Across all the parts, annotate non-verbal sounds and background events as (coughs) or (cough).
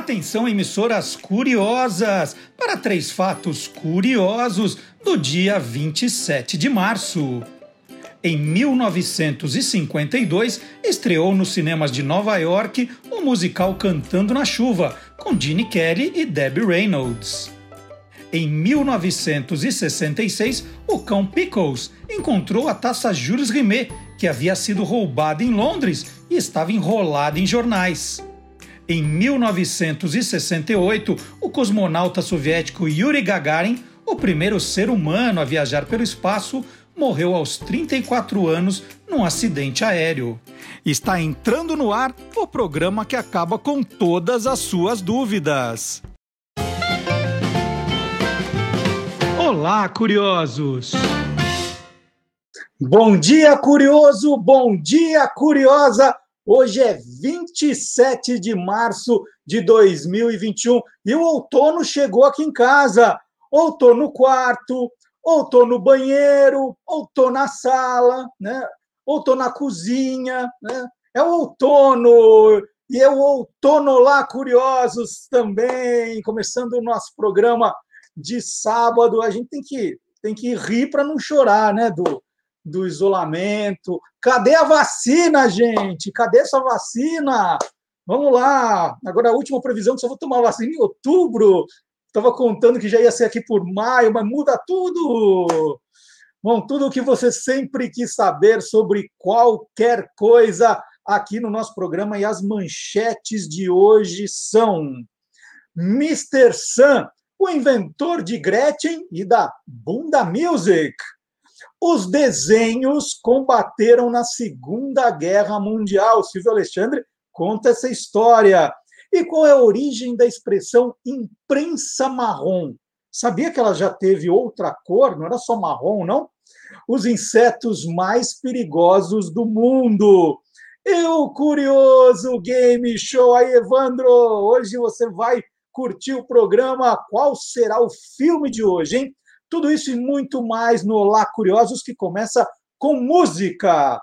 Atenção, emissoras curiosas, para três fatos curiosos do dia 27 de março. Em 1952, estreou nos cinemas de Nova York o musical Cantando na Chuva, com Gene Kelly e Debbie Reynolds. Em 1966, o cão Pickles encontrou a taça Jules Rimet, que havia sido roubada em Londres e estava enrolada em jornais. Em 1968, o cosmonauta soviético Yuri Gagarin, o primeiro ser humano a viajar pelo espaço, morreu aos 34 anos num acidente aéreo. Está entrando no ar o programa que acaba com todas as suas dúvidas. Olá, curiosos! Bom dia, curioso! Bom dia, curiosa! Hoje é 27 de março de 2021 e o outono chegou aqui em casa. Ou estou no quarto, ou estou no banheiro, ou estou na sala, né? ou estou na cozinha. Né? É o outono. E é o outono lá, curiosos também. Começando o nosso programa de sábado. A gente tem que, tem que rir para não chorar, né, do, do isolamento. Cadê a vacina, gente? Cadê essa vacina? Vamos lá. Agora a última previsão que só vou tomar vacina em outubro. Estava contando que já ia ser aqui por maio, mas muda tudo. Bom, tudo o que você sempre quis saber sobre qualquer coisa aqui no nosso programa e as manchetes de hoje são Mr. Sam, o inventor de Gretchen e da Bunda Music. Os desenhos combateram na Segunda Guerra Mundial. Silvio Alexandre conta essa história. E qual é a origem da expressão imprensa marrom? Sabia que ela já teve outra cor? Não era só marrom, não? Os insetos mais perigosos do mundo. E o curioso game show aí, Evandro. Hoje você vai curtir o programa. Qual será o filme de hoje, hein? Tudo isso e muito mais no Olá Curiosos, que começa com música.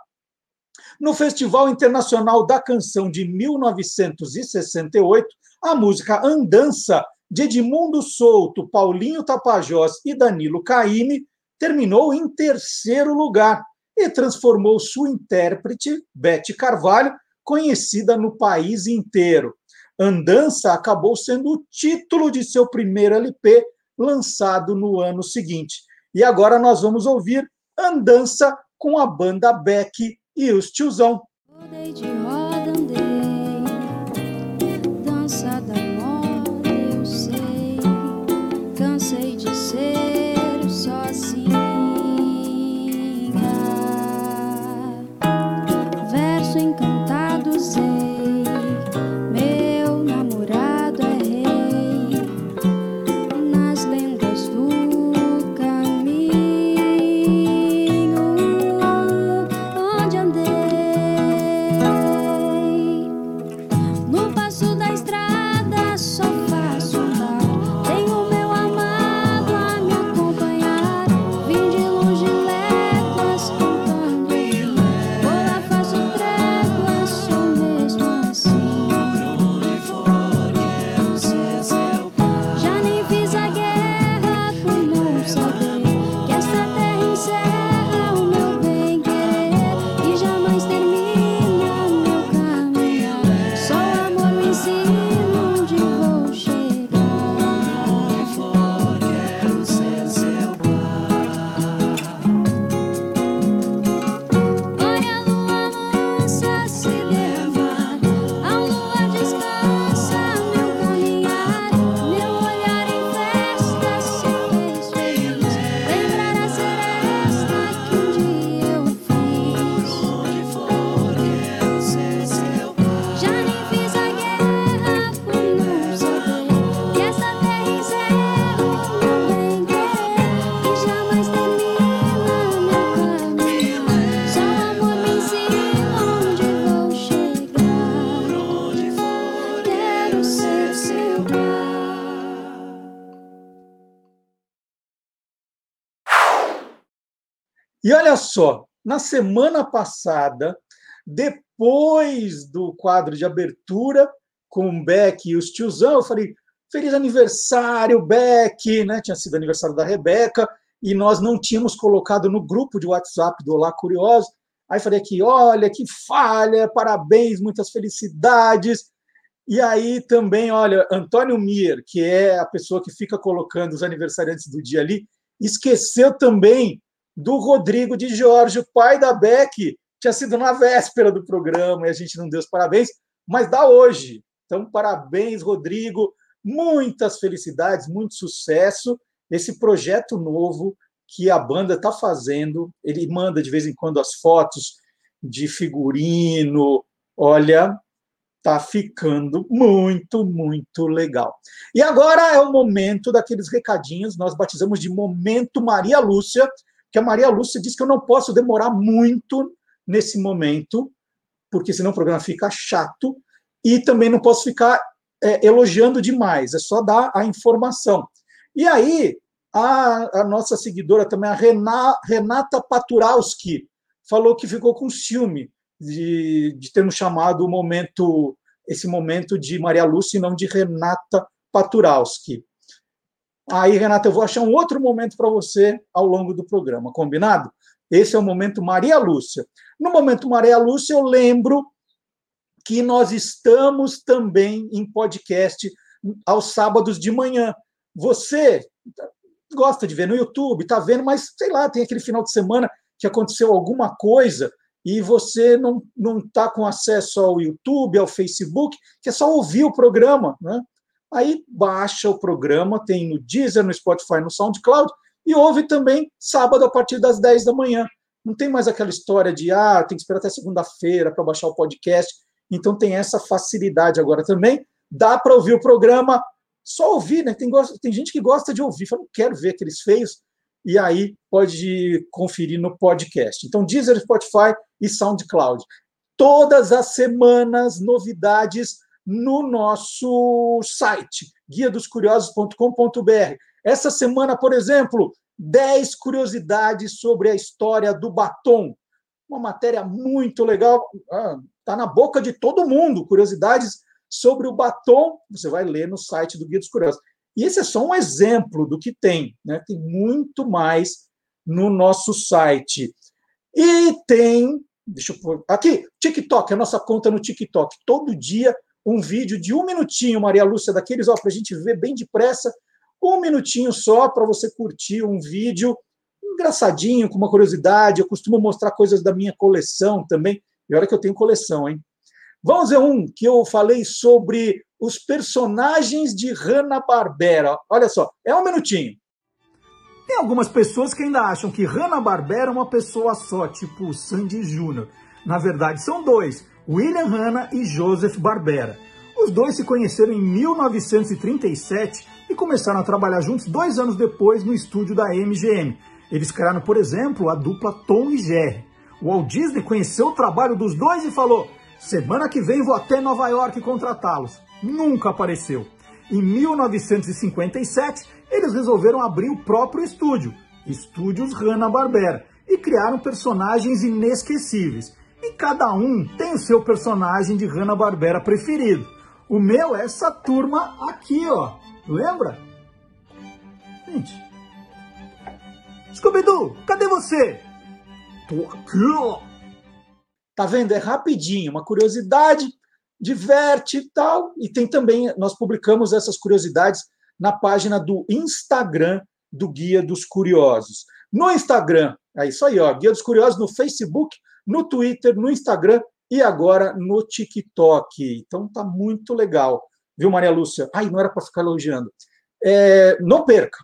No Festival Internacional da Canção de 1968, a música Andança, de Edmundo Souto, Paulinho Tapajós e Danilo Caime, terminou em terceiro lugar e transformou sua intérprete, Bete Carvalho, conhecida no país inteiro. Andança acabou sendo o título de seu primeiro LP, lançado no ano seguinte. E agora nós vamos ouvir Andança com a banda Beck e os Tiozão. Rodei de na semana passada, depois do quadro de abertura, com o Beck e os tiozão, eu falei, feliz aniversário, Beck, né? Tinha sido aniversário da Rebeca, e nós não tínhamos colocado no grupo de WhatsApp do Olá Curioso. Aí falei aqui, olha, que falha, parabéns, muitas felicidades. E aí também, olha, Antônio Mir, que é a pessoa que fica colocando os aniversariantes do dia ali, esqueceu também do Rodrigo de Jorge, o pai da Beck, tinha sido na véspera do programa e a gente não deu os parabéns, mas dá hoje. Então, parabéns, Rodrigo, muitas felicidades, muito sucesso. Esse projeto novo que a banda está fazendo, ele manda de vez em quando as fotos de figurino. Olha, tá ficando muito, muito legal. E agora é o momento daqueles recadinhos, nós batizamos de Momento Maria Lúcia, que a Maria Lúcia disse que eu não posso demorar muito nesse momento, porque senão o programa fica chato, e também não posso ficar é, elogiando demais, é só dar a informação. E aí, a, a nossa seguidora também, a Renata Paturalski, falou que ficou com ciúme de, de termos chamado o momento, esse momento de Maria Lúcia e não de Renata Paturalski. Aí, Renata, eu vou achar um outro momento para você ao longo do programa, combinado? Esse é o momento Maria Lúcia. No momento Maria Lúcia, eu lembro que nós estamos também em podcast aos sábados de manhã. Você gosta de ver no YouTube, está vendo, mas sei lá, tem aquele final de semana que aconteceu alguma coisa e você não está com acesso ao YouTube, ao Facebook, que é só ouvir o programa, né? Aí baixa o programa, tem no Deezer, no Spotify, no SoundCloud e ouve também sábado a partir das 10 da manhã. Não tem mais aquela história de ah, tem que esperar até segunda-feira para baixar o podcast. Então tem essa facilidade agora também. Dá para ouvir o programa, só ouvir, né? Tem, tem gente que gosta de ouvir, fala, não quero ver aqueles feios, e aí pode conferir no podcast. Então, Deezer, Spotify e SoundCloud. Todas as semanas, novidades no nosso site, guiadoscuriosos.com.br. Essa semana, por exemplo, 10 curiosidades sobre a história do batom. Uma matéria muito legal, está ah, na boca de todo mundo. Curiosidades sobre o batom, você vai ler no site do Guia dos Curiosos. E esse é só um exemplo do que tem, né? Tem muito mais no nosso site. E tem, deixa eu pôr aqui, TikTok, a nossa conta no TikTok. Todo dia um vídeo de um minutinho, Maria Lúcia, daqueles, ó, para a gente ver bem depressa, um minutinho só para você curtir um vídeo engraçadinho, com uma curiosidade. Eu costumo mostrar coisas da minha coleção também. E olha que eu tenho coleção, hein? Vamos ver um que eu falei sobre os personagens de Hanna-Barbera. Olha só, é um minutinho. Tem algumas pessoas que ainda acham que Hanna-Barbera é uma pessoa só, tipo Sandy Júnior. Na verdade, são dois, William Hanna e Joseph Barbera. Os dois se conheceram em 1937 e começaram a trabalhar juntos dois anos depois no estúdio da MGM. Eles criaram, por exemplo, a dupla Tom e Jerry. O Walt Disney conheceu o trabalho dos dois e falou: Semana que vem vou até Nova York contratá-los. Nunca apareceu. Em 1957, eles resolveram abrir o próprio estúdio, Estúdios Hanna-Barbera, e criaram personagens inesquecíveis. E cada um tem o seu personagem de Hanna-Barbera preferido. O meu é essa turma aqui, ó. Lembra? Gente. Scooby-Doo, cadê você? Tô aqui, ó. Tá vendo? É rapidinho, uma curiosidade, diverte e tal. E tem também, nós publicamos essas curiosidades na página do Instagram do Guia dos Curiosos. No Instagram, é isso aí, ó, Guia dos Curiosos no Facebook, no Twitter, no Instagram e agora no TikTok. Então tá muito legal, viu, Maria Lúcia? Ai, não era para ficar elogiando. É, não perca.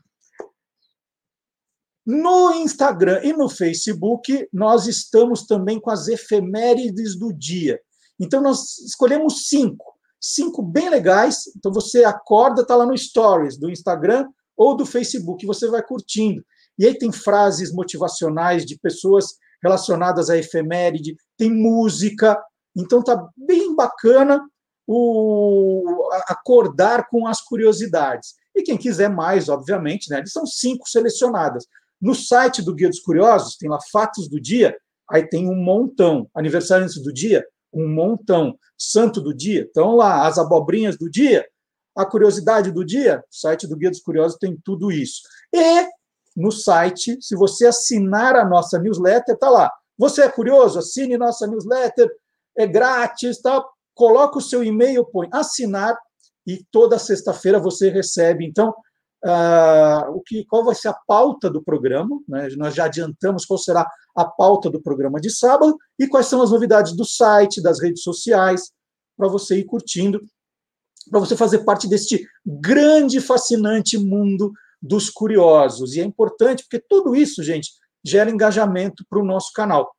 No Instagram e no Facebook, nós estamos também com as efemérides do dia. Então, nós escolhemos cinco, cinco bem legais. Então, você acorda, está lá no Stories do Instagram ou do Facebook, você vai curtindo. E aí tem frases motivacionais de pessoas relacionadas à efeméride, tem música. Então, tá bem bacana o acordar com as curiosidades. E quem quiser mais, obviamente, né? São cinco selecionadas. No site do Guia dos Curiosos, tem lá fatos do dia, aí tem um montão. Aniversário antes do dia, um montão. Santo do dia, então lá, as abobrinhas do dia, a curiosidade do dia, o site do Guia dos Curiosos tem tudo isso. E no site, se você assinar a nossa newsletter, tá lá. Você é curioso? Assine nossa newsletter, é grátis, tá? Coloca o seu e-mail, põe assinar e toda sexta-feira você recebe. Então, uh, o que, qual vai ser a pauta do programa? Né? Nós já adiantamos qual será a pauta do programa de sábado e quais são as novidades do site, das redes sociais, para você ir curtindo para você fazer parte deste grande, fascinante mundo dos curiosos. E é importante, porque tudo isso, gente, gera engajamento para o nosso canal.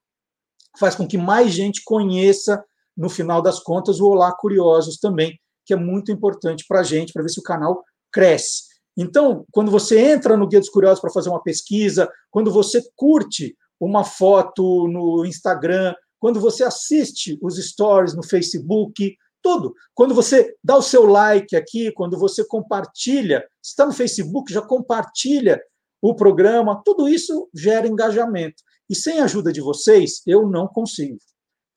Faz com que mais gente conheça, no final das contas, o Olá Curiosos também, que é muito importante para a gente, para ver se o canal cresce. Então, quando você entra no Guia dos Curiosos para fazer uma pesquisa, quando você curte uma foto no Instagram, quando você assiste os stories no Facebook, tudo. Quando você dá o seu like aqui, quando você compartilha, está no Facebook, já compartilha o programa, tudo isso gera engajamento. E sem a ajuda de vocês, eu não consigo.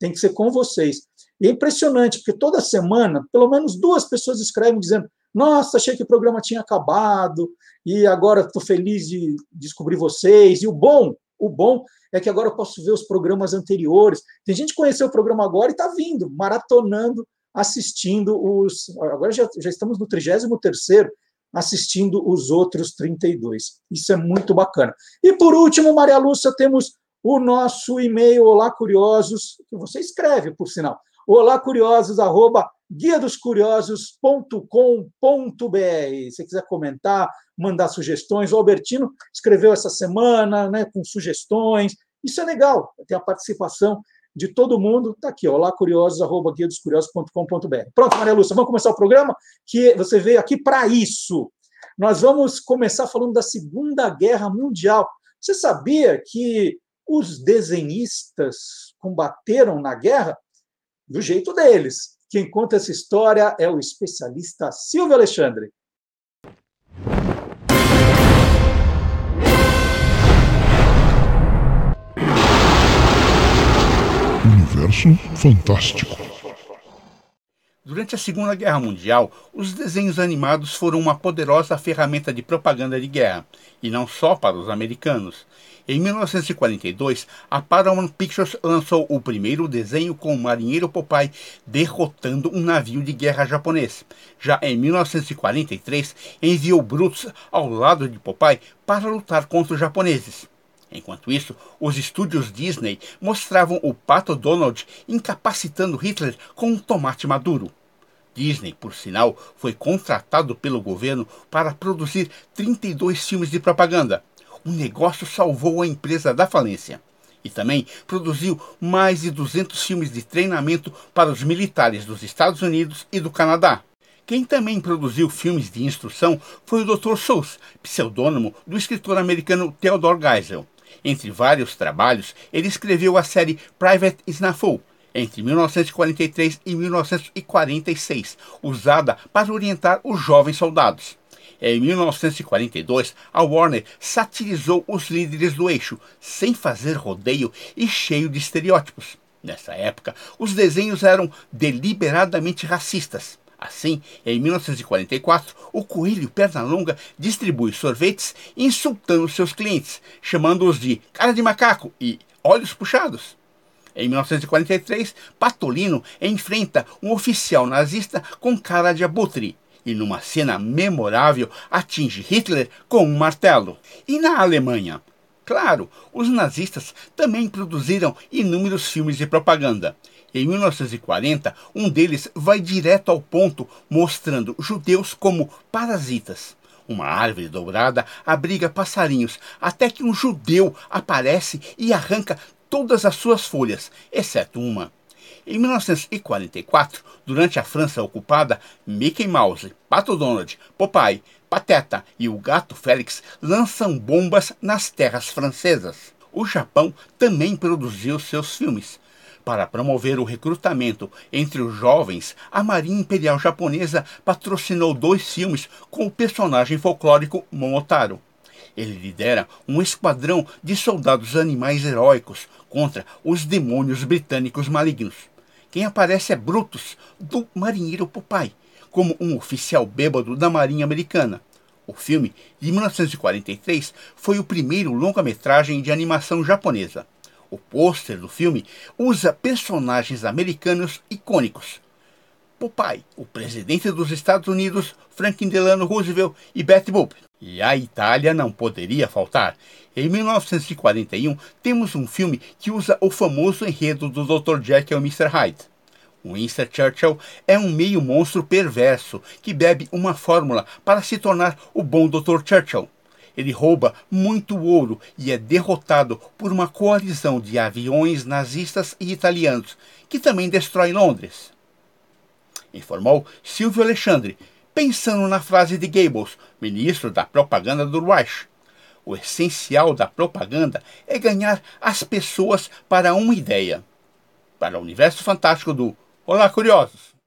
Tem que ser com vocês. E é impressionante, porque toda semana, pelo menos duas pessoas escrevem dizendo: Nossa, achei que o programa tinha acabado, e agora estou feliz de descobrir vocês. E o bom, o bom é que agora eu posso ver os programas anteriores. Tem gente que conheceu o programa agora e está vindo, maratonando assistindo os. Agora já, já estamos no 33, assistindo os outros 32. Isso é muito bacana. E por último, Maria Lúcia, temos o nosso e-mail Olá Curiosos, que você escreve, por sinal. Olá Curiosos, arroba guiadoscuriosos.com.br. Se quiser comentar, mandar sugestões, o Albertino escreveu essa semana né, com sugestões. Isso é legal, tem a participação de todo mundo, está aqui, ó, lá curiosos, arroba guia dos curiosos.com.br. Pronto, Maria Lúcia, vamos começar o programa, que você veio aqui para isso. Nós vamos começar falando da Segunda Guerra Mundial. Você sabia que os desenhistas combateram na guerra do jeito deles? Quem conta essa história é o especialista Silvio Alexandre. Universo Fantástico. Durante a Segunda Guerra Mundial, os desenhos animados foram uma poderosa ferramenta de propaganda de guerra, e não só para os americanos. Em 1942, a Paramount Pictures lançou o primeiro desenho com o marinheiro Popeye derrotando um navio de guerra japonês. Já em 1943, enviou Brutus ao lado de Popeye para lutar contra os japoneses. Enquanto isso, os estúdios Disney mostravam o Pato Donald incapacitando Hitler com um tomate maduro. Disney, por sinal, foi contratado pelo governo para produzir 32 filmes de propaganda. O negócio salvou a empresa da falência. E também produziu mais de 200 filmes de treinamento para os militares dos Estados Unidos e do Canadá. Quem também produziu filmes de instrução foi o Dr. Seuss, pseudônimo do escritor americano Theodore Geisel. Entre vários trabalhos, ele escreveu a série Private Snafu, entre 1943 e 1946, usada para orientar os jovens soldados. Em 1942, a Warner satirizou os líderes do eixo, sem fazer rodeio e cheio de estereótipos. Nessa época, os desenhos eram deliberadamente racistas. Assim, em 1944, o Coelho Pernalonga distribui sorvetes insultando seus clientes, chamando-os de cara de macaco e olhos puxados. Em 1943, Patolino enfrenta um oficial nazista com cara de abutre e, numa cena memorável, atinge Hitler com um martelo. E na Alemanha? Claro, os nazistas também produziram inúmeros filmes de propaganda. Em 1940, um deles vai direto ao ponto, mostrando judeus como parasitas. Uma árvore dourada abriga passarinhos, até que um judeu aparece e arranca todas as suas folhas, exceto uma. Em 1944, durante a França ocupada, Mickey Mouse, Pato Donald, Popeye, Pateta e o gato Félix lançam bombas nas terras francesas. O Japão também produziu seus filmes. Para promover o recrutamento entre os jovens, a Marinha Imperial Japonesa patrocinou dois filmes com o personagem folclórico Momotaro. Ele lidera um esquadrão de soldados animais heróicos contra os demônios britânicos malignos. Quem aparece é Brutus, do marinheiro Popeye, como um oficial bêbado da Marinha Americana. O filme, de 1943, foi o primeiro longa-metragem de animação japonesa. O pôster do filme usa personagens americanos icônicos. Popeye, o presidente dos Estados Unidos, Franklin Delano Roosevelt e Betty Boop. E a Itália não poderia faltar. Em 1941, temos um filme que usa o famoso enredo do Dr. Jekyll e Mr. Hyde. Winston Churchill é um meio monstro perverso que bebe uma fórmula para se tornar o bom Dr. Churchill. Ele rouba muito ouro e é derrotado por uma coalizão de aviões nazistas e italianos, que também destrói Londres. Informou Silvio Alexandre, pensando na frase de Goebbels, ministro da propaganda do Reich. O essencial da propaganda é ganhar as pessoas para uma ideia. Para o universo fantástico do Olá, curiosos!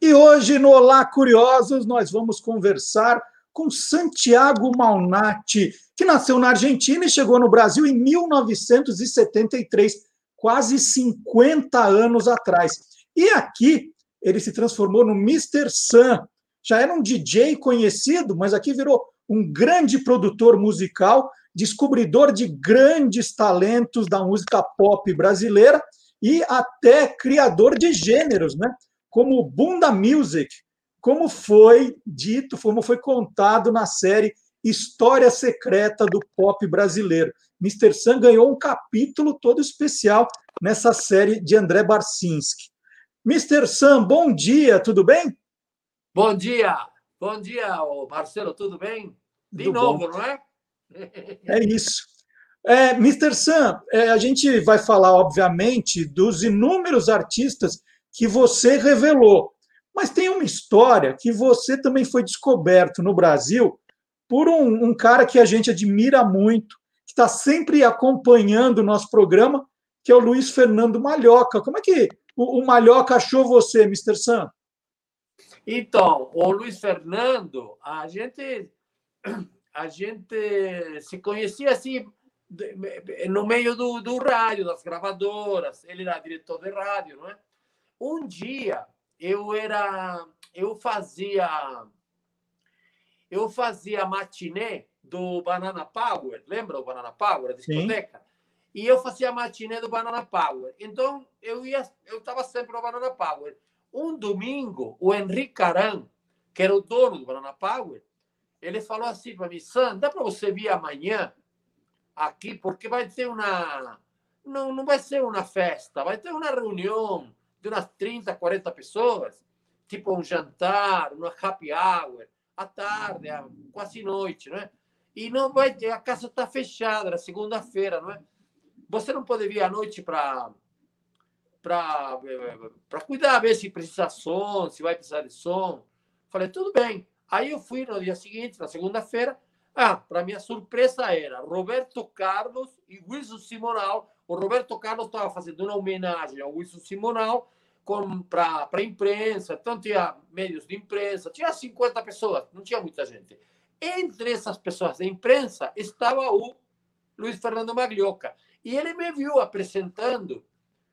E hoje no Olá Curiosos nós vamos conversar com Santiago Malnati, que nasceu na Argentina e chegou no Brasil em 1973, quase 50 anos atrás. E aqui ele se transformou no Mr. Sun. Já era um DJ conhecido, mas aqui virou um grande produtor musical descobridor de grandes talentos da música pop brasileira e até criador de gêneros, né? Como Bunda Music, como foi dito, como foi contado na série História Secreta do Pop Brasileiro. Mr. Sun ganhou um capítulo todo especial nessa série de André Barcinski. Mr. Sun, bom dia, tudo bem? Bom dia, bom dia, Marcelo, tudo bem? De tudo novo, bom. não é? É isso. É, Mr. Sam, é, a gente vai falar, obviamente, dos inúmeros artistas que você revelou. Mas tem uma história que você também foi descoberto no Brasil por um, um cara que a gente admira muito, que está sempre acompanhando o nosso programa, que é o Luiz Fernando Malhoca. Como é que o, o Malhoca achou você, Mr. Sam? Então, o Luiz Fernando, a gente a gente se conhecia assim no meio do, do rádio, das gravadoras. Ele era diretor de rádio, não é? Um dia eu era, eu fazia, eu fazia matinê do Banana Power, lembra o Banana Power, a discoteca? Sim. E eu fazia matinê do Banana Power. Então eu ia, eu estava sempre no Banana Power. Um domingo, o Henrique Caran, que era o dono do Banana Power, ele falou assim para mim, Sam, dá para você vir amanhã aqui, porque vai ter uma. Não, não vai ser uma festa, vai ter uma reunião de umas 30, 40 pessoas, tipo um jantar, uma happy hour, à tarde, quase noite, não é? E não vai ter, a casa está fechada, na segunda-feira, não é? Você não pode vir à noite para para cuidar, ver se precisa som, se vai precisar de som. Falei, tudo bem. Aí eu fui no dia seguinte, na segunda-feira. Ah, para minha surpresa era Roberto Carlos e Wilson Simonal. O Roberto Carlos estava fazendo uma homenagem ao Wilson Simonal para a imprensa. Então tinha meios de imprensa, tinha 50 pessoas, não tinha muita gente. Entre essas pessoas da imprensa estava o Luiz Fernando Maglioca. E ele me viu apresentando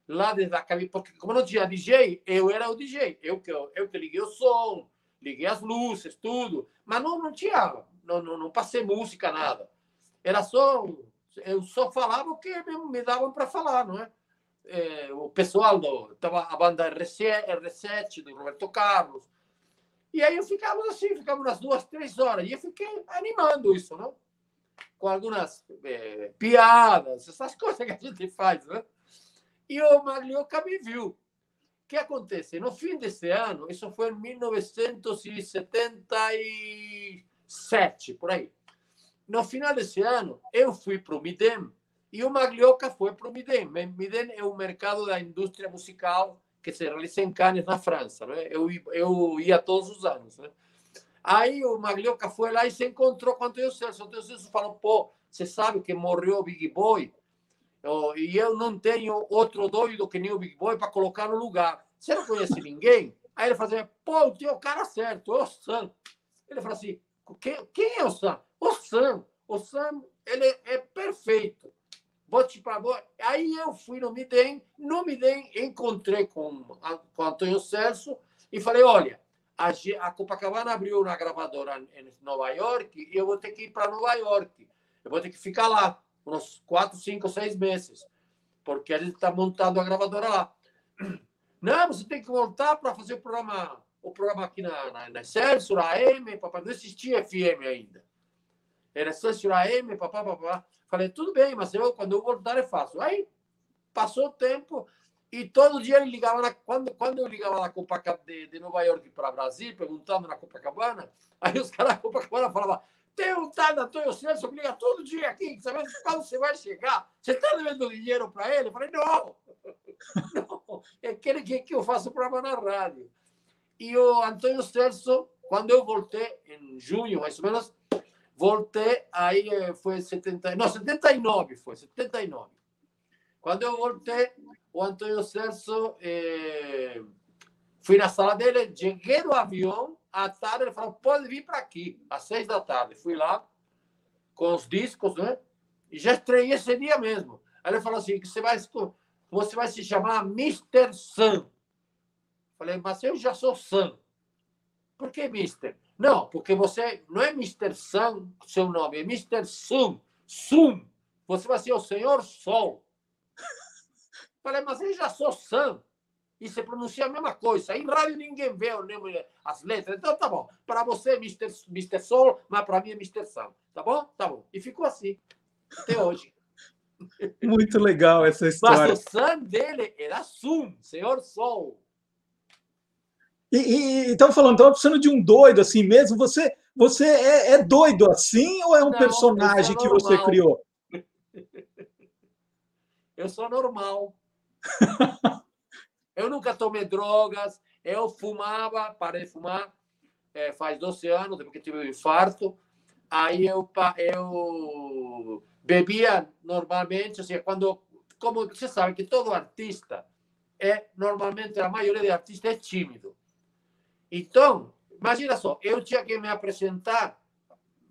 lá desde a cabine, porque como não tinha DJ, eu era o DJ. Eu que, eu que liguei o som, liguei as luzes, tudo, mas não, não tinha, não, não, não passei música, nada. Era só, eu só falava o que me, davam para falar, não é? é? O pessoal, do, tava a banda R7, R7 do Roberto Carlos, e aí eu ficava assim, ficava umas duas, três horas, e eu fiquei animando isso, não? Com algumas é, piadas, essas (laughs) coisas que a gente faz, né? E o Maglioca me viu que acontece? No fim desse ano, isso foi em 1977, por aí. No final desse ano, eu fui para o Midem e o Maglioca foi para o Midem. Midem é o mercado da indústria musical que se realiza em Cannes, na França. Né? Eu, eu ia todos os anos. Né? Aí o Maglioca foi lá e se encontrou com o Antônio Celso. Antônio Celso falou, pô, você sabe que morreu o Big Boy? e eu não tenho outro doido que nem o Big Boy para colocar no lugar. Você não conhece ninguém? Aí ele fazia, pô, o cara certo, o Sam. Ele falou assim, quem, quem é o Sam? O Sam. O Sam, ele é perfeito. bote para Aí eu fui no Midem, no Midem encontrei com, com Antônio Celso e falei, olha, a, a Copacabana abriu uma gravadora em Nova York e eu vou ter que ir para Nova York. Eu vou ter que ficar lá uns quatro, cinco, seis meses, porque gente está montando a gravadora lá. (clears throat) Não, você tem que voltar para fazer o programa, o programa aqui na, na, na Celso, na AM, papai. Não existia FM ainda. Celso, na AM, papá, papá. Falei, tudo bem, mas eu, quando eu voltar eu faço. Aí passou o tempo e todo dia ele ligava, na, quando, quando eu ligava na Copacabana de, de Nova York para Brasil, perguntando na Copacabana, (laughs) aí os caras da Copacabana falavam, tem um tal Antônio Celso que liga todo dia aqui, sabe quando você vai chegar? Você está devendo dinheiro para ele? Eu falei, não, (laughs) não, é que, que eu faço programa na rádio. E o Antônio Celso, quando eu voltei, em junho mais ou menos, voltei, aí foi 70, não, 79 foi, 79. Quando eu voltei, o Antônio Celso, eh, fui na sala dele, cheguei no avião, à tarde ele falou, pode vir para aqui, às seis da tarde. Fui lá, com os discos, né? E já estreiei esse dia mesmo. Aí ele falou assim, você vai, você vai se chamar Mr. Sun. Falei, mas eu já sou Sun. Por que Mister? Não, porque você não é Mr. Sun, seu nome, é Mr. Sun. Sun. Você vai ser o Senhor Sol. Falei, mas eu já sou Sun e se pronuncia a mesma coisa. Em rádio ninguém vê as letras. Então tá bom. Para você é Mr. Mr. Sol, mas para mim é Mr. Sun. Tá bom? Tá bom. E ficou assim. Até hoje. Muito legal essa história. Mas o Sun dele era Sum, Senhor Sol. E, e então falando, estava precisando de um doido assim mesmo. Você, você é, é doido assim ou é um Não, personagem que você criou? (laughs) Eu sou normal. (laughs) Eu nunca tomei drogas, eu fumava, parei de fumar é, faz 12 anos, depois que tive um infarto. Aí eu, eu bebia normalmente, assim, quando, como você sabe que todo artista é, normalmente, a maioria de artistas é tímido. Então, imagina só, eu tinha que me apresentar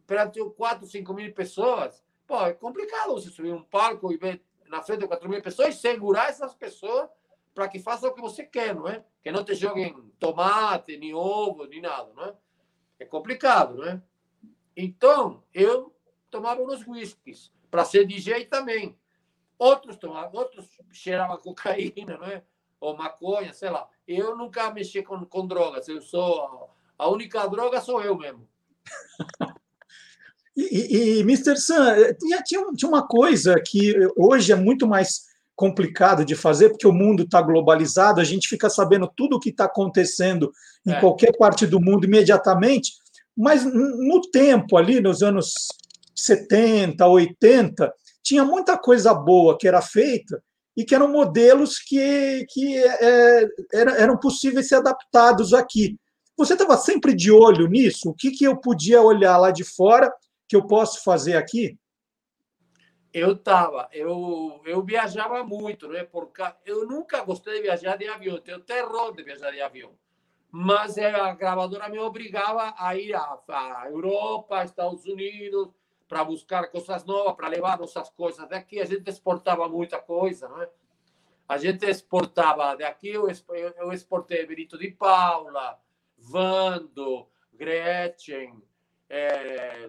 perante 4, 5 mil pessoas. Pô, é complicado você subir um palco e ver na frente de 4 mil pessoas e segurar essas pessoas para que faça o que você quer, não é? Que não te joguem tomate, nem ovo, nem nada, não é? É complicado, não é? Então, eu tomava uns whiskies para ser DJ também. Outros tomavam, outros cheiravam cocaína, não é? Ou maconha, sei lá. Eu nunca mexi com, com drogas. Eu sou a única droga sou eu mesmo. (laughs) e, e, Mr. Sam, tinha, tinha uma coisa que hoje é muito mais complicado de fazer, porque o mundo está globalizado, a gente fica sabendo tudo o que está acontecendo em é. qualquer parte do mundo imediatamente, mas no tempo ali, nos anos 70, 80, tinha muita coisa boa que era feita e que eram modelos que, que é, eram possíveis ser adaptados aqui. Você estava sempre de olho nisso? O que, que eu podia olhar lá de fora que eu posso fazer aqui? eu tava, eu, eu viajava muito, né? Porque eu nunca gostei de viajar de avião, tenho terror de viajar de avião. Mas a gravadora me obrigava a ir à Europa, Estados Unidos, para buscar coisas novas, para levar nossas coisas daqui. A gente exportava muita coisa, né? A gente exportava daqui, eu, eu exportei Benito de Paula, Vando, Gretchen, é,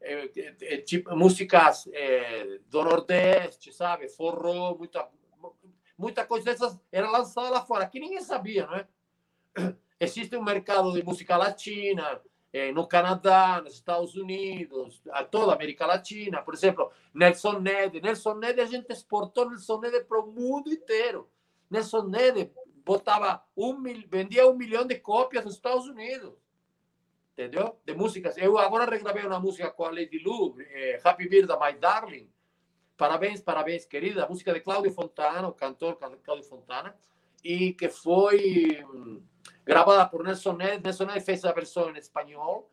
é, é, é, tipo, músicas é, do Nordeste, sabe? Forró, muita, muita coisa dessas era lançada lá fora, que ninguém sabia, não é? Existe um mercado de música latina no Canadá, nos Estados Unidos, a toda a América Latina. Por exemplo, Nelson Ned. Nelson Ned, a gente exportou Nelson Ned para o mundo inteiro. Nelson Ned botava um, vendia um milhão de cópias nos Estados Unidos entendeu? De músicas. Eu agora regravei uma música com a Lady Lu, eh, Happy Birthday, My Darling. Parabéns, parabéns, querida. música de Cláudio Fontana, o cantor Cláudio Fontana, e que foi hum, gravada por Nelson Ned. Nelson Ned fez a versão em espanhol.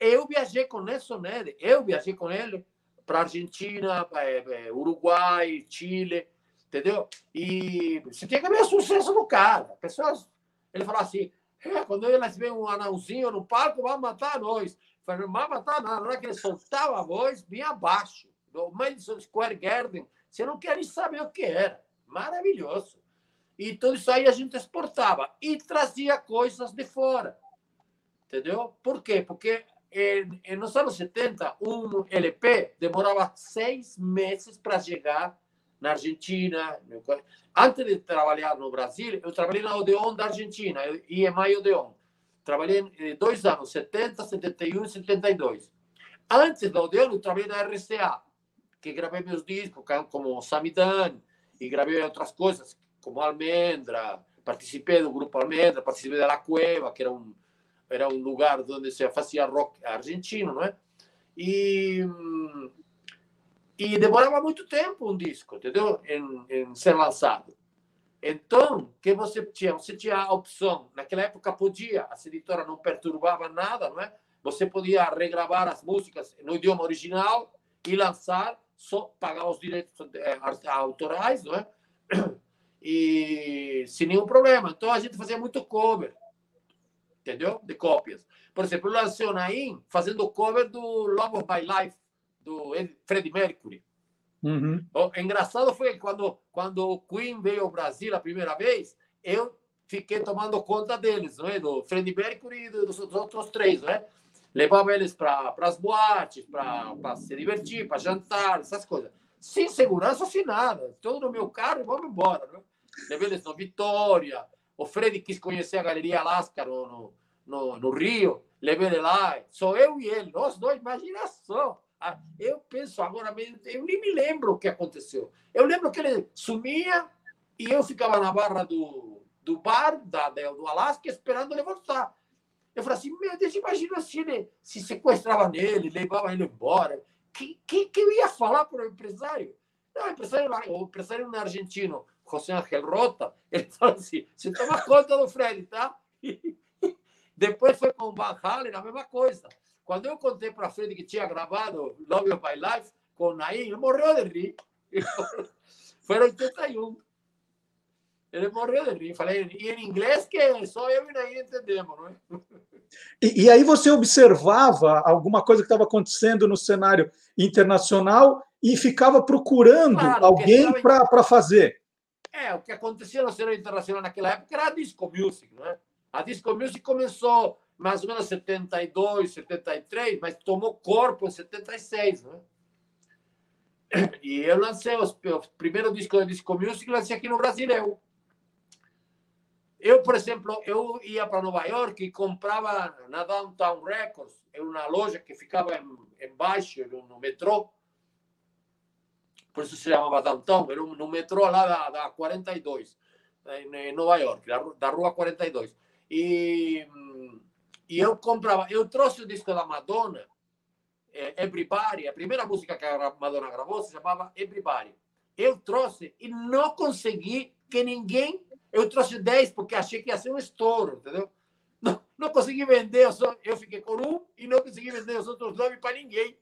Eu viajei com Nelson Ned, eu viajei com ele para Argentina, eh, eh, Uruguai, Chile, entendeu? E você tinha que ver o sucesso do cara. Pessoas, ele falou assim: é, quando eles veem um anãozinho no palco, vai matar nós. Falei, não vai matar nada. Na hora que ele soltava a voz, vinha abaixo. Do Madison Square Garden, Você não quer nem saber o que era. Maravilhoso. E tudo isso aí a gente exportava e trazia coisas de fora. Entendeu? Por quê? Porque em, em, nos anos 70, um LP demorava seis meses para chegar na Argentina. Antes de trabalhar no Brasil, eu trabalhei na Odeon da Argentina, IEMAI Odeon. Trabalhei eh, dois anos, 70, 71 e 72. Antes da Odeon, eu trabalhei na RCA, que gravei meus discos, como Samidan, e gravei outras coisas, como Almendra. Participei do grupo Almendra, participei da La Cueva, que era um, era um lugar onde se fazia rock argentino, não é? E e demorava muito tempo um disco, entendeu? Em, em ser lançado. Então, que você tinha? Você tinha a opção. Naquela época podia, a editora não perturbava nada, não é? Você podia regravar as músicas no idioma original e lançar, só pagar os direitos eh, autorais, não é? E sem nenhum problema. Então a gente fazia muito cover, entendeu? De cópias. Por exemplo, o Naim fazendo cover do Love of My Life, do Freddie Mercury. Uhum. O engraçado foi quando, quando o Queen veio ao Brasil a primeira vez, eu fiquei tomando conta deles, não é? do Freddie Mercury e dos, dos outros três. Não é? Levava eles para as boates, para se divertir, para jantar, essas coisas. Sem segurança, sem nada. Todo no meu carro e vamos embora. Não é? Levei eles no Vitória. O Fred quis conhecer a Galeria Alaska no, no, no, Rio. Levei ele lá. Sou eu e ele, nós dois, imagina só. Ah, eu penso agora, eu nem me lembro o que aconteceu. Eu lembro que ele sumia e eu ficava na barra do, do bar da, do Alasca esperando ele voltar. Eu falei assim, meu Deus, imagina se ele se sequestrava nele, levava ele embora. Que, que, que eu ia falar para o empresário? Não, o empresário, o empresário argentino, José Ángel Rota, (laughs) falou assim, você toma conta do Fred, tá? (laughs) Depois foi com o Van Halen, a mesma coisa. Quando eu contei para Fred que tinha gravado Love of My Life com Naim, ele morreu de rir. (laughs) Foi em 81. Ele morreu de rir. Falei, e em inglês que só eu e Naim entendemos, não é? E, e aí você observava alguma coisa que estava acontecendo no cenário internacional e ficava procurando claro, alguém para fazer. É, o que acontecia no cenário internacional naquela época era a disco music, não é? A disco music começou mais ou menos 72, 73, mas tomou corpo em 76, né? (clears throat) E eu lancei os, o primeiro disco de disco music, lancei aqui no Brasil. Eu, eu por exemplo, eu ia para Nova York e comprava na Downtown Records, em uma loja que ficava embaixo, no metrô. Por isso se chamava Downtown, era no metrô lá da, da 42, em Nova York, da, da rua 42. E e eu comprava, eu trouxe o disco da Madonna, é, Everybody, a primeira música que a Madonna gravou se chamava Everybody. Eu trouxe e não consegui que ninguém. Eu trouxe 10 porque achei que ia ser um estouro, entendeu? Não, não consegui vender, eu, só, eu fiquei com um e não consegui vender os outros nove para ninguém.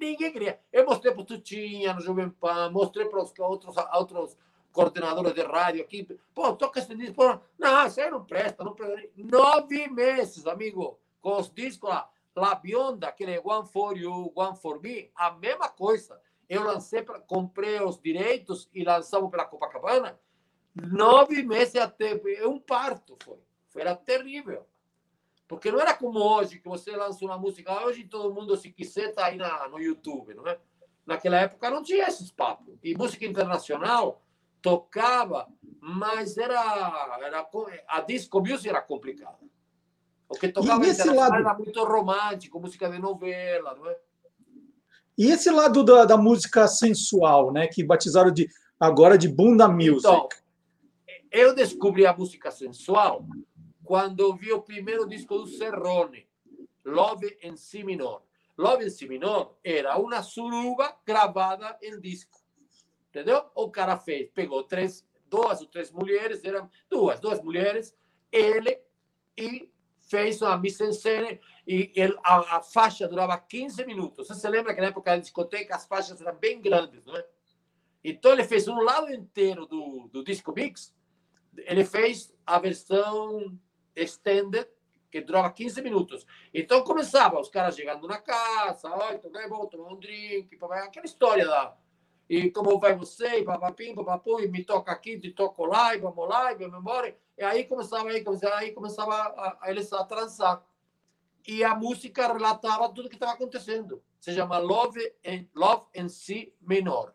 Ninguém queria. Eu mostrei para o Tutinha, no Jovem Pan, mostrei para os outros, outros coordenadora de rádio aqui. Pô, toca esse disco. Pô, não, isso aí não presta, não presta. Nove meses, amigo, com os discos lá. La Bionda, aquele One for You, One for Me, a mesma coisa. Eu lancei, comprei os direitos e lançamos pela Copacabana. Nove meses até. Um parto foi. Foi terrível. Porque não era como hoje, que você lança uma música. Hoje todo mundo, se quiser, está aí na, no YouTube, não é? Naquela época não tinha esses papos. E música internacional, tocava, mas era, era a disco music era complicada. O que tocava lado... era muito romântico, música de novela, não é? E esse lado da, da música sensual, né, que batizaram de agora de bunda music. Então, eu descobri a música sensual quando vi o primeiro disco do Serrone, Love em Si minor. Love em Si minor era uma suruba gravada em disco. Entendeu? O cara fez, pegou três, duas ou três mulheres, eram duas, duas mulheres, ele e fez uma mise-en-scène e ele, a, a, faixa durava 15 minutos. Você se lembra que na época da discoteca as faixas eram bem grandes, não é? Então ele fez um lado inteiro do, do disco mix, ele fez a versão extended, que durava 15 minutos. Então começava os caras chegando na casa, olha, bom, tomar um drink, aquela história da e como vai você, e papapim, papapum, e me toca aqui, te toco lá, e vamos lá, e vamos embora. E aí começava, aí começava, aí começava a, a, eles a transar. E a música relatava tudo o que estava acontecendo. Se chama Love and, Love and Si menor.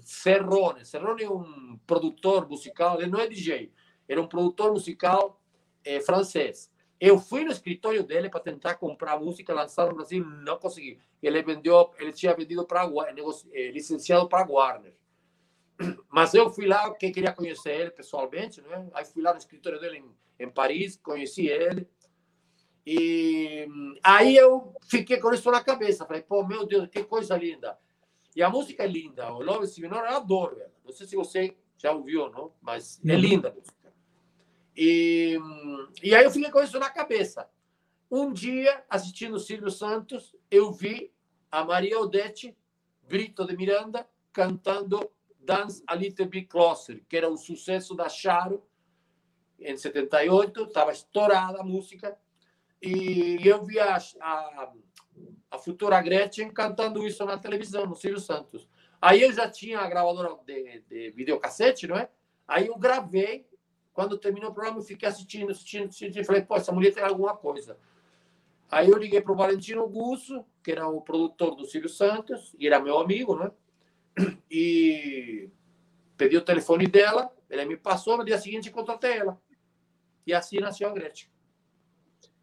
Serrone. Serrone é um produtor musical, ele não é DJ, era um produtor musical é, francês. Eu fui no escritório dele para tentar comprar música, lançar no Brasil, não consegui. Ele vendeu, ele tinha vendido para é, licenciado para Warner. (clears throat) Mas eu fui lá, que queria conhecer ele pessoalmente, né? Aí fui lá no escritório dele em, em Paris, conheci ele. E aí eu fiquei com isso na cabeça. Falei, pô, meu Deus, que coisa linda. E a música é linda. O Love Signor, eu adoro ela. Não sei se você já ouviu, não? Mas é linda. E, e aí eu fiquei com isso na cabeça. Um dia, assistindo o Silvio Santos, eu vi a Maria Odete Brito de Miranda cantando Dance a Little Bit Closer, que era um sucesso da Charo em 78, estava estourada a música, e eu vi a, a, a futura Gretchen cantando isso na televisão, no Silvio Santos. Aí eu já tinha a gravadora de, de videocassete, não é? Aí eu gravei quando terminou o programa, eu fiquei assistindo, assistindo, assistindo, e falei, pô, essa mulher tem alguma coisa. Aí eu liguei para o Valentino Gusso, que era o produtor do Silvio Santos, e era meu amigo, né? E pedi o telefone dela, ele me passou, no dia seguinte contratei ela. E assim nasceu a Gretchen.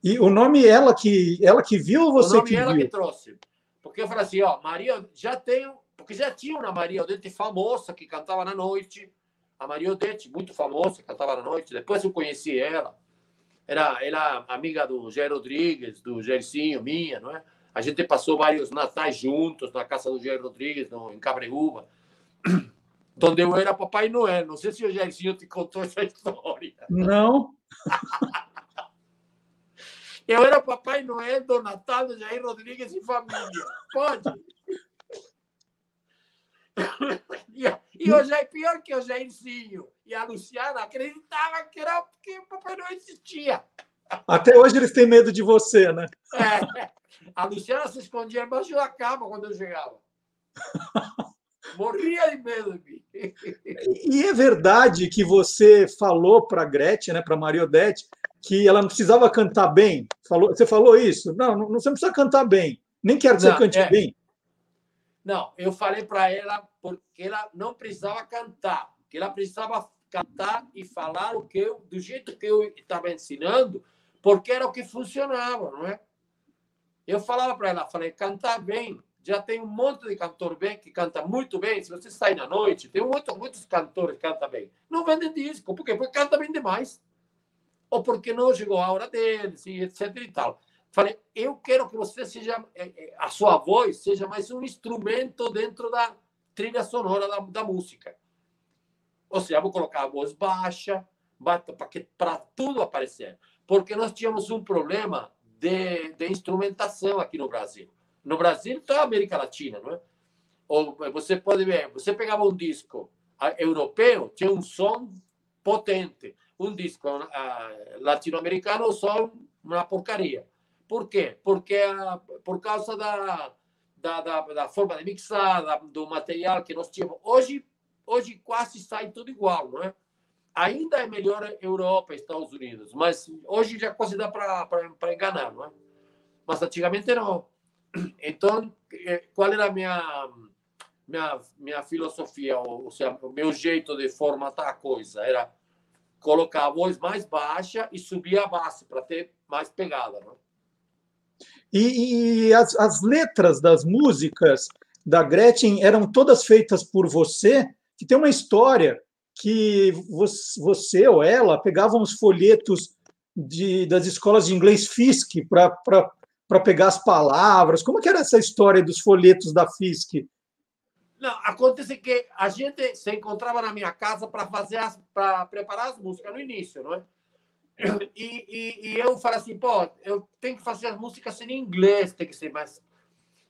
E o nome ela que ela que viu ou você o nome que ela viu? que trouxe. Porque eu falei assim, ó, Maria, já tenho, porque já tinha uma Maria Odete famosa que cantava na noite, a Maria Odete, muito famosa, cantava na noite. Depois eu conheci ela. Era ela amiga do Jair Rodrigues, do Jairzinho, minha, não é? A gente passou vários natais juntos na casa do Jair Rodrigues, no, em Cabreúva, (clears throat) onde eu era Papai Noel. Não sei se o Jairzinho te contou essa (laughs) história. Não. (laughs) eu era Papai Noel do Natal do Jair Rodrigues e família. Pode? E, e o Jair, pior que o Jairzinho e a Luciana acreditavam que, era, que o Papai Noel existia. Até hoje eles têm medo de você, né? É, a Luciana se escondia embaixo da cama quando eu chegava. Morria de medo de mim. E é verdade que você falou para a Gretchen, né, para Maria Odete, que ela não precisava cantar bem. Falou, você falou isso? Não, não você não precisa cantar bem. Nem quero que você Não, cante é. bem. Não, eu falei para ela porque ela não precisava cantar, que ela precisava cantar e falar o que eu, do jeito que eu estava ensinando, porque era o que funcionava, não é? Eu falava para ela, falei, cantar bem. Já tem um monte de cantor bem que canta muito bem. Se você sai na noite, tem muito, muitos cantores que cantam bem. Não vendem disco, por quê? Porque canta bem demais. Ou porque não chegou a hora deles, e etc e tal. Falei, eu quero que você seja, eh, eh, a sua voz seja mais um instrumento dentro da trilha sonora da, da música. Ou seja, vou colocar a voz baixa, para tudo aparecer. Porque nós tínhamos um problema de, de instrumentação aqui no Brasil. No Brasil, toda a América Latina, não é? Ou você pode ver, você pegava um disco europeu, tinha um som potente. Um disco ah, latino-americano, o som uma porcaria. Por quê? Porque ah, por causa da, da, da, da forma de mixar, da, do material que nós tínhamos. Hoje, hoje quase sai tudo igual, não é? Ainda é melhor Europa, Estados Unidos, mas hoje já quase dá para enganar, não é? Mas antigamente não. Então, eh, qual era a minha minha, minha filosofia, ou seja, o meu jeito de formatar a coisa? Era colocar a voz mais baixa e subir a base para ter mais pegada, não é? E, e as, as letras das músicas da Gretchen eram todas feitas por você, que tem uma história que você, ou ela pegavam os folhetos de, das escolas de inglês FISC para pegar as palavras. Como que era essa história dos folhetos da FISC? Não, acontece que a gente se encontrava na minha casa para fazer para preparar as músicas no início, não é? E, e, e, eu falei assim, pô, eu tenho que fazer as músicas em inglês, tem que ser mais.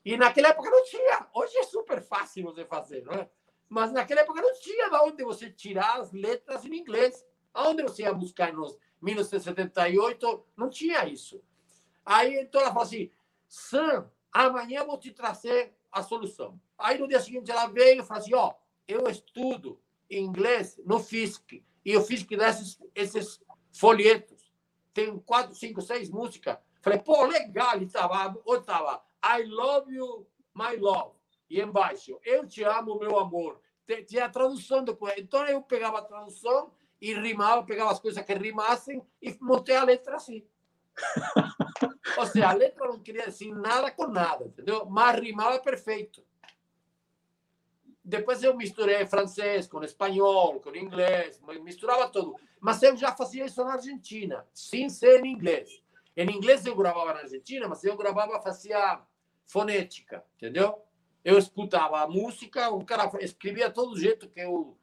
E naquela época não tinha. Hoje é super fácil você fazer, não é? Mas naquela época não tinha de onde você tirar as letras em inglês. Aonde você ia buscar nos 1978? Não tinha isso. Aí então ela falou assim: Sam, amanhã vou te trazer a solução. Aí no dia seguinte ela veio e falou assim: ó, eu estudo inglês no FISC e o FISC dá esses, esses folhetos. Tem quatro, cinco, seis músicas. Falei, pô, legal. E tava, ou tava, I love you, my love. E embaixo, eu te amo, meu amor. Tinha a tradução depois. Então eu pegava a tradução e rimava, pegava as coisas que rimassem e montei a letra assim. (laughs) Ou seja, a letra não queria dizer nada com nada, entendeu? Mas rimava perfeito. Depois eu misturei francês com espanhol, com inglês, misturava tudo. Mas eu já fazia isso na Argentina, sem ser em inglês. Em inglês eu gravava na Argentina, mas eu gravava, fazia fonética, entendeu? Eu escutava a música, o cara escrevia todo jeito que eu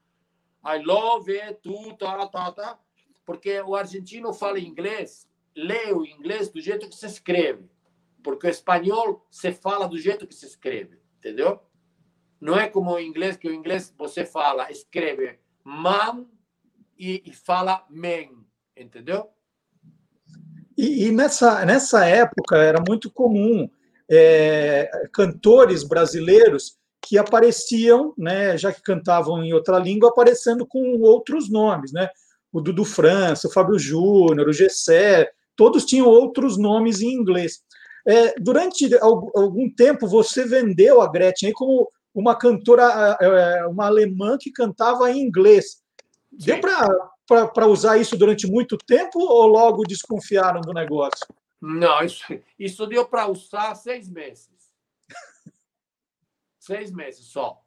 I love it, tu, tá, tá, tá. Porque o argentino fala inglês, lê o inglês do jeito que se escreve. Porque o espanhol se fala do jeito que se escreve, entendeu? Não é como o inglês, que o inglês você fala, escreve mam e, e fala men, entendeu? E, e, nessa, nessa época era muito comum é, cantores brasileiros que apareciam, né, já que cantavam em outra língua, aparecendo com outros nomes, né? O Dudu França, o Fábio Júnior, o Gessé, todos tinham outros nomes em inglês. É, durante algum tempo, você vendeu a Gretchen como uma cantora, é, uma alemã que cantava em inglês. Deu para usar isso durante muito tempo ou logo desconfiaram do negócio? Não, isso, isso deu para usar seis meses (laughs) seis meses só.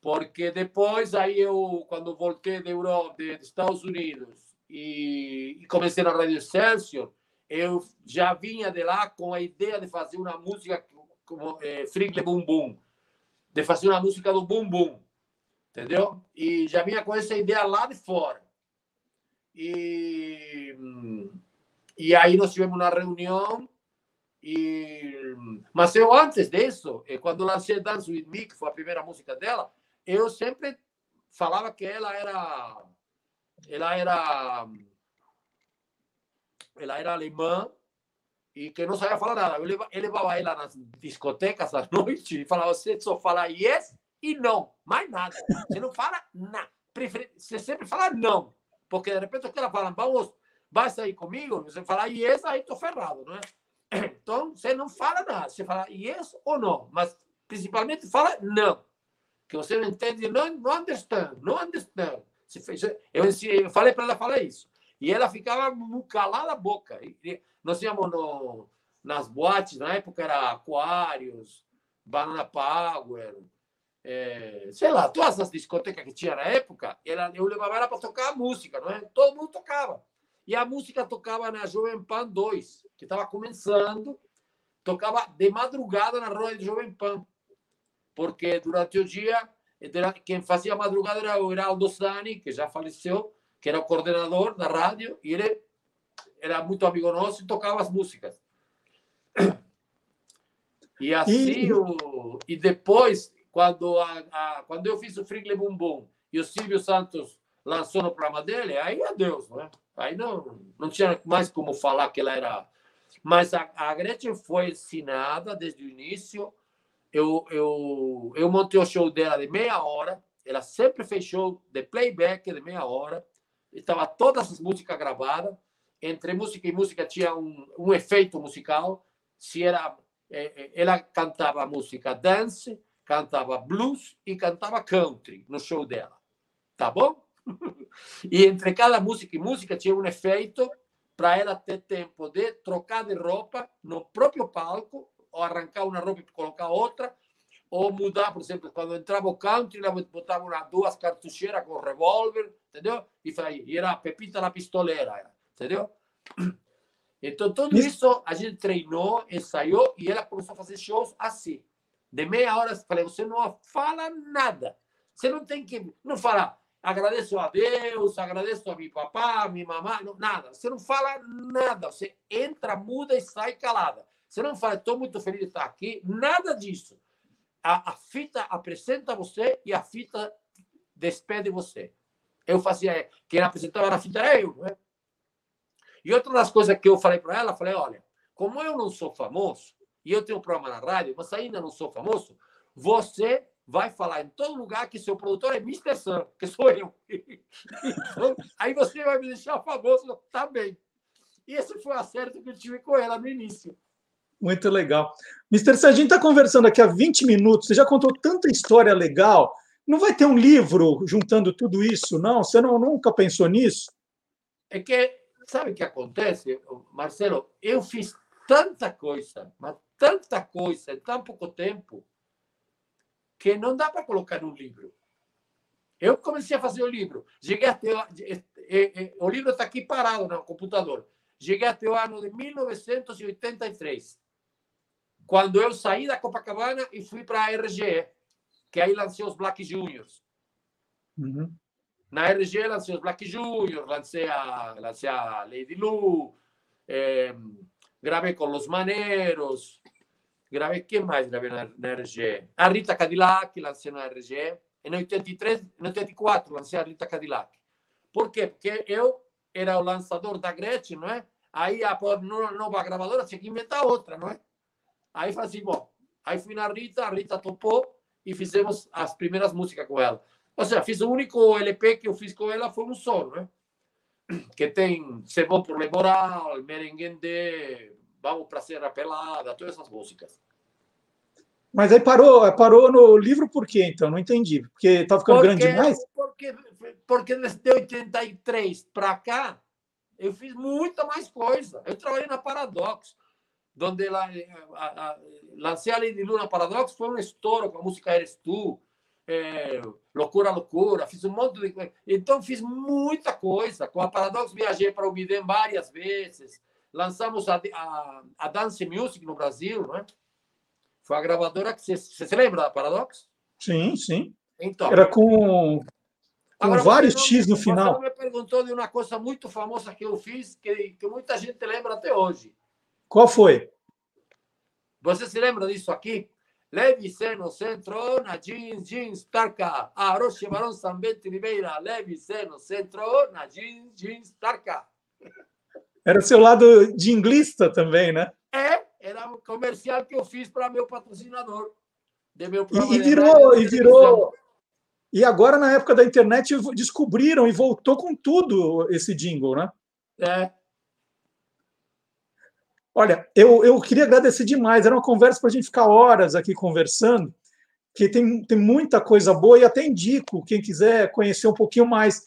Porque depois, aí eu, quando voltei da Europa, de, Estados Unidos e, e, comecei na Rádio Excelsior, eu já vinha de lá com a ideia de fazer uma música como é, Frigle Bum Bum, de fazer uma música do Bum Bum, entendeu? E já vinha com essa ideia lá de fora. E, e aí nós tivemos uma reunião e, mas eu, antes disso, eh, quando lancei Dance With Me, que foi a primeira música dela, eu sempre falava que ela era. Ela era. Ela era alemã e que não sabia falar nada. Eu levava, eu levava ela nas discotecas à (laughs) noite e falava: você só fala yes e não, mais nada. Você não fala nada. Você sempre fala não. Porque de repente os caras falam: vamos, vai sair comigo? Você fala yes, aí estou ferrado, não é? (clears throat) Então, você não fala nada. Você fala yes ou não. Mas, principalmente, fala não. Que você não entende, não, não understand, não understand. Eu falei para ela falar isso. E ela ficava calada a boca. Nós íamos no, nas boates, na época era Aquários, Banana Power, é, sei lá, todas as discotecas que tinha na época, ela, eu levava ela para tocar música, não é? Todo mundo tocava. E a música tocava na Jovem Pan 2, que estava começando, tocava de madrugada na roda de Jovem Pan, porque durante o dia quem fazia madrugada era o Heraldo Sani, que já faleceu, que era o coordenador da rádio, e ele era muito amigo nosso e tocava as músicas. E assim, e, o, e depois, quando, a, a, quando eu fiz o Frigle Bumbum e o Silvio Santos lançou no programa dele, aí adeus, não é? Aí não, não tinha mais como falar que ela era. Mas a, a Gretchen foi ensinada desde o início. Eu, eu, eu montei o show dela de meia hora. Ela sempre fez show de playback de meia hora. Estava todas as músicas gravadas. Entre música e música tinha um, um efeito musical. Se era, é, é, ela cantava música dance, cantava blues e cantava country no show dela. Tá bom? (laughs) e entre cada música e música tinha um efeito para ela ter tempo de trocar de roupa no próprio palco, ou arrancar uma roupa e colocar outra, ou mudar, por exemplo, quando entrava o country, ela botava uma, duas cartucheiras com revólver, entendeu? E, foi, e era a Pepita na pistoleira, entendeu? (clears throat) Então, tudo isso a gente treinou, ensaiou, e ela começou a fazer shows assim. De meia hora, falei, você não fala nada. Você não tem que... Não fala, agradeço a Deus, agradeço a meu papá, a minha mamãe, não, nada. Você não fala nada. Você entra, muda e sai calada. Você não fala, estou muito feliz de estar aqui, nada disso. A, a fita apresenta você e a fita despede você. Eu fazia, quem apresentava na fita era eu, né? E outra das coisas que eu falei para ela, falei, olha, como eu não sou famoso, e eu tenho um programa na rádio, mas ainda não sou famoso, você vai falar em todo lugar que seu produtor é Mr. Sam, que sou eu. (laughs) Então, aí você vai me deixar famoso também. E esse foi o acerto que eu tive com ela no início. Muito legal. Mr. Gente está conversando aqui há 20 minutos, você já contou tanta história legal. Não vai ter um livro juntando tudo isso, não? Você não, nunca pensou nisso? É que, sabe o que acontece, Marcelo? Eu fiz tanta coisa, mas tanta coisa em tão pouco tempo, que não dá para colocar num livro. Eu comecei a fazer o livro. Cheguei até. O livro está aqui parado no computador. Cheguei até o ano de 1983, quando eu saí da Copacabana e fui para a RGE, que aí lancei os Black Juniors. Uhum. Na RGE lancei os Black Juniors, lancei a, lancei a Lady Lu, eh, gravei com Los Maneros, gravei, quem mais gravei na, na RGE? A Rita Cadillac lancei na RGE, e no 83, no 84 lancei a Rita Cadillac. Por quê? Porque eu era o lançador da Gretchen, não é? Aí a nova gravadora tinha que inventar outra, não é? Aí falei assim, bom, aí fui na Rita, a Rita topou e fizemos as primeiras músicas com ela. Ou seja, fiz o único LP que eu fiz com ela foi um solo, né? (clears throat) Que tem Se Bom por Le Moral, Merenguende, Vamos para Serra Pelada, todas essas músicas. Mas aí parou, parou no livro por quê, então? Não entendi. Porque estava ficando porque, grande demais? Porque, porque desde 83 para cá, eu fiz muita mais coisa. Eu trabalhei na Paradox, onde la, a, a, a de Luna Paradox, foi um estouro com a música Eres Tu, é, Loucura, Loucura, fiz um monte de coisa. Então, fiz muita coisa. Com a Paradox, viajei para o Bidem várias vezes. Lançamos a, a, a Dance Music no Brasil? Foi a gravadora que você, você se lembra da Paradox? Sim, sim. Então, Era com com Agora, vários não, X no final. Você me perguntou de uma coisa muito famosa que eu fiz, que, que muita gente lembra até hoje. Qual foi? Você se lembra disso aqui? Levi Seno Centro, na Jeans, Jeans, Tarka. Aroche Barão Sambente Ribeira, Levi Seno Centro, na Jeans, Jeans, Tarka. Era seu lado de inglista também, né? É, era um comercial que eu fiz para meu patrocinador. De meu e, e virou, e virou, e agora, na época da internet, descobriram e voltou com tudo esse jingle, né? É. Olha, eu, eu queria agradecer demais. Era uma conversa para a gente ficar horas aqui conversando, que tem, tem muita coisa boa e até indico, quem quiser conhecer um pouquinho mais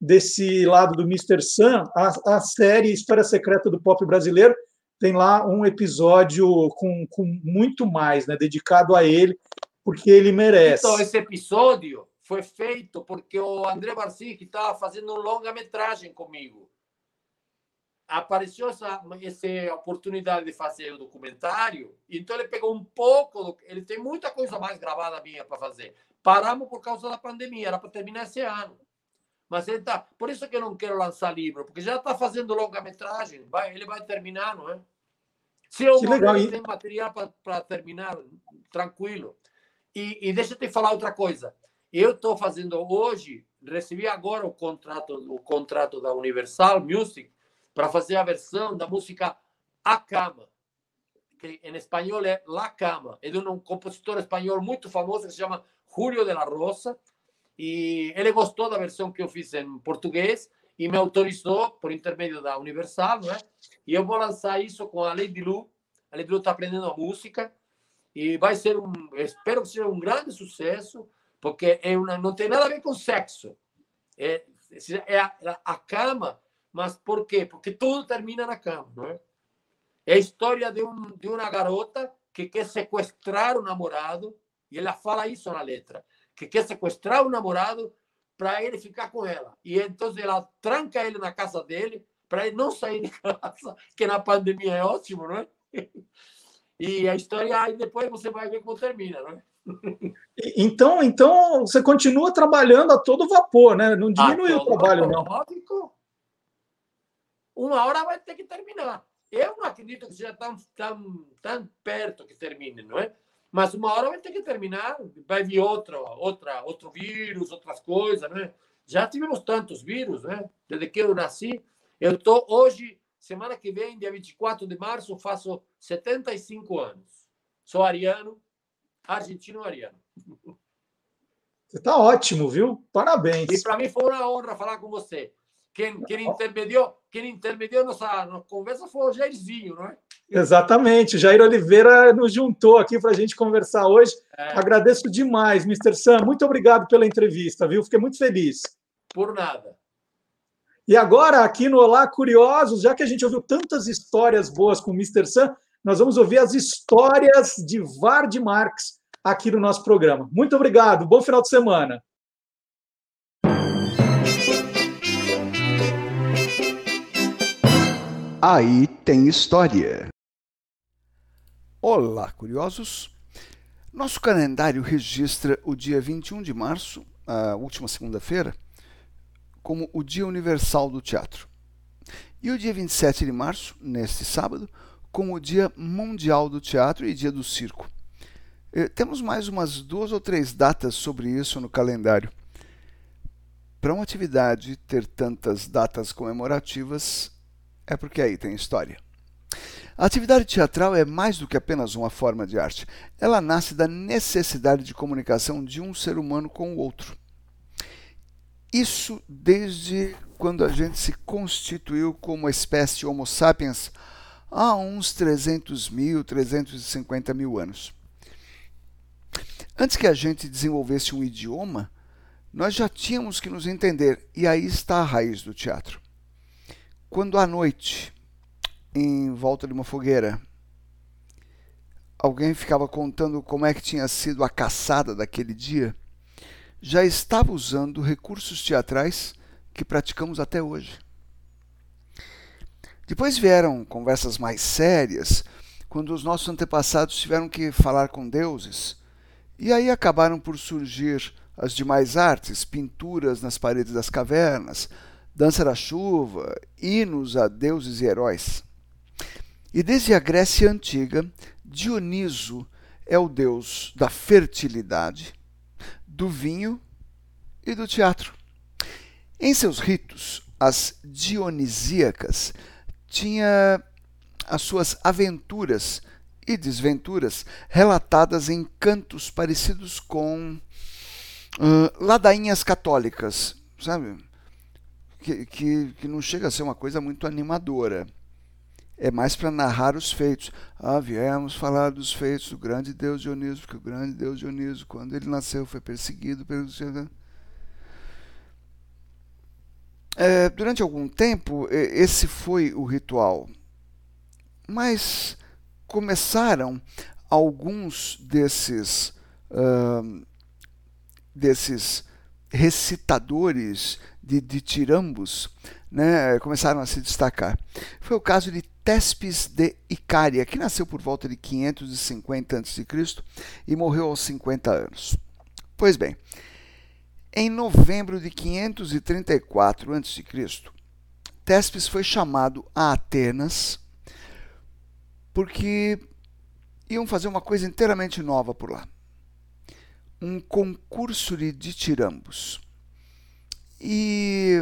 desse lado do Mr. Sun, a, a série História Secreta do Pop Brasileiro tem lá um episódio com, com muito mais, né, dedicado a ele, porque ele merece. Então, esse episódio foi feito porque o André Barsic estava fazendo um longa-metragem comigo. Apareceu essa, essa oportunidade de fazer o documentário, então ele pegou um pouco, do, ele tem muita coisa mais gravada minha para fazer. Paramos por causa da pandemia, era para terminar esse ano. Mas ele tá, por isso que eu não quero lançar livro, porque já está fazendo longa-metragem, vai, ele vai terminar, não é? Se eu morrer, tem material para terminar, tranquilo. E, e deixa eu te falar outra coisa. Eu estou fazendo hoje, recebi agora o contrato, o contrato da Universal Music para fazer a versão da música A Cama, que em espanhol é La Cama. É de um compositor espanhol muito famoso que se chama Julio de la Rosa. E ele gostou da versão que eu fiz em português e me autorizou por intermédio da Universal, né? E eu vou lançar isso com a Lady Lu. A Lady Lu está aprendendo a música e vai ser um, espero que seja um grande sucesso porque é uma, não tem nada a ver com sexo. É, é a, a, cama, mas por quê? Porque tudo termina na cama, não é? É a história de, um, de uma garota que quer sequestrar o namorado, e ela fala isso na letra, que quer sequestrar o namorado para ele ficar com ela. E então ela tranca ele na casa dele, para ele não sair de (laughs) casa, que na pandemia é ótimo, não é? (laughs) E a história, aí depois você vai ver como termina, não é? Então, então você continua trabalhando a todo vapor, né? Não diminuiu o trabalho, não. Lógico. Uma hora vai ter que terminar. Eu não acredito que seja tão, tão, tão perto que termine, não é? Mas uma hora vai ter que terminar, vai vir outra, outra, outro vírus, outras coisas, né? Já tivemos tantos vírus, né? Desde que eu nasci. Eu estou hoje, semana que vem, dia 24 de março, faço 75 anos. Sou ariano, argentino ariano. Você está ótimo, viu? Parabéns. E para mim foi uma honra falar com você. Quem, quem intermediou, quem intermediou nossa, nossa conversa foi o Jairzinho, não é? Exatamente. O Jair Oliveira nos juntou aqui para a gente conversar hoje. É. Agradeço demais, Mr. Sam. Muito obrigado pela entrevista, viu? Fiquei muito feliz. Por nada. E agora, aqui no Olá Curiosos, já que a gente ouviu tantas histórias boas com o Mr. Sam, nós vamos ouvir as histórias de Vard Marx aqui no nosso programa. Muito obrigado. Bom final de semana. Aí tem história. Olá, curiosos! Nosso calendário registra o dia 21 de março, a última segunda-feira, como o Dia Universal do Teatro. E o dia 27 de março, neste sábado, como o Dia Mundial do Teatro e Dia do Circo. Eh, temos mais umas duas ou três datas sobre isso no calendário. Para uma atividade ter tantas datas comemorativas é porque aí tem história. A atividade teatral é mais do que apenas uma forma de arte. Ela nasce da necessidade de comunicação de um ser humano com o outro. Isso desde quando a gente se constituiu como espécie Homo sapiens há uns 300 mil, 350 mil anos. Antes que a gente desenvolvesse um idioma, nós já tínhamos que nos entender, e aí está a raiz do teatro. Quando à noite, em volta de uma fogueira, alguém ficava contando como é que tinha sido a caçada daquele dia, já estava usando recursos teatrais que praticamos até hoje. Depois vieram conversas mais sérias, quando os nossos antepassados tiveram que falar com deuses, e aí acabaram por surgir as demais artes, pinturas nas paredes das cavernas, dança da chuva, hinos a deuses e heróis. E desde a Grécia Antiga, Dioniso é o deus da fertilidade, do vinho e do teatro. Em seus ritos, as dionisíacas tinha as suas aventuras e desventuras relatadas em cantos parecidos com uh, ladainhas católicas, sabe? Que, que, que não chega a ser uma coisa muito animadora. É mais para narrar os feitos. Ah, viemos falar dos feitos do grande Deus Dioniso, porque o grande Deus Dioniso, quando ele nasceu, foi perseguido pelos. É, durante algum tempo, esse foi o ritual. Mas começaram alguns desses, uh, desses recitadores de ditirambos né, começaram a se destacar. Foi o caso de Tespes de Icária, que nasceu por volta de 550 a.C. e morreu aos 50 anos. Pois bem, em novembro de 534 a.C., Tespes foi chamado a Atenas porque iam fazer uma coisa inteiramente nova por lá um concurso de ditirambos. E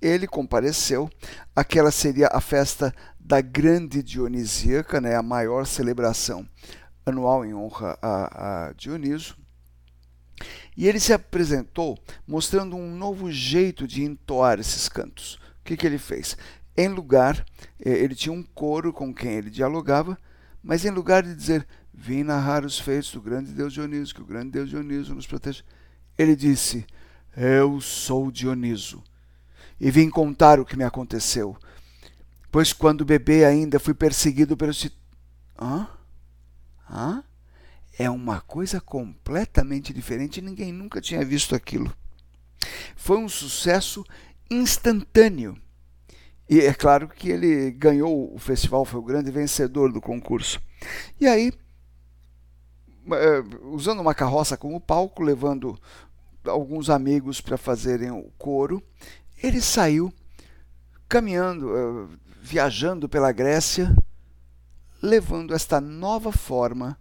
ele compareceu. Aquela seria a festa da Grande Dionisíaca, né, a maior celebração anual em honra a, a Dioniso. E ele se apresentou mostrando um novo jeito de entoar esses cantos. O que, que ele fez? Em lugar, eh, ele tinha um coro com quem ele dialogava, mas em lugar de dizer Vim narrar os feitos do grande Deus Dioniso, que o grande Deus Dioniso nos protege. Ele disse: Eu sou Dioniso e vim contar o que me aconteceu. Pois quando bebê ainda fui perseguido pelos. Hã? Hã? É uma coisa completamente diferente, ninguém nunca tinha visto aquilo. Foi um sucesso instantâneo. E é claro que ele ganhou o festival, foi o grande vencedor do concurso. E aí é, usando uma carroça como palco, levando alguns amigos para fazerem o coro, ele saiu caminhando, é, viajando pela Grécia, levando esta nova forma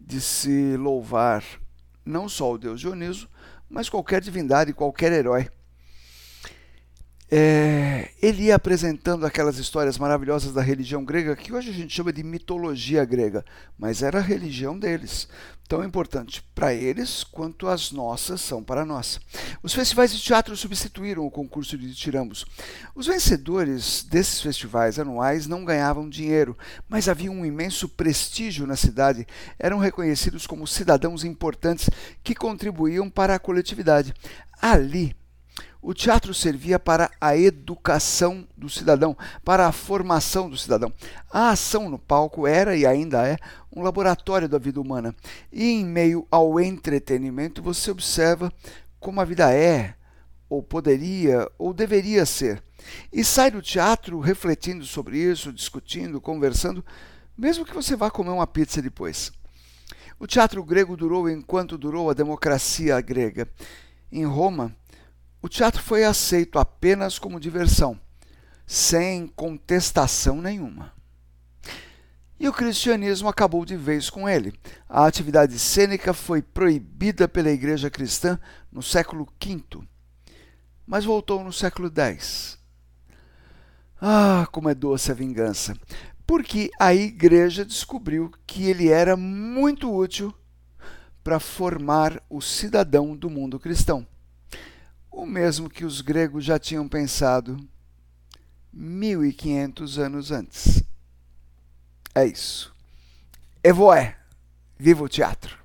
de se louvar não só o deus Dioniso, mas qualquer divindade, qualquer herói. é, ele ia apresentando aquelas histórias maravilhosas da religião grega, que hoje a gente chama de mitologia grega, mas era a religião deles, tão importante para eles quanto as nossas são para nós. Os festivais de teatro substituíram o concurso de tiramos. Os vencedores desses festivais anuais não ganhavam dinheiro, mas havia um imenso prestígio na cidade, eram reconhecidos como cidadãos importantes que contribuíam para a coletividade. Ali, o teatro servia para a educação do cidadão, para a formação do cidadão. A ação no palco era e ainda é um laboratório da vida humana. E em meio ao entretenimento, você observa como a vida é, ou poderia, ou deveria ser. E sai do teatro refletindo sobre isso, discutindo, conversando, mesmo que você vá comer uma pizza depois. O teatro grego durou enquanto durou a democracia grega. Em Roma, o teatro foi aceito apenas como diversão, sem contestação nenhuma. E o cristianismo acabou de vez com ele. A atividade cênica foi proibida pela Igreja Cristã no século V, mas voltou no século X. Ah, como é doce a vingança! Porque a Igreja descobriu que ele era muito útil para formar o cidadão do mundo cristão o mesmo que os gregos já tinham pensado 1500 anos antes. É isso. Evoé, viva o teatro!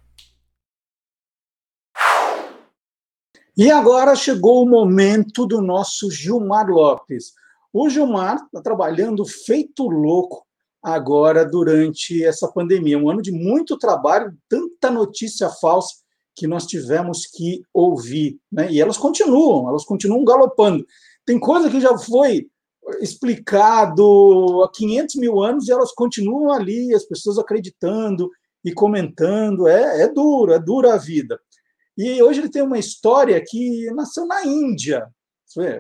E agora chegou o momento do nosso Gilmar Lopes. O Gilmar está trabalhando feito louco agora durante essa pandemia. Um ano de muito trabalho, tanta notícia falsa que nós tivemos que ouvir. Né? E elas continuam, elas continuam galopando. Tem coisa que já foi explicado há 500 mil anos e elas continuam ali, as pessoas acreditando e comentando. É, é duro, é dura a vida. E hoje ele tem uma história que nasceu na Índia.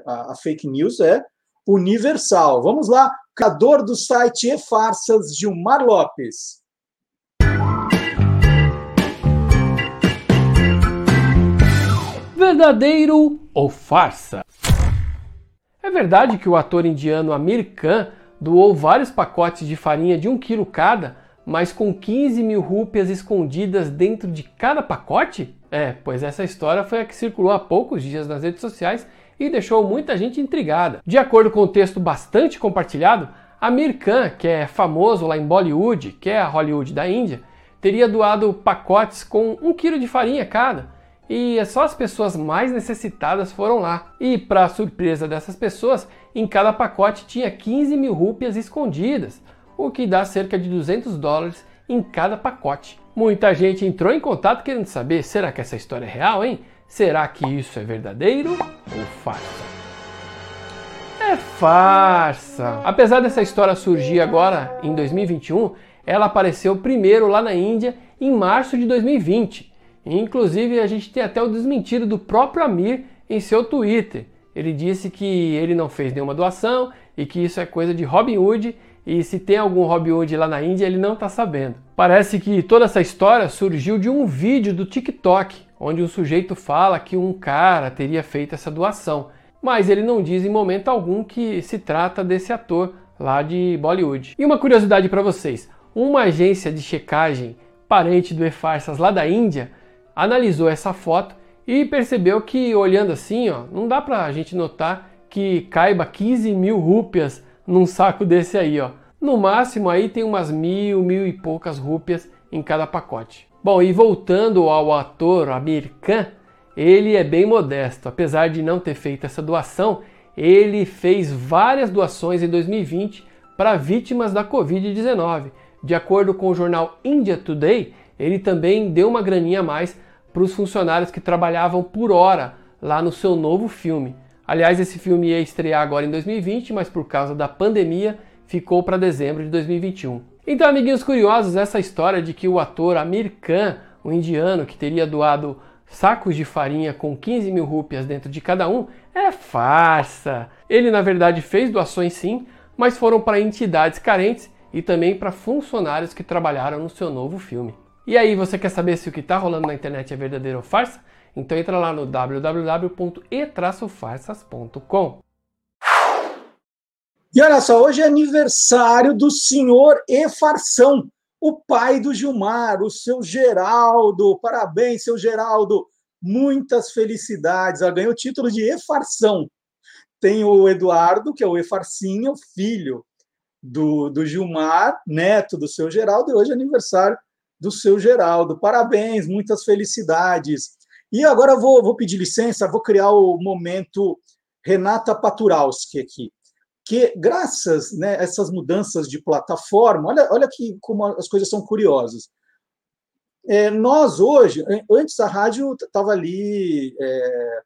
A, a fake news é universal. Vamos lá, criador do site E-Farsas, Gilmar Lopes. Verdadeiro ou farsa? É verdade que o ator indiano Amir Khan doou vários pacotes de farinha de um quilo cada, mas com 15 mil rúpias escondidas dentro de cada pacote? É, pois essa história foi a que circulou há poucos dias nas redes sociais e deixou muita gente intrigada. De acordo com o um texto bastante compartilhado, Amir Khan, que é famoso lá em Bollywood, que é a Hollywood da Índia, teria doado pacotes com um quilo de farinha cada e só as pessoas mais necessitadas foram lá. E, para surpresa dessas pessoas, em cada pacote tinha 15 mil rúpias escondidas, o que dá cerca de 200 dólares em cada pacote. Muita gente entrou em contato querendo saber: será que essa história é real, hein? Será que isso é verdadeiro ou farsa? É farsa! Apesar dessa história surgir agora, em 2021, ela apareceu primeiro lá na Índia em março de 2020 Inclusive, a gente tem até o desmentido do próprio Amir em seu Twitter. Ele disse que ele não fez nenhuma doação e que isso é coisa de Robin Hood e se tem algum Robin Hood lá na Índia ele não está sabendo. Parece que toda essa história surgiu de um vídeo do TikTok, onde um sujeito fala que um cara teria feito essa doação, mas ele não diz em momento algum que se trata desse ator lá de Bollywood. E uma curiosidade para vocês: uma agência de checagem parente do E-Farsas lá da Índia analisou essa foto e percebeu que olhando assim, ó, não dá pra gente notar que caiba 15 mil rúpias num saco desse aí, ó. No máximo aí tem umas mil, mil e poucas rúpias em cada pacote. Bom, e voltando ao ator Amir Khan, ele é bem modesto. Apesar de não ter feito essa doação, ele fez várias doações em 2020 para vítimas da Covid-19. De acordo com o jornal India Today, ele também deu uma graninha a mais para os funcionários que trabalhavam por hora lá no seu novo filme. Aliás, esse filme ia estrear agora em 2020, mas por causa da pandemia ficou para dezembro de 2021. Então, amiguinhos curiosos, essa história de que o ator Amir Khan, o indiano que teria doado sacos de farinha com 15 mil rúpias dentro de cada um, é farsa. Ele, na verdade, fez doações sim, mas foram para entidades carentes e também para funcionários que trabalharam no seu novo filme. E aí, você quer saber se o que está rolando na internet é verdadeiro ou farsa? Então entra lá no www.e-farsas.com. E olha só, hoje é aniversário do senhor Efarção, o pai do Gilmar, o seu Geraldo. Parabéns, seu Geraldo. Muitas felicidades. Ela ganhou o título de Efarção. Tem o Eduardo, que é o Efarcinho, filho do, do Gilmar, neto do seu Geraldo, e hoje é aniversário do seu Geraldo. Parabéns, muitas felicidades. E agora vou, vou pedir licença, vou criar o momento Renata Paturalski aqui que graças né, a essas mudanças de plataforma, olha, olha que como as coisas são curiosas. É, nós hoje, antes a rádio estava ali é,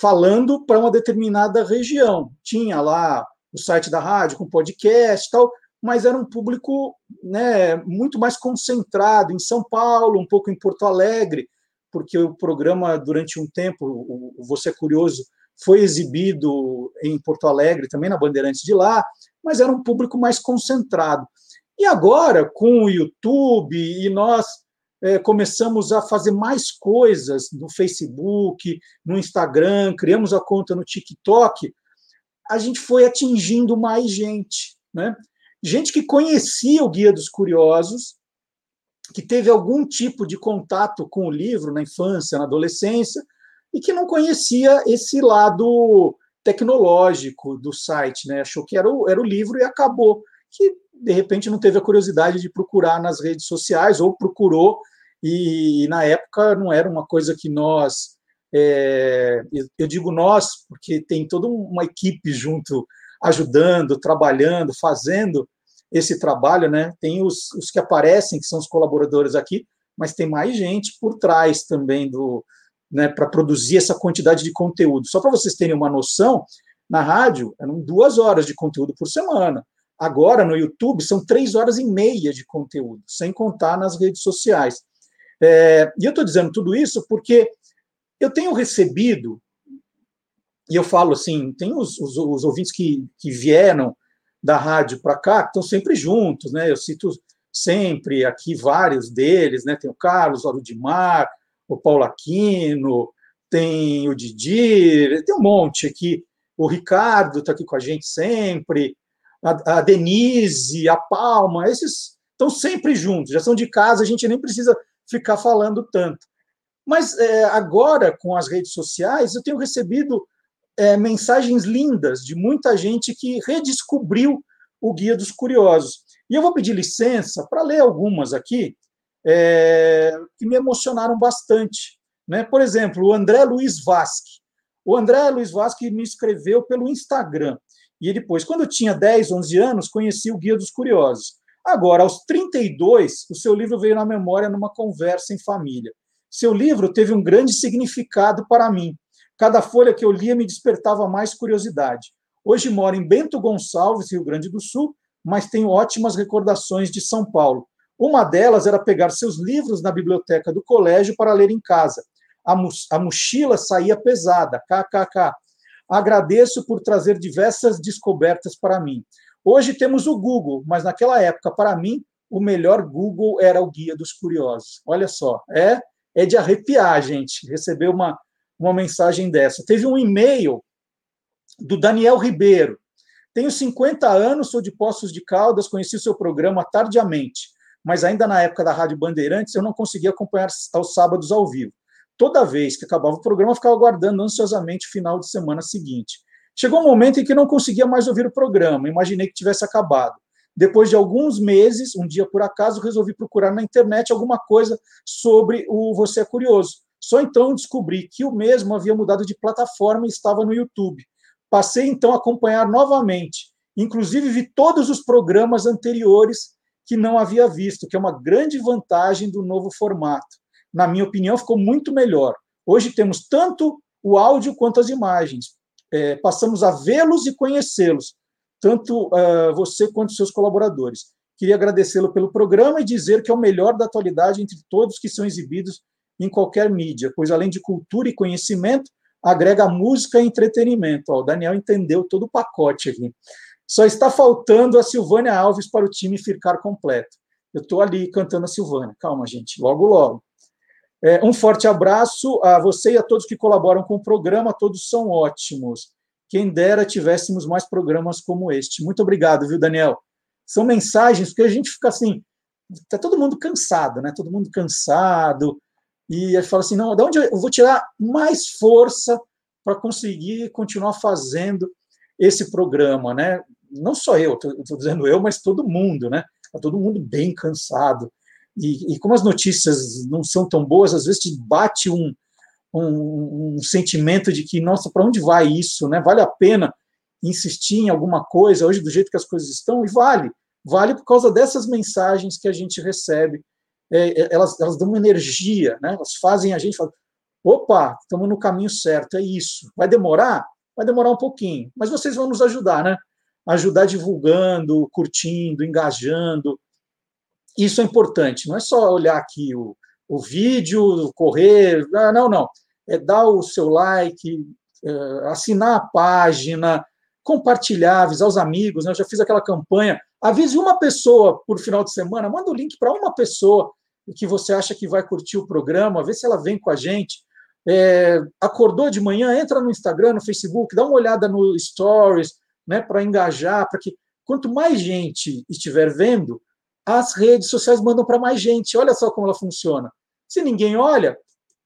falando para uma determinada região, tinha lá o site da rádio com podcast e tal, mas era um público né, muito mais concentrado em São Paulo, um pouco em Porto Alegre, porque o programa durante um tempo, o Você é Curioso, foi exibido em Porto Alegre, também na Bandeirantes de lá, mas era um público mais concentrado. E agora, com o YouTube, e nós é, começamos a fazer mais coisas no Facebook, no Instagram, criamos a conta no TikTok, a gente foi atingindo mais gente. Né? Gente que conhecia o Guia dos Curiosos, que teve algum tipo de contato com o livro na infância, na adolescência, e que não conhecia esse lado tecnológico do site, né? Achou que era o, era o livro e acabou. Que de repente não teve a curiosidade de procurar nas redes sociais ou procurou e, e na época não era uma coisa que nós é, eu digo nós porque tem toda uma equipe junto ajudando, trabalhando, fazendo esse trabalho, né? Tem os, os que aparecem que são os colaboradores aqui, mas tem mais gente por trás também do, né, para produzir essa quantidade de conteúdo. Só para vocês terem uma noção, na rádio eram duas horas de conteúdo por semana. Agora, no YouTube, são três horas e meia de conteúdo, sem contar nas redes sociais. É, e eu estou dizendo tudo isso porque eu tenho recebido, e eu falo assim, tem os, os, os ouvintes que, que vieram da rádio para cá, que estão sempre juntos, né? Eu cito sempre aqui vários deles, né? Tem o Carlos, o Aldimar, o Paulo Aquino, tem o Didi, tem um monte aqui. O Ricardo está aqui com a gente sempre, a, a Denise, a Palma, esses estão sempre juntos, já são de casa, a gente nem precisa ficar falando tanto. Mas é, agora, com as redes sociais, eu tenho recebido é, mensagens lindas de muita gente que redescobriu o Guia dos Curiosos. E eu vou pedir licença para ler algumas aqui, é, que me emocionaram bastante. Né? Por exemplo, o André Luiz Vasque. O André Luiz Vasque me escreveu pelo Instagram. E depois, quando eu tinha 10, 11 anos, conheci o Guia dos Curiosos. Agora, aos 32, o seu livro veio na memória numa conversa em família. Seu livro teve um grande significado para mim. Cada folha que eu lia me despertava mais curiosidade. Hoje moro em Bento Gonçalves, Rio Grande do Sul, mas tenho ótimas recordações de São Paulo. Uma delas era pegar seus livros na biblioteca do colégio para ler em casa. A, a mochila saía pesada, kkk. Agradeço por trazer diversas descobertas para mim. Hoje temos o Google, mas naquela época, para mim, o melhor Google era o Guia dos Curiosos. Olha só, é, é de arrepiar, gente, receber uma, uma mensagem dessa. Teve um e-mail do Daniel Ribeiro. Tenho 50 anos, sou de Poços de Caldas, conheci o seu programa tardiamente mas ainda na época da Rádio Bandeirantes eu não conseguia acompanhar aos sábados ao vivo. Toda vez que acabava o programa, eu ficava aguardando ansiosamente o final de semana seguinte. Chegou um momento em que não conseguia mais ouvir o programa, imaginei que tivesse acabado. Depois de alguns meses, um dia por acaso, resolvi procurar na internet alguma coisa sobre o Você é Curioso. Só então descobri que o mesmo havia mudado de plataforma e estava no YouTube. Passei então a acompanhar novamente. Inclusive vi todos os programas anteriores que não havia visto, que é uma grande vantagem do novo formato. Na minha opinião, ficou muito melhor. Hoje temos tanto o áudio quanto as imagens. É, passamos a vê-los e conhecê-los, tanto uh, você quanto seus colaboradores. Queria agradecê-lo pelo programa e dizer que é o melhor da atualidade entre todos que são exibidos em qualquer mídia, pois além de cultura e conhecimento, agrega música e entretenimento. Ó, o Daniel entendeu todo o pacote aqui. Só está faltando a Silvânia Alves para o time ficar completo. Eu estou ali cantando a Silvânia. Calma, gente, logo, logo. É, um forte abraço a você e a todos que colaboram com o programa, todos são ótimos. Quem dera tivéssemos mais programas como este. Muito obrigado, viu, Daniel? São mensagens, porque a gente fica assim, tá todo mundo cansado, né? Todo mundo cansado. E aí fala assim: não, de onde eu vou tirar mais força para conseguir continuar fazendo esse programa, né? Não só eu, estou dizendo eu, mas todo mundo, né? Está todo mundo bem cansado. E, e, como as notícias não são tão boas, às vezes te bate um, um, um sentimento de que, nossa, para onde vai isso, né? Vale a pena insistir em alguma coisa hoje do jeito que as coisas estão? E vale, vale por causa dessas mensagens que a gente recebe. É, é elas, elas dão uma energia, né? Elas fazem a gente falar, opa, estamos no caminho certo, é isso. Vai demorar? Vai demorar um pouquinho, mas vocês vão nos ajudar, né? Ajudar divulgando, curtindo, engajando. Isso é importante, não é só olhar aqui o, o vídeo, correr, ah, não, não. É dar o seu like, é, assinar a página, compartilhar, avisar os amigos. Né? Eu já fiz aquela campanha. Avise uma pessoa por final de semana, manda o link para uma pessoa que você acha que vai curtir o programa, vê se ela vem com a gente. É, acordou de manhã, entra no Instagram, no Facebook, dá uma olhada no Stories, né, para engajar, para que quanto mais gente estiver vendo, as redes sociais mandam para mais gente. Olha só como ela funciona. Se ninguém olha,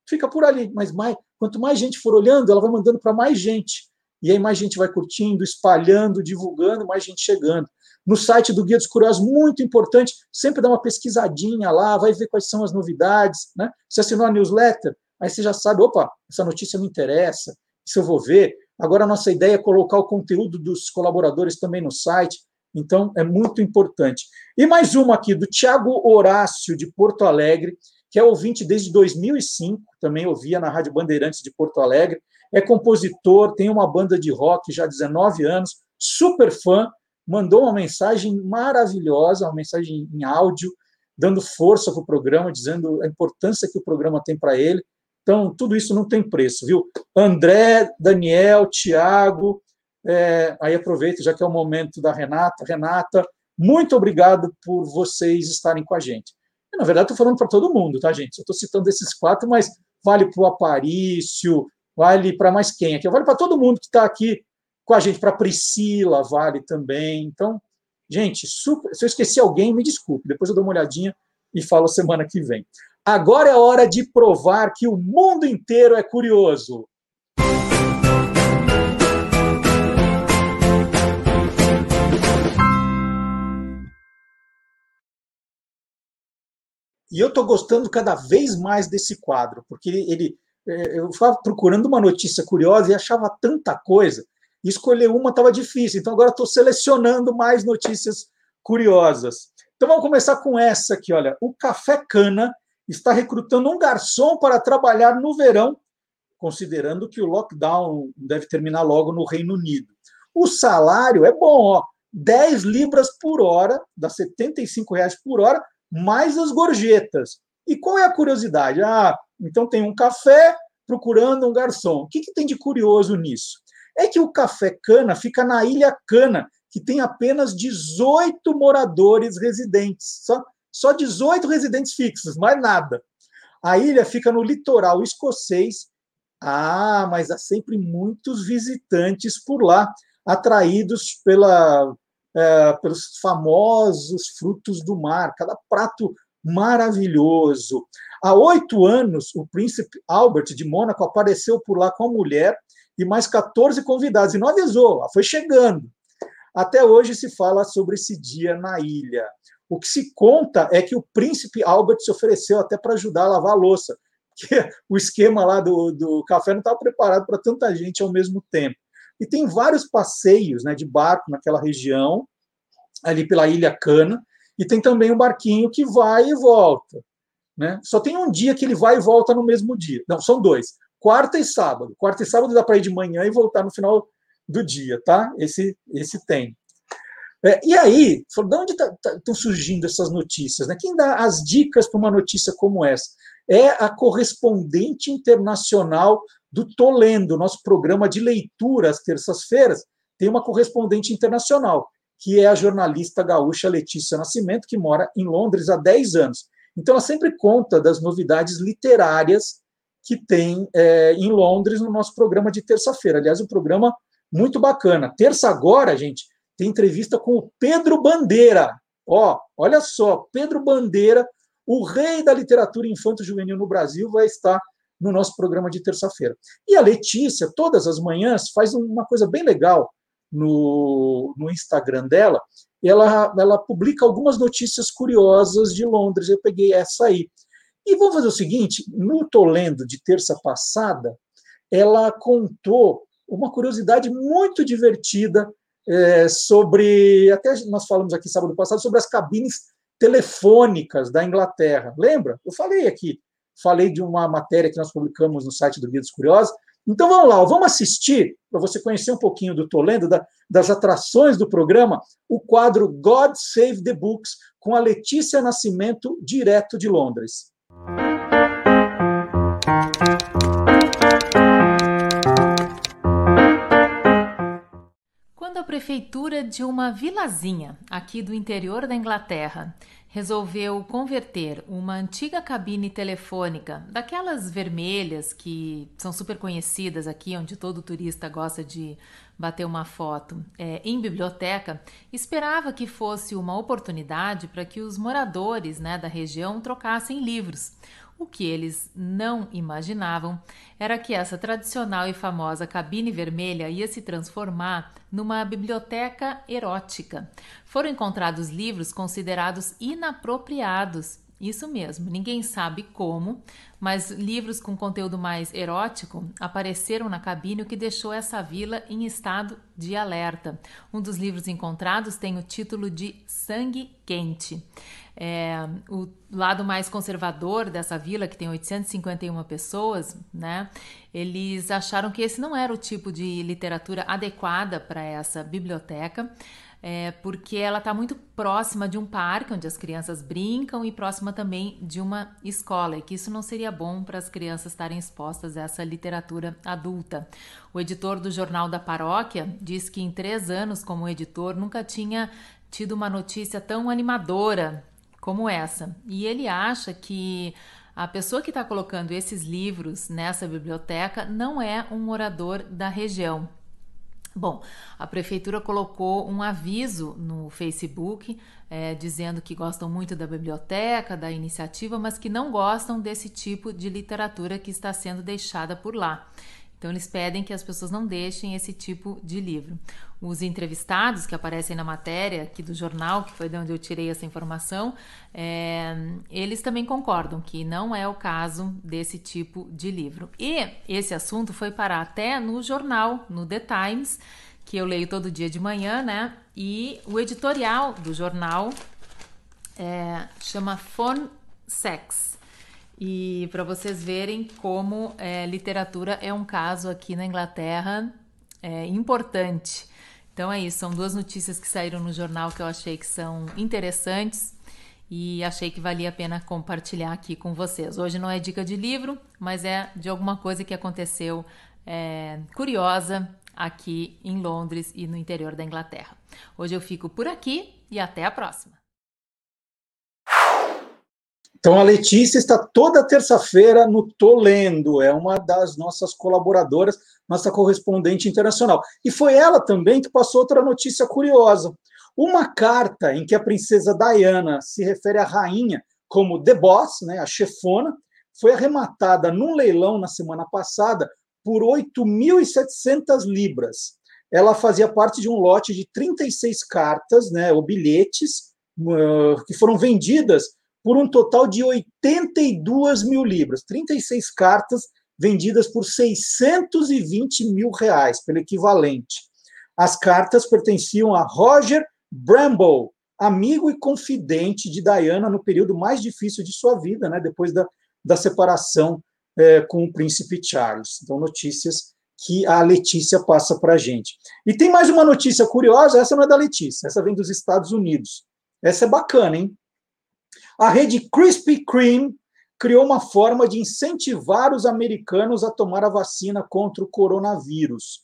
fica por ali. Mas mais, quanto mais gente for olhando, ela vai mandando para mais gente. E aí mais gente vai curtindo, espalhando, divulgando, mais gente chegando. No site do Guia dos Curiosos, muito importante, sempre dá uma pesquisadinha lá, vai ver quais são as novidades. Né? Você assinou a newsletter, aí você já sabe, opa, essa notícia me interessa, isso eu vou ver. Agora a nossa ideia é colocar o conteúdo dos colaboradores também no site. Então, é muito importante. E mais uma aqui, do Tiago Horácio, de Porto Alegre, que é ouvinte desde 2005, também ouvia na Rádio Bandeirantes de Porto Alegre, é compositor, tem uma banda de rock já há 19 anos, super fã, mandou uma mensagem maravilhosa, uma mensagem em áudio, dando força para o programa, dizendo a importância que o programa tem para ele. Então, tudo isso não tem preço, viu? André, Daniel, Tiago, é, aí aproveito, já que é o momento da Renata. Renata, muito obrigado por vocês estarem com a gente. E, na verdade, estou falando para todo mundo, tá, gente? Eu estou citando esses quatro, mas vale para o Aparício, vale para mais quem aqui? Vale para todo mundo que está aqui com a gente, para Priscila, vale também. Então, gente, super, se eu esqueci alguém, me desculpe, depois eu dou uma olhadinha e falo semana que vem. Agora é hora de provar que o mundo inteiro é curioso. E eu estou gostando cada vez mais desse quadro, porque ele, é, eu estava procurando uma notícia curiosa e achava tanta coisa. E escolher uma estava difícil, então agora estou selecionando mais notícias curiosas. Então vamos começar com essa aqui, olha. O Café Cana está recrutando um garçom para trabalhar no verão, considerando que o lockdown deve terminar logo no Reino Unido. O salário é bom, ó, 10 libras por hora, dá 75 reais por hora, mais as gorjetas. E qual é a curiosidade? Ah, então tem um café procurando um garçom. O que, que tem de curioso nisso? É que o Café Cana fica na Ilha Cana, que tem apenas 18 moradores residentes. Só, só 18 residentes fixos, mais nada. A ilha fica no litoral escocês. Ah, mas há sempre muitos visitantes por lá, atraídos pela, é, pelos famosos frutos do mar, cada prato maravilhoso. Há oito anos, o príncipe Albert de Mônaco apareceu por lá com a mulher e mais 14 convidados, e não avisou, foi chegando. Até hoje se fala sobre esse dia na ilha. O que se conta é que o príncipe Albert se ofereceu até para ajudar a lavar a louça, que (laughs) o esquema lá do, do café não estava preparado para tanta gente ao mesmo tempo. E tem vários passeios né, de barco naquela região, ali pela Ilha Cana, e tem também um barquinho que vai e volta. Né? Só tem um dia que ele vai e volta no mesmo dia. Não, são dois. Quarta e sábado. Quarta e sábado dá para ir de manhã e voltar no final do dia, tá? Esse, esse tem. É, e aí, de onde estão tá, tá, surgindo essas notícias? Né? Quem dá as dicas para uma notícia como essa? É a correspondente internacional do Tolendo, nosso programa de leitura às terças-feiras, tem uma correspondente internacional, que é a jornalista gaúcha Letícia Nascimento, que mora em Londres há 10 anos. Então, ela sempre conta das novidades literárias que tem é, em Londres no nosso programa de terça-feira. Aliás, o programa muito bacana. Terça agora, gente, tem entrevista com o Pedro Bandeira. Ó, olha só, Pedro Bandeira, o rei da literatura infanto-juvenil no Brasil, vai estar no nosso programa de terça-feira. E a Letícia, todas as manhãs, faz uma coisa bem legal no, no Instagram dela. Ela, ela publica algumas notícias curiosas de Londres. Eu peguei essa aí. E vamos fazer o seguinte: no Tolendo de terça passada, ela contou uma curiosidade muito divertida é, sobre. Até nós falamos aqui sábado passado sobre as cabines telefônicas da Inglaterra. Lembra? Eu falei aqui, falei de uma matéria que nós publicamos no site do Guia dos Curiosos. Então vamos lá, vamos assistir, para você conhecer um pouquinho do Tolendo, da, das atrações do programa, o quadro God Save the Books, com a Letícia Nascimento, direto de Londres. Prefeitura de uma vilazinha aqui do interior da Inglaterra resolveu converter uma antiga cabine telefônica, daquelas vermelhas que são super conhecidas aqui, onde todo turista gosta de bater uma foto, é, em biblioteca, esperava que fosse uma oportunidade para que os moradores né, da região trocassem livros. O que eles não imaginavam era que essa tradicional e famosa cabine vermelha ia se transformar numa biblioteca erótica. Foram encontrados livros considerados inapropriados. Isso mesmo, ninguém sabe como, mas livros com conteúdo mais erótico apareceram na cabine, o que deixou essa vila em estado de alerta. Um dos livros encontrados tem o título de Sangue Quente. É, o lado mais conservador dessa vila, que tem 851 pessoas, né, eles acharam que esse não era o tipo de literatura adequada para essa biblioteca. É, porque ela está muito próxima de um parque onde as crianças brincam e próxima também de uma escola, e que isso não seria bom para as crianças estarem expostas a essa literatura adulta. O editor do Jornal da Paróquia diz que em três anos como editor nunca tinha tido uma notícia tão animadora como essa. E ele acha que a pessoa que está colocando esses livros nessa biblioteca não é um morador da região. Bom, a prefeitura colocou um aviso no Facebook é, dizendo que gostam muito da biblioteca, da iniciativa, mas que não gostam desse tipo de literatura que está sendo deixada por lá. Então, eles pedem que as pessoas não deixem esse tipo de livro. Os entrevistados que aparecem na matéria aqui do jornal, que foi de onde eu tirei essa informação, é, eles também concordam que não é o caso desse tipo de livro. E esse assunto foi parar até no jornal, no The Times, que eu leio todo dia de manhã, né? E o editorial do jornal é, chama Phone Sex e para vocês verem como é, literatura é um caso aqui na Inglaterra é, importante. Então é isso, são duas notícias que saíram no jornal que eu achei que são interessantes e achei que valia a pena compartilhar aqui com vocês. Hoje não é dica de livro, mas é de alguma coisa que aconteceu é, curiosa aqui em Londres e no interior da Inglaterra. Hoje eu fico por aqui e até a próxima. Então, a Letícia está toda terça-feira no Tolendo, é uma das nossas colaboradoras, nossa correspondente internacional. E foi ela também que passou outra notícia curiosa. Uma carta em que a princesa Diana se refere à rainha como The Boss, né, a chefona, foi arrematada num leilão na semana passada por 8.700 libras. Ela fazia parte de um lote de 36 cartas, né, ou bilhetes, que foram vendidas por um total de 82 mil libras, 36 cartas vendidas por 620 mil reais, pelo equivalente. As cartas pertenciam a Roger Bramble, amigo e confidente de Diana no período mais difícil de sua vida, né, depois da, da separação é, com o príncipe Charles. Então, notícias que a Letícia passa para a gente. E tem mais uma notícia curiosa, essa não é da Letícia, essa vem dos Estados Unidos. Essa é bacana, hein? A rede Krispy Kreme criou uma forma de incentivar os americanos a tomar a vacina contra o coronavírus.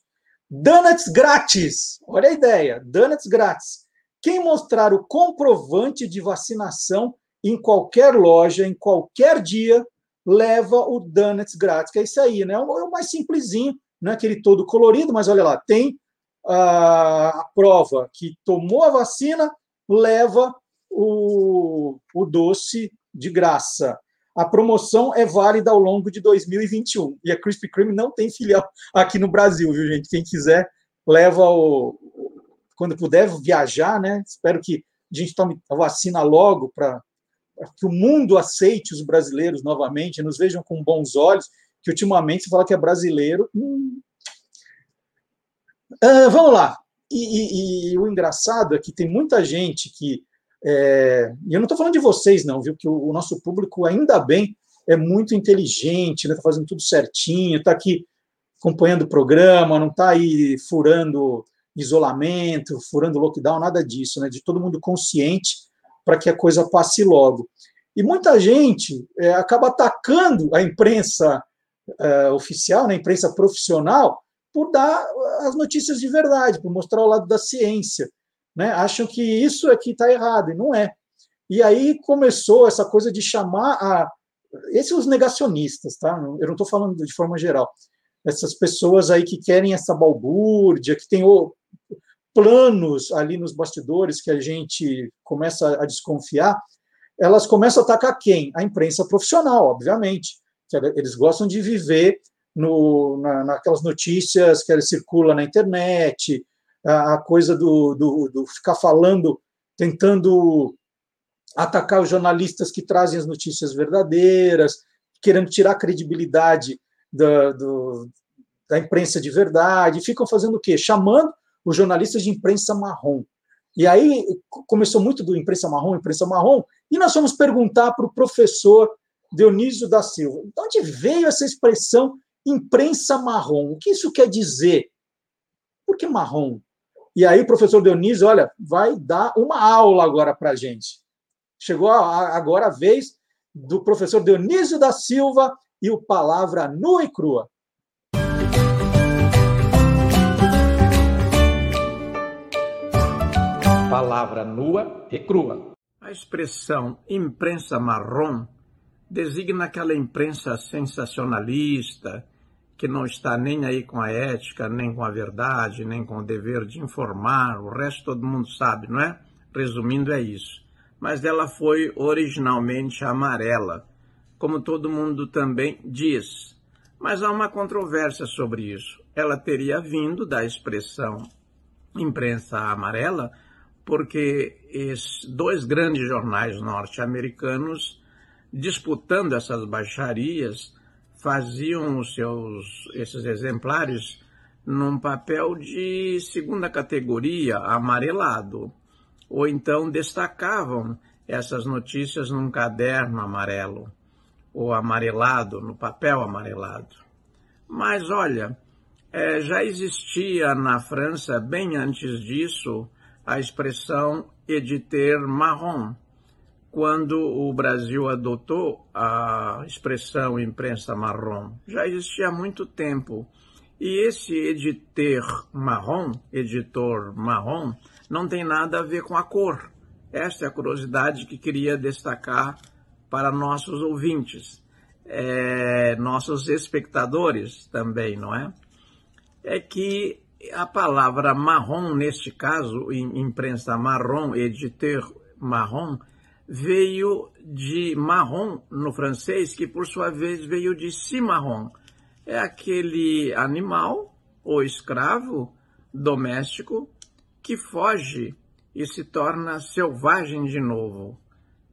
Donuts grátis! Olha a ideia, donuts grátis. Quem mostrar o comprovante de vacinação em qualquer loja, em qualquer dia, leva o donuts grátis, que é isso aí, né? É o mais simplesinho, não é aquele todo colorido, mas olha lá, tem a, a prova que tomou a vacina leva o, o doce de graça. A promoção é válida ao longo de 2021. E a Krispy Kreme não tem filial aqui no Brasil, viu, gente? Quem quiser, leva o. Quando puder viajar, né? Espero que a gente tome a vacina logo para que o mundo aceite os brasileiros novamente, nos vejam com bons olhos, que ultimamente se fala que é brasileiro. Hum. Uh, vamos lá. E, e, e, o engraçado é que tem muita gente que é, e eu não estou falando de vocês, não, viu? Que o, o, nosso público, ainda bem, é muito inteligente, está né? Tá fazendo tudo certinho, está aqui acompanhando o programa, não está aí furando isolamento, furando lockdown, nada disso, né? De todo mundo consciente para que a coisa passe logo. E muita gente é, acaba atacando a imprensa é, oficial, né, a imprensa profissional, por dar as notícias de verdade, por mostrar o lado da ciência né, acham que isso aqui está errado, e não é. E aí começou essa coisa de chamar a. Esses os negacionistas, tá? Eu não estou falando de forma geral. Essas pessoas aí que querem essa balbúrdia, que tem planos ali nos bastidores que a gente começa a desconfiar, elas começam a atacar quem? A imprensa profissional, obviamente. Eles gostam de viver no, na, naquelas notícias que circulam na internet, a coisa do, do, do ficar falando, tentando atacar os jornalistas que trazem as notícias verdadeiras, querendo tirar a credibilidade da, do, da imprensa de verdade, ficam fazendo o quê? Chamando os jornalistas de imprensa marrom. E aí começou muito do imprensa marrom, imprensa marrom, e nós fomos perguntar para o professor Dionísio da Silva, de onde veio essa expressão imprensa marrom? O que isso quer dizer? Por que marrom? E aí o professor Dionísio, olha, vai dar uma aula agora para a gente. Chegou agora a vez do professor Dionísio da Silva e o Palavra Nua e Crua. Palavra nua e crua. A expressão imprensa marrom designa aquela imprensa sensacionalista, que não está nem aí com a ética, nem com a verdade, nem com o dever de informar, o resto todo mundo sabe, não é? Resumindo, é isso. Mas ela foi originalmente amarela, como todo mundo também diz. Mas há uma controvérsia sobre isso. Ela teria vindo da expressão imprensa amarela, porque dois grandes jornais norte-americanos, disputando essas baixarias, faziam os seus esses exemplares num papel de segunda categoria, amarelado, ou então destacavam essas notícias num caderno amarelo ou amarelado, no papel amarelado. Mas olha, é, já existia na França, bem antes disso, a expressão editer marron, quando o Brasil adotou a expressão imprensa marrom. Já existia há muito tempo. E esse editor marrom, editor marrom, não tem nada a ver com a cor. Esta é a curiosidade que queria destacar para nossos ouvintes, é, nossos espectadores também, não é? É que a palavra marrom, neste caso, imprensa marrom, editor marrom, veio de marrom no francês, que por sua vez veio de cimarron. É aquele animal ou escravo doméstico que foge e se torna selvagem de novo.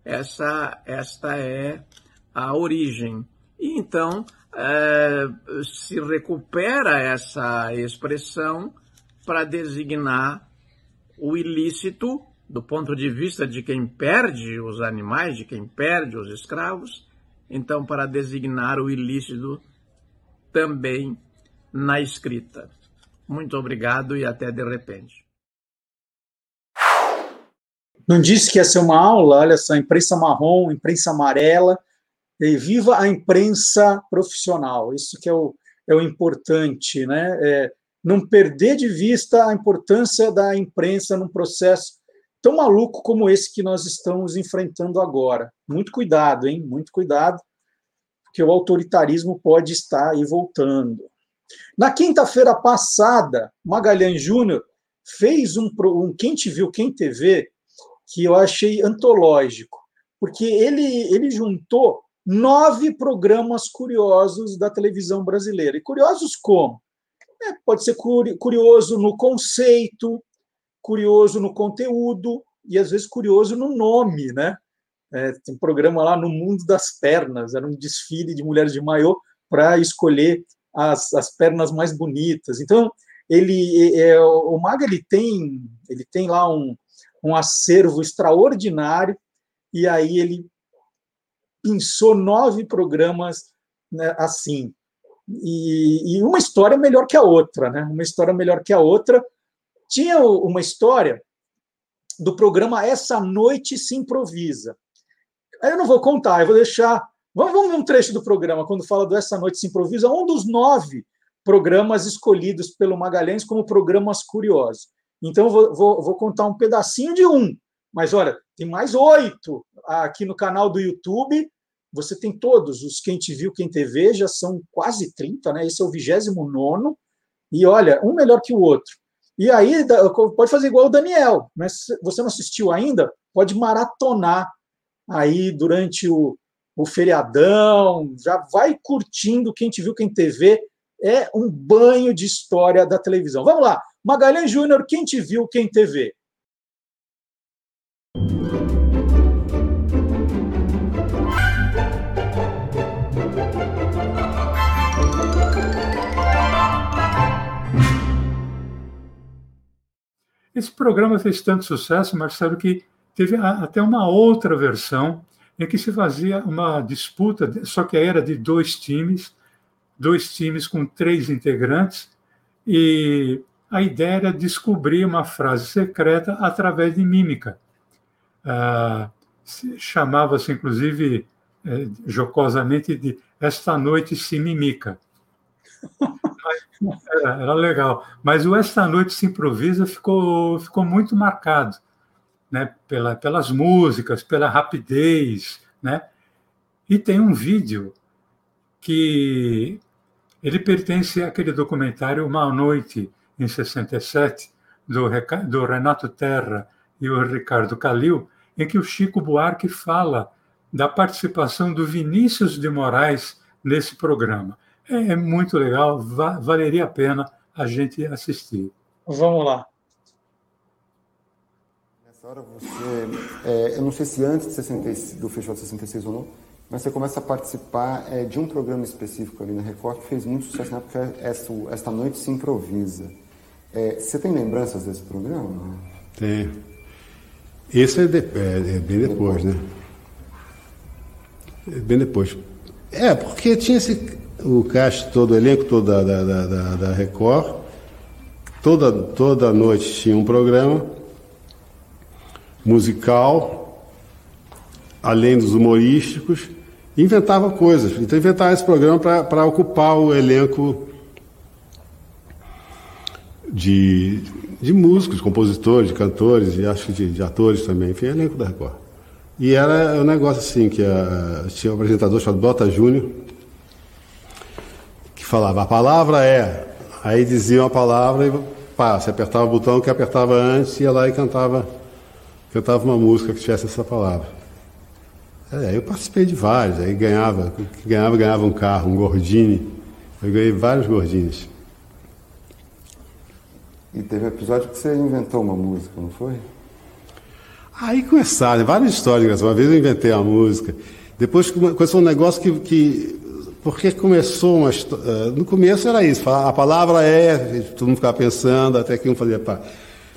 Essa, esta é a origem. E então é, se recupera essa expressão para designar o ilícito do ponto de vista de quem perde os animais, de quem perde os escravos, então para designar o ilícito também na escrita. Muito obrigado e até de repente. Não disse que ia ser uma aula, olha só, imprensa marrom, imprensa amarela, e viva a imprensa profissional, isso que é o, é o importante, né? É não perder de vista a importância da imprensa num processo tão maluco como esse que nós estamos enfrentando agora. Muito cuidado, hein? Muito cuidado, porque o autoritarismo pode estar aí voltando. Na quinta-feira passada, Magalhães Júnior fez um, um Quem Te Viu, Quem TV, que eu achei antológico, porque ele, ele juntou nove programas curiosos da televisão brasileira. E curiosos como? É, pode ser curioso no conceito, curioso no conteúdo e às vezes curioso no nome, né? É, tem um programa lá no Mundo das Pernas, era um desfile de mulheres de maiô para escolher as, as pernas mais bonitas. Então, ele é, o Maga ele tem, ele tem lá um, um acervo extraordinário, e aí ele pensou nove programas né, assim. E, e, uma história melhor que a outra, né? Uma história melhor que a outra. Tinha uma história do programa Essa Noite Se Improvisa. Eu não vou contar, eu vou deixar. Vamos, vamos ver um trecho do programa, quando fala do Essa Noite Se Improvisa, um dos nove programas escolhidos pelo Magalhães como programas curiosos. Então, vou, vou, vou contar um pedacinho de um. Mas olha, tem mais oito aqui no canal do YouTube. Você tem todos os Quem Te Viu, Quem TV, já são quase 30, né? Esse é o 29. E olha, um melhor que o outro. E aí, pode fazer igual o Daniel. Né? Se você não assistiu ainda, pode maratonar aí durante o, o feriadão. Já vai curtindo Quem Te Viu, Quem TV. É um banho de história da televisão. Vamos lá. Magalhães Júnior, quem te viu, quem te Esse programa fez tanto sucesso, Marcelo, que teve até uma outra versão em que se fazia uma disputa, só que era de dois times, dois times com três integrantes, e a ideia era descobrir uma frase secreta através de mímica. Ah, Chamava-se, inclusive, eh, jocosamente, de Esta Noite se Mimica. Era, era, legal. Mas o Esta Noite se Improvisa ficou, ficou muito marcado né? Pela, pelas músicas, pela rapidez. Né? E tem um vídeo que ele pertence àquele documentário Uma Noite em 67, do, do Renato Terra e o Ricardo Calil, em que o Chico Buarque fala da participação do Vinícius de Moraes nesse programa. É, é muito legal, va valeria a pena a gente assistir. Vamos lá. Nessa hora você, é, eu não sei se antes de 66, do Festival de 66 ou não, mas você começa a participar é, de um programa específico ali na Record que fez muito sucesso na época, é esta, esta Noite Se Improvisa. É, você tem lembranças desse programa? Tenho. Esse é, de, é, é bem depois, né? É bem depois. É, porque tinha esse, o cast todo, o elenco todo da, da, da, da Record. Toda, toda noite tinha um programa musical, além dos humorísticos, inventava coisas. Então inventava esse programa para ocupar o elenco de, de músicos, compositores, de cantores e acho que de, de, atores também, enfim, elenco da Record. E era um negócio assim, que a, tinha um apresentador chamado Bota Júnior, falava, a palavra é, aí dizia uma palavra e pá, você apertava o botão que apertava antes, ia lá e cantava, cantava uma música que tivesse essa palavra. É, eu participei de vários, aí ganhava, ganhava, ganhava um carro, um Gordini. Eu ganhei vários Gordines. E teve um episódio que você inventou uma música, não foi? Aí começaram, várias histórias. Uma vez eu inventei a música. Depois começou um negócio que. que porque começou uma história. Eh, no começo era isso, a palavra é, todo mundo ficava pensando, até que um fazia pá.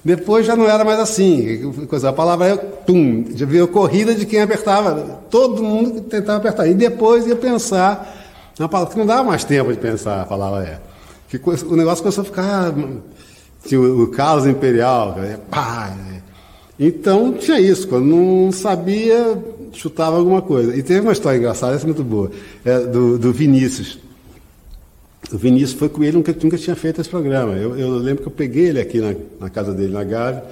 Depois já não era mais assim. A palavra é tum. Já veio corrida de quem apertava. Todo mundo tentava apertar. E depois ia pensar na palavra, que não dava mais tempo de pensar a palavra é. Que o negócio começou a ficar tinha o, Carlos Imperial, pá. Então tinha isso, quando não sabia, chutava alguma coisa. E teve uma história engraçada, essa é muito boa, é, do, do Vinícius. O Vinícius foi com ele, nunca, nunca tinha feito esse programa. Eu, eu lembro que eu peguei ele aqui na, na casa dele, na Gávea,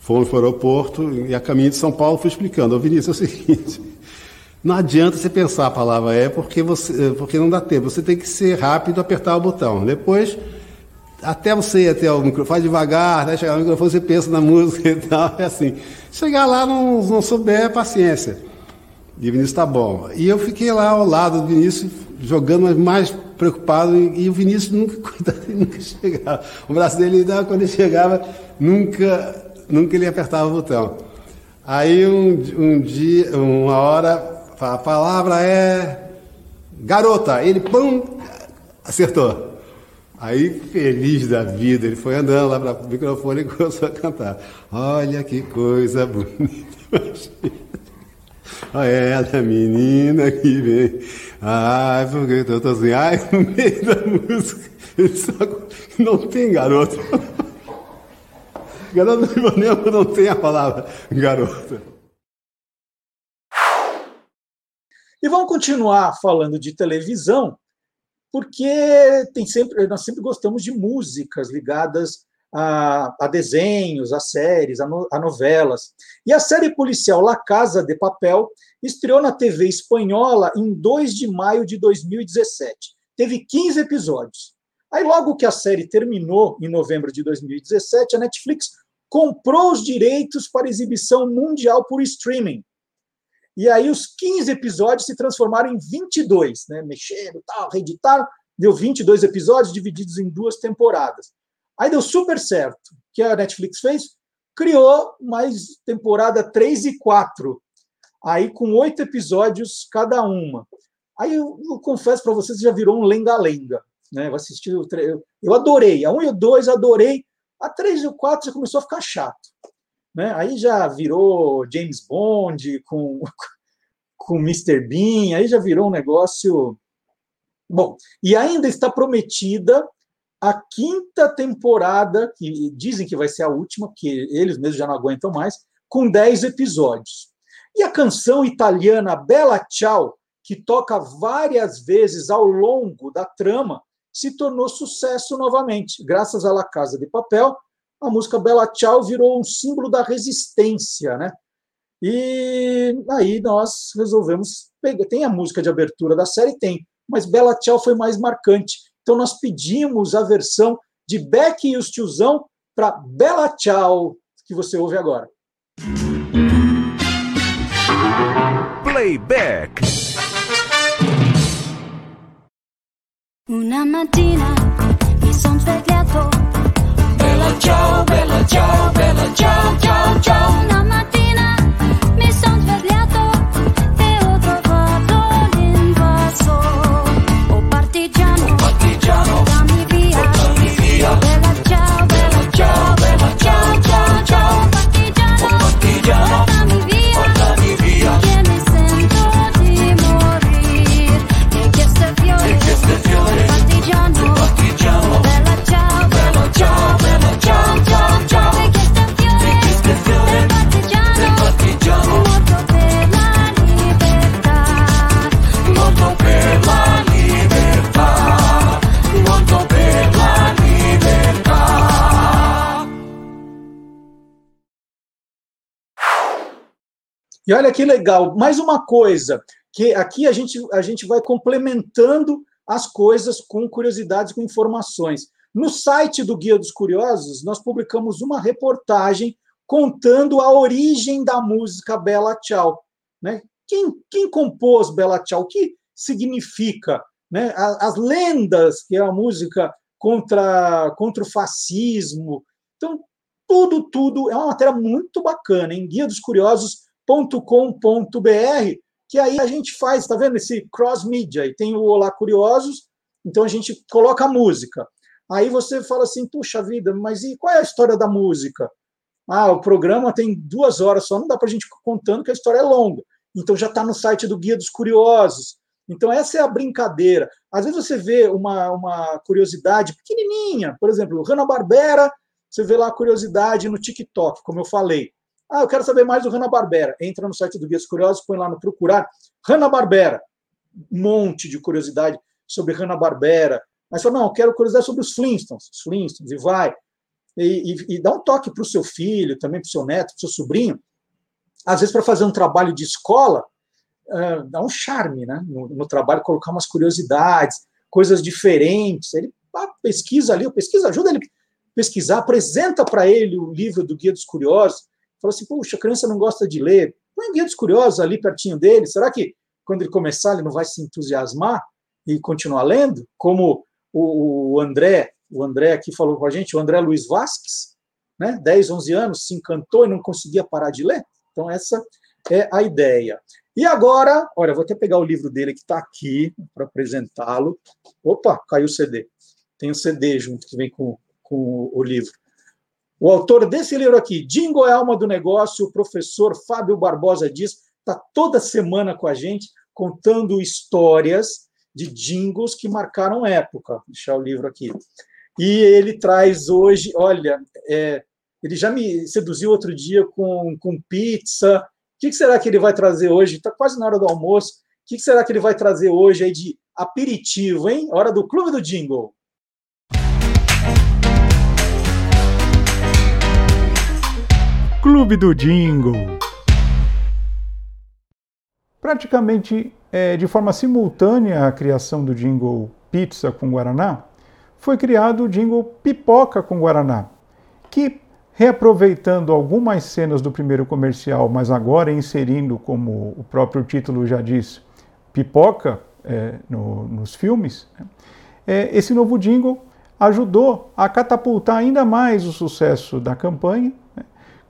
fomos para o aeroporto e a caminho de São Paulo fui explicando. O Vinícius é o (laughs) seguinte, Não adianta você pensar a palavra é porque, você, porque não dá tempo. Você tem que ser rápido apertar o botão. Depois, até você ir até o microfone, faz devagar, até chegar no microfone, você pensa na (laughs) música e tal. É assim. Chegar lá, não, não souber, paciência. E o Vinícius está bom. E eu fiquei lá ao lado do Vinícius, jogando, mas mais preocupado. E, e o Vinícius nunca, (laughs) nunca chegava. O braço dele, quando ele chegava, nunca, nunca ele apertava o botão. Aí um, um dia, uma hora, a palavra é garota. Ele, pum, acertou. Aí, feliz da vida, ele foi andando lá para o microfone e começou a cantar. Olha que coisa bonita. Olha ela, menina que vem. Ai, porque eu tô assim, ai, no meio da música, ele só não tem garoto. Garoto do Ivanildo não tem a palavra garota. E vamos continuar falando de televisão, porque tem sempre, nós sempre gostamos de músicas ligadas a, a desenhos, a séries, a, no, a novelas. E a série policial La Casa de Papel estreou na TV espanhola em 2 de maio de 2017. Teve 15 episódios. Aí, logo que a série terminou, em novembro de 2017, a Netflix comprou os direitos para exibição mundial por streaming. E aí, os 15 episódios se transformaram em 22, né? Mexeram, tal, reeditaram, deu 22 episódios divididos em duas temporadas. Aí deu super certo. O que a Netflix fez? Criou mais temporada 3 e 4. Aí com oito episódios cada uma. Aí eu, eu confesso para vocês, já virou um lenga-lenga. Né? Eu assisti o eu adorei. A 1 e o 2 adorei. A 3 e o 4 já começou a ficar chato. Né? Aí já virou James Bond com (laughs) com Mr. Bean, aí já virou um negócio Bom, e ainda está prometida a quinta temporada, que dizem que vai ser a última, que eles mesmos já não aguentam mais, com 10 episódios. E a canção italiana Bella Ciao, que toca várias vezes ao longo da trama, se tornou sucesso novamente. Graças à La Casa de Papel, a música Bella Ciao virou um símbolo da resistência, né? E aí nós resolvemos pegar. Tem a música de abertura da série? Tem, mas Bella Ciao foi mais marcante. Então nós pedimos a versão de Beck e os Tiozão para Bella Ciao, que você ouve agora. Playback. Una mattina mi son svegliato. Bella ciao, bella ciao, bella ciao, ciao, ciao. Una mattina E olha que legal, mais uma coisa, que aqui a gente, a gente vai complementando as coisas com curiosidades, com informações. No site do Guia dos Curiosos, nós publicamos uma reportagem contando a origem da música Bela Tchau. Né? Quem, quem compôs Bela Tchau? O que significa? Né? As lendas, que é a música contra, contra o fascismo. Então, tudo, tudo. É uma matéria muito bacana, em guia dos curiosos.com.br, que aí a gente faz, tá vendo esse cross-media? E tem o Olá Curiosos, então a gente coloca a música. Aí você fala assim, puxa vida, mas e qual é a história da música? Ah, o programa tem duas horas só, não dá para a gente contando que a história é longa. Então já está no site do Guia dos Curiosos. Então essa é a brincadeira. Às vezes você vê uma, uma curiosidade pequenininha, por exemplo, Hanna-Barbera, você vê lá a curiosidade no TikTok, como eu falei. Ah, eu quero saber mais do Hanna-Barbera. Entra no site do Guia dos Curiosos, põe lá no procurar Hanna-Barbera. Um monte de curiosidade sobre Hanna-Barbera. Mas fala, não, eu quero curiosidade sobre os Flintstones, os Flintstones, e vai. E, e- e dá um toque para o seu filho, também para o seu neto, para o seu sobrinho. Às vezes, para fazer um trabalho de escola, uh, dá um charme né, no, no, trabalho, colocar umas curiosidades, coisas diferentes. Ele ah, pesquisa ali, pesquisa, ajuda ele pesquisar, apresenta para ele o livro do Guia dos Curiosos. Fala assim: puxa, a criança não gosta de ler. Põe Guia dos Curiosos ali pertinho dele. Será que quando ele começar ele não vai se entusiasmar e continuar lendo? Como o, André, o André aqui falou com a gente, o André Luiz Vasques, né, 10, 11 anos, se encantou e não conseguia parar de ler. Então, essa é a ideia. E agora, olha, vou até pegar o livro dele que está aqui para apresentá-lo. Opa, caiu o CD. Tem o CD junto que vem com, com o livro. O autor desse livro aqui, Jingle é alma do negócio, o professor Fábio Barbosa diz, está toda semana com a gente contando histórias de jingles que marcaram época. Vou deixar o livro aqui. E ele traz hoje, olha, é, ele já me seduziu outro dia com, com pizza. O que, será que ele vai trazer hoje? Está quase na hora do almoço. O que, será que ele vai trazer hoje aí de aperitivo, hein? Hora do Clube do Jingle. Clube do Jingle. Praticamente é, de forma simultânea à criação do jingle Pizza com Guaraná, foi criado o jingle Pipoca com Guaraná, que, reaproveitando algumas cenas do primeiro comercial, mas agora inserindo, como o próprio título já diz, pipoca é, no, nos filmes, né, é, esse novo jingle ajudou a catapultar ainda mais o sucesso da campanha,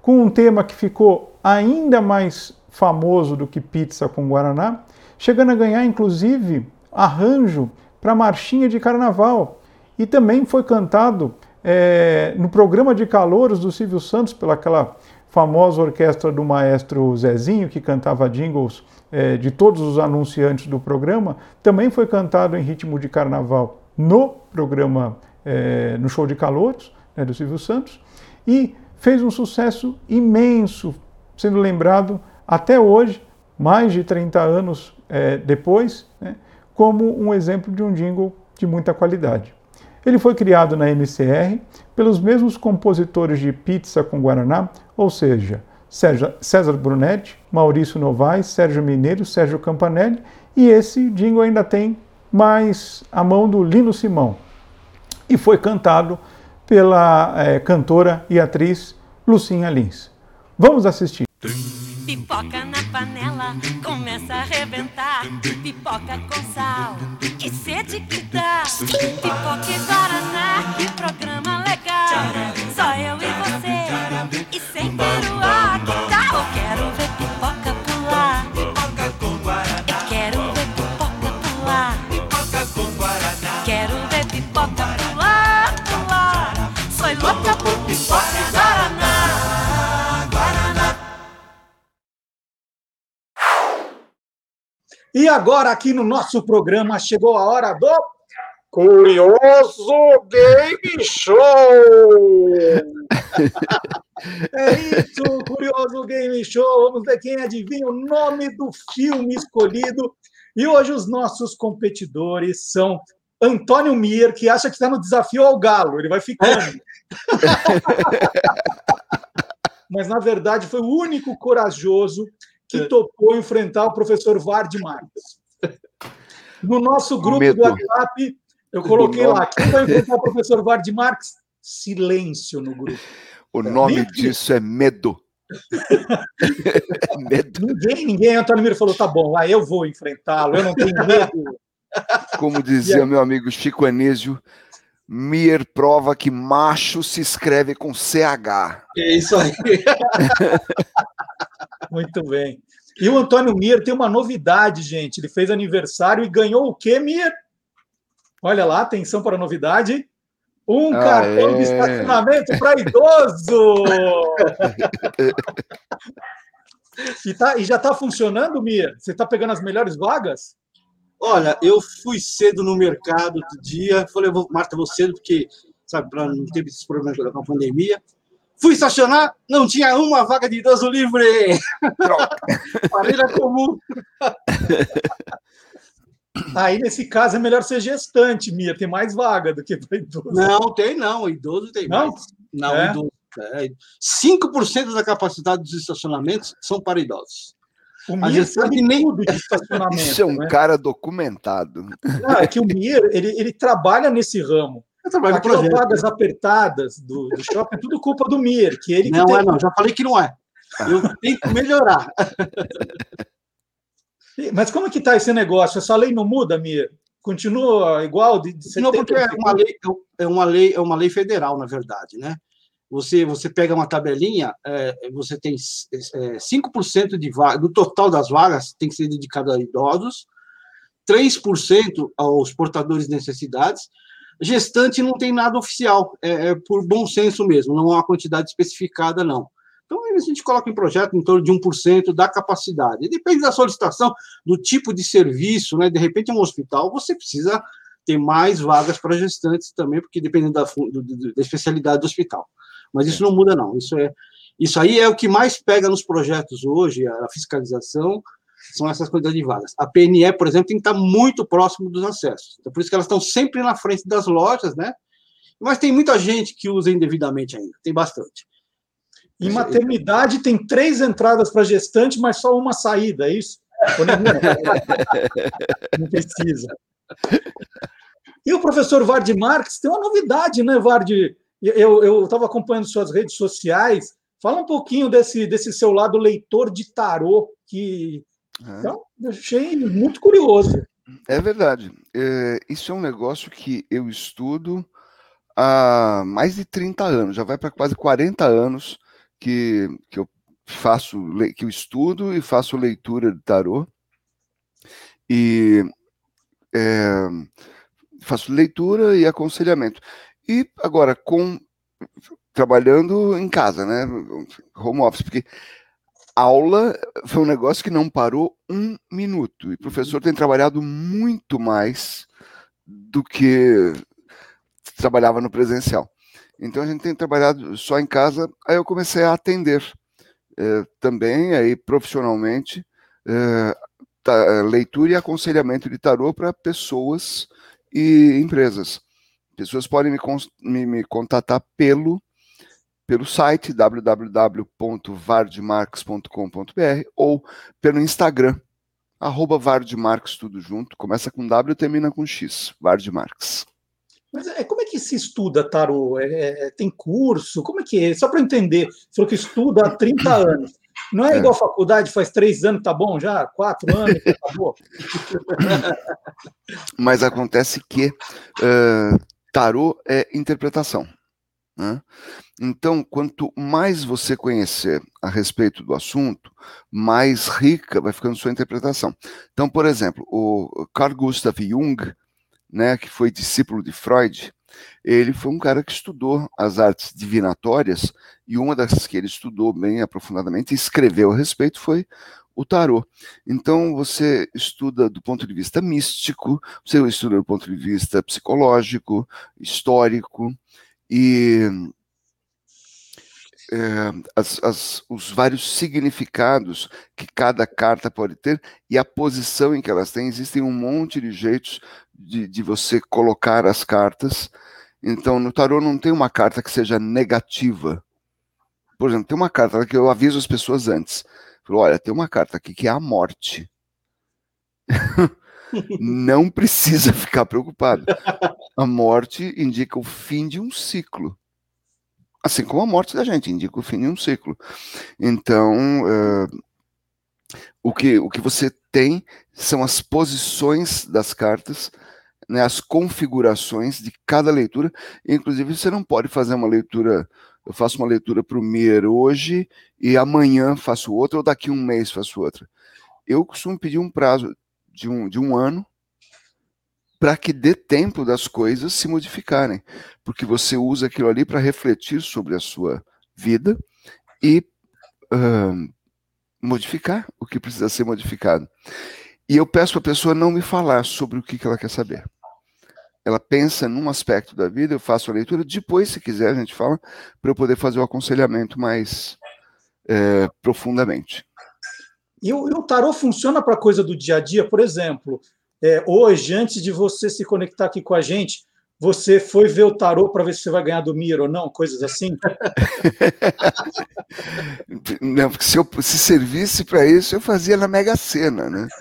com um tema que ficou ainda mais famoso do que pizza com Guaraná, chegando a ganhar inclusive arranjo para marchinha de carnaval. E também foi cantado é, no programa de calouros do Silvio Santos, pelaquela famosa orquestra do maestro Zezinho, que cantava jingles é, de todos os anunciantes do programa, também foi cantado em ritmo de carnaval no programa, é, no show de calouros né, do Silvio Santos, e fez um sucesso imenso, sendo lembrado até hoje, mais de 30 anos é, depois, né, como um exemplo de um jingle de muita qualidade. Ele foi criado na MCR pelos mesmos compositores de Pizza com Guaraná, ou seja, César Brunetti, Maurício Novaes, Sérgio Mineiro, Sérgio Campanelli, e esse jingle ainda tem mais a mão do Lino Simão. E foi cantado pela é, cantora e atriz Lucinha Lins. Vamos assistir. Pipoca na panela, começa a arrebentar. Pipoca com sal, que sede que dá. Pipoca e Guaraná, que programa legal. Só eu e você, e sem peruá, louca por pipoca e Guaraná. E agora, aqui no nosso programa, chegou a hora do Curioso Game Show! (laughs) é isso, Curioso Game Show. Vamos ver quem adivinha o nome do filme escolhido. E hoje os nossos competidores são Antônio Mir, que acha que está no desafio ao Galo, ele vai ficando. (laughs) Mas, na verdade, foi o único corajoso que É. topou enfrentar o professor Vard Marques. No nosso grupo Medo. do WhatsApp, eu coloquei lá, quem vai enfrentar o professor Vard Marques? Silêncio no grupo. O nome disso é medo. (laughs) medo. Ninguém, ninguém, Antônio Miro falou, tá bom, lá eu vou enfrentá-lo, eu não tenho medo. Como dizia meu amigo Chico Anísio, Mier prova que macho se escreve com CH. É isso aí. (laughs) Muito bem. E o Antônio Mir tem uma novidade, gente. Ele fez aniversário e ganhou o quê, Mir? Olha lá, atenção para a novidade. Um Ah, cartão de é. estacionamento para idoso! (laughs) e, tá, e já está funcionando, Mir? Você está pegando as melhores vagas? Olha, eu fui cedo no mercado outro dia. Falei, vou, Marta, vou cedo, porque, sabe, para não ter esses problemas com a pandemia. Fui estacionar, não tinha uma vaga de idoso livre. Parei na (laughs) comum. Aí, nesse caso, é melhor ser gestante, Mia. Tem mais vaga do que para idoso. Não, tem não. Idoso tem Não? mais. Não, É? idoso. É. 5% da capacidade dos estacionamentos são para idosos. O A Mir sabe nem- tudo de (laughs) estacionamento. Isso é um né? cara documentado. Ah, é que o Mir, ele, ele trabalha nesse ramo. Aquelas projeto. vagas apertadas do, do shopping, é tudo culpa do Mir, que ele que Não tem- é, não. Já falei que não é. Eu tenho que melhorar. (laughs) Mas como é que está esse negócio? Essa lei não muda, Mir? Continua igual de, de Não, 70? porque é uma lei, é uma lei, é uma lei federal, na verdade, né? Você, você pega uma tabelinha, é, você tem é, 5% de vaga, do total das vagas tem que ser dedicado a idosos, 3% aos portadores de necessidades. Gestante não tem nada oficial, é, é por bom senso mesmo, não há uma quantidade especificada, não. Então, a gente coloca em projeto em torno de 1% da capacidade. Depende da solicitação, do tipo de serviço, né? De repente, é um hospital, você precisa ter mais vagas para gestantes também, porque dependendo da, do- do- da especialidade do hospital. Mas isso não muda, não. Isso, é, isso aí é o que mais pega nos projetos hoje, a fiscalização, são essas quantidades de vagas. A PNE, por exemplo, tem que estar muito próximo dos acessos. Então, por isso que elas estão sempre na frente das lojas, né? Mas tem muita gente que usa indevidamente ainda, tem bastante. Em maternidade tem três entradas para gestante, mas só uma saída, é isso? (laughs) Não? Precisa. E o professor Vard Marques tem uma novidade, né, Vard? Eu estava acompanhando suas redes sociais. Fala um pouquinho desse, desse seu lado leitor de tarô, que então, eu achei muito curioso. É verdade. É, isso é um negócio que eu estudo há mais de 30 anos, já vai para quase 40 anos que, que eu faço, que eu estudo e faço leitura de tarô. E é, faço leitura e aconselhamento. E agora, com trabalhando em casa, né? Home office, porque aula foi um negócio que não parou um minuto. E o professor tem trabalhado muito mais do que trabalhava no presencial. Então a gente tem trabalhado só em casa. Aí eu comecei a atender eh, também, aí profissionalmente, eh, leitura e aconselhamento de tarô para pessoas e empresas. Pessoas podem me, me, me contatar pelo pelo site www.vardmarx.com.br ou pelo Instagram, arroba Vardmarx, tudo junto. Começa com W e termina com X, Vardmarx. Mas é, como é que se estuda tarô? É, é, tem curso? Como é que é? Só para entender. Falou que estuda há 30 (laughs) anos. Não é É. igual faculdade, faz três anos, tá bom já? Quatro anos, acabou. (laughs) Mas acontece que eh, tarô é interpretação. né? Então, quanto mais você conhecer a respeito do assunto, mais rica vai ficando sua interpretação. Então, por exemplo, o Carl Gustav Jung, né, que foi discípulo de Freud, ele foi um cara que estudou as artes divinatórias e uma das que ele estudou bem aprofundadamente e escreveu a respeito foi o tarô. Então você estuda do ponto de vista místico, você estuda do ponto de vista psicológico, histórico e é, as- as- os vários significados que cada carta pode ter e a posição em que elas têm. Existem um monte de jeitos de, de você colocar as cartas. Então, no tarô não tem uma carta que seja negativa. Por exemplo, tem uma carta que eu aviso as pessoas antes. Falo, olha, tem uma carta aqui que é a morte. (laughs) não precisa ficar preocupado. A morte indica o fim de um ciclo. Assim como a morte da gente indica o fim de um ciclo. Então, eh, o, que, o que você tem são as posições das cartas, né, as configurações de cada leitura. Inclusive, você não pode fazer uma leitura. Eu faço uma leitura para o Mir hoje e amanhã faço outra, ou daqui um mês faço outra. Eu costumo pedir um prazo de um, de um ano para que dê tempo das coisas se modificarem, porque você usa aquilo ali para refletir sobre a sua vida e ahn, modificar o que precisa ser modificado. E eu peço para a pessoa não me falar sobre o que, que ela quer saber. Ela pensa num aspecto da vida, eu faço a leitura, depois, se quiser, a gente fala, para eu poder fazer o aconselhamento mais eh, profundamente. E o, e o tarô funciona para coisa do dia a dia, por exemplo, é, hoje, antes de você se conectar aqui com a gente, Você foi ver o tarô para ver se você vai ganhar do Mir ou não, coisas assim? (laughs) Não, porque se, eu, se servisse para isso, eu fazia na Mega Sena, né? (laughs)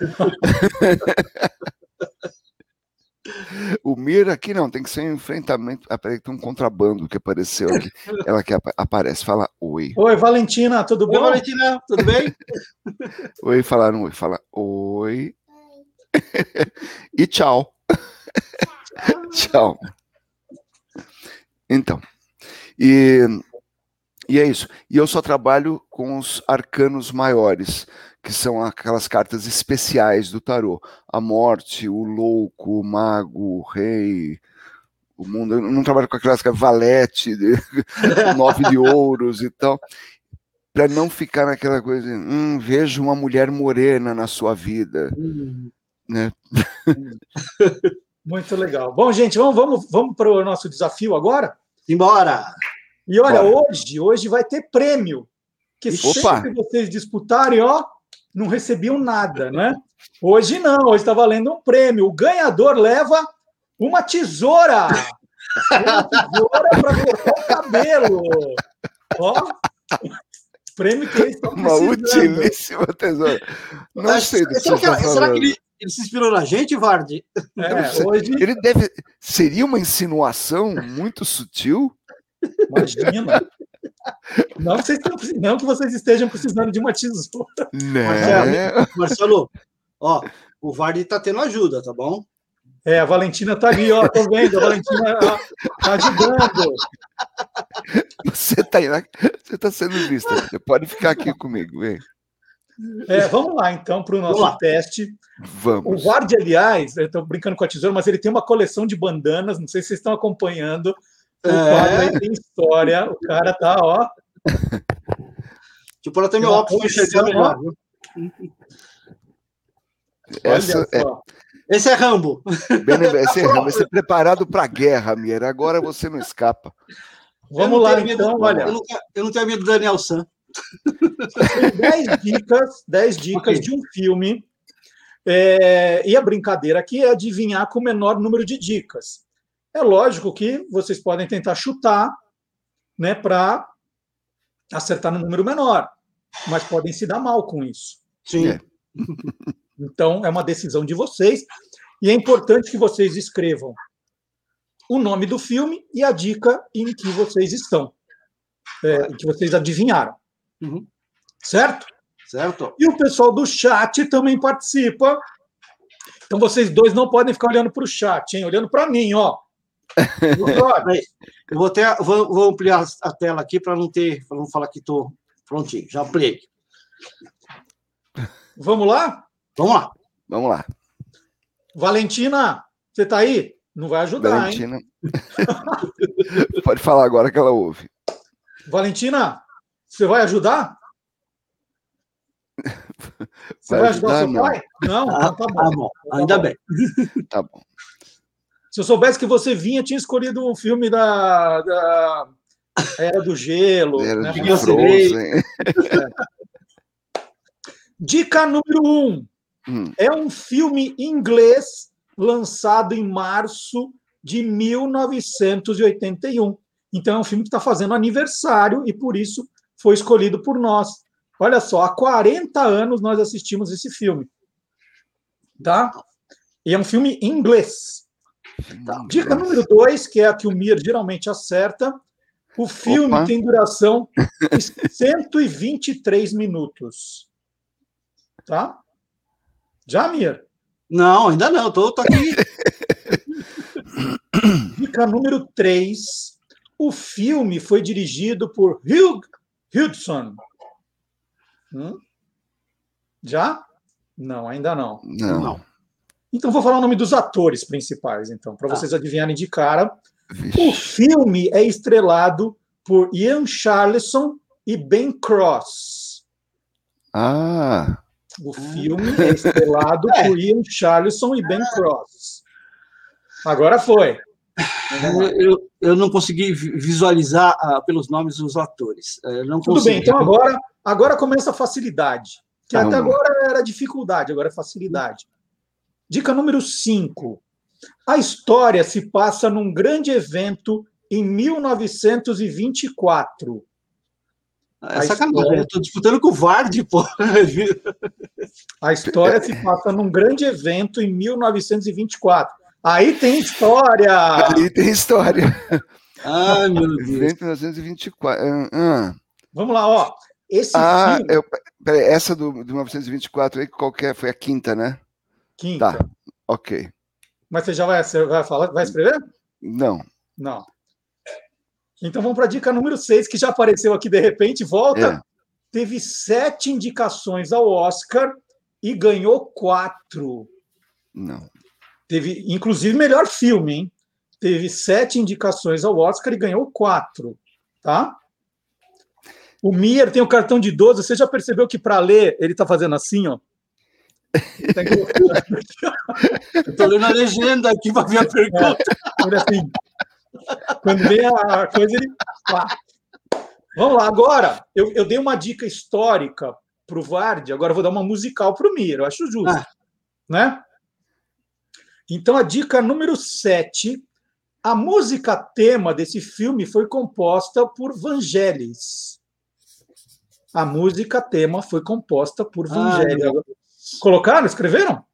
O Mir aqui não, tem que ser um enfrentamento. Ah, peraí, tem um contrabando que apareceu aqui. (laughs) Ela que apa- aparece, fala oi. Oi, Valentina, tudo bom? Oi, Valentina, tudo bem? (laughs) Oi, falaram oi, fala oi. (laughs) e tchau. tchau. Então, e, e é isso. E eu só trabalho com os arcanos maiores, que são aquelas cartas especiais do tarô. A morte, o louco, o mago, o rei, o mundo. Eu não trabalho com aquelas cartas valete, de- (laughs) nove de ouros e tal. Para não ficar naquela coisa, hum, vejo uma mulher morena na sua vida. Né? (laughs) Muito legal. Bom, gente, vamos, vamos, vamos para o nosso desafio agora? Embora! E olha, Bora. hoje, hoje vai ter prêmio. Que Opa! sempre que vocês disputarem, ó, não recebiam nada, né? Hoje não, hoje está valendo um prêmio. O ganhador leva uma tesoura. Uma tesoura para cortar o cabelo. Ó, prêmio que eles estão Uma precisando. utilíssima tesoura. Não Acho- sei do que será você que, será ele, ele se inspirou na gente, Vardy? É, hoje, Ele deve. Seria uma insinuação muito sutil? imagina. Não, vocês estão não que vocês estejam precisando de uma tesoura. Né? Marcelo, ó, o Vardy tá tendo ajuda, tá bom? É, a Valentina tá ali, ó, tô vendo, a Valentina ó, tá ajudando. Você está você tá sendo vista. Você pode ficar aqui comigo, vem. É, vamos lá, então, para o nosso teste. O Vamos. Vard, aliás, eu estou brincando com a tesoura, mas ele tem uma coleção de bandanas, não sei se vocês estão acompanhando. O É. quadro aí tem história, o cara tá, ó. (laughs) Tipo, ela tem meu óculos viu? Essa olha é, só. Esse é Rambo. bem (laughs) esse é realmente ser preparado para a guerra, Mira. Agora você não escapa. Vamos lá, medo- então, olha. Eu não, tenho- eu não tenho medo do Daniel San. Tem 10 (laughs) dicas, 10 dicas de um filme. É, e a brincadeira aqui é adivinhar com o menor número de dicas. É lógico que vocês podem tentar chutar, né, para acertar no número menor, mas podem se dar mal com isso. Sim. É. (laughs) Então, é uma decisão de vocês. E é importante que vocês escrevam o nome do filme e a dica em que vocês estão, é, em que vocês adivinharam. Uhum. Certo? Certo? E o pessoal do chat também participa. Então, vocês dois não podem ficar olhando para o chat, hein? Olhando para mim, ó. (laughs) Eu vou, ter, vou, vou ampliar a tela aqui para não ter, para não falar que estou prontinho. Já ampliei. Vamos lá? Vamos lá. Vamos lá. Valentina, você está aí? Não vai ajudar, hein? Valentina. (laughs) pode falar agora que ela ouve. Valentina, você vai ajudar? (laughs) Você Vai vai ajudar ajudar, seu não. pai? Não, então tá bom. Ah, bom. Ainda bem. Tá bom. Se eu soubesse que você vinha, tinha escolhido um filme da, da Era do Gelo. Era né? de. Frozen. Dica número um. Hum. É um filme inglês lançado em março de 1981. Então é um filme que está fazendo aniversário e por isso foi escolhido por nós. Olha só, há 40 anos nós assistimos esse filme. Tá? E é um filme em inglês. Dica número dois, que é a que o Mir geralmente acerta. O filme Opa. tem duração de (laughs) 123 minutos. Tá? Já, Mir? Não, ainda não. Tô, tô aqui. (coughs) Dica número 3. O filme foi dirigido por Hugh Hudson. Hum? Já? Não, ainda não. Não. Não. Então vou falar o nome dos atores principais, então, para Tá. vocês adivinharem de cara. O Vixe. filme é estrelado por Ian Charleson e Ben Cross. Ah, O filme é estrelado (laughs) É. por Ian Charleson e Ben Cross. Agora foi. Eu, eu, não consegui vi- visualizar ah, pelos nomes dos atores. Eu não Tudo consegui. bem, então agora, agora começa a facilidade. Que até agora era dificuldade, agora é facilidade. Dica número 5. A história se passa num grande evento em 1924. É sacanagem, eu tô disputando com o Vard, pô. (laughs) A história se passa num grande evento em 1924. Aí tem história! Aí tem história. Ai, meu (laughs) Deus. Evento 1924. Ah, ah. Vamos lá, ó. Esse Ah, filme. eu, peraí, essa do, do 1924 aí, qual que é? Foi a quinta, né? Quinta. Tá, ok. Mas você já vai, você vai falar, vai escrever? Não. Não. Então vamos para a dica número 6, que já apareceu aqui de repente, volta. É. Teve sete indicações ao Oscar e ganhou quatro. Não. Teve, inclusive, melhor filme, hein? Teve sete indicações ao Oscar e ganhou quatro, tá? O Mier tem o cartão de 12. Você já percebeu que para ler ele tá fazendo assim, ó? Colocando- Eu tô lendo a legenda aqui para ver a pergunta. Ele assim. Quando vem a coisa, ele. pá. Vamos lá, agora. Eu, eu dei uma dica histórica para o Vard, agora eu vou dar uma musical para o Mir, eu acho justo. Ah. Né? Então, a dica número 7. A música tema desse filme foi composta por Vangelis. A música tema foi composta por Vangelis. meu Colocaram? Escreveram?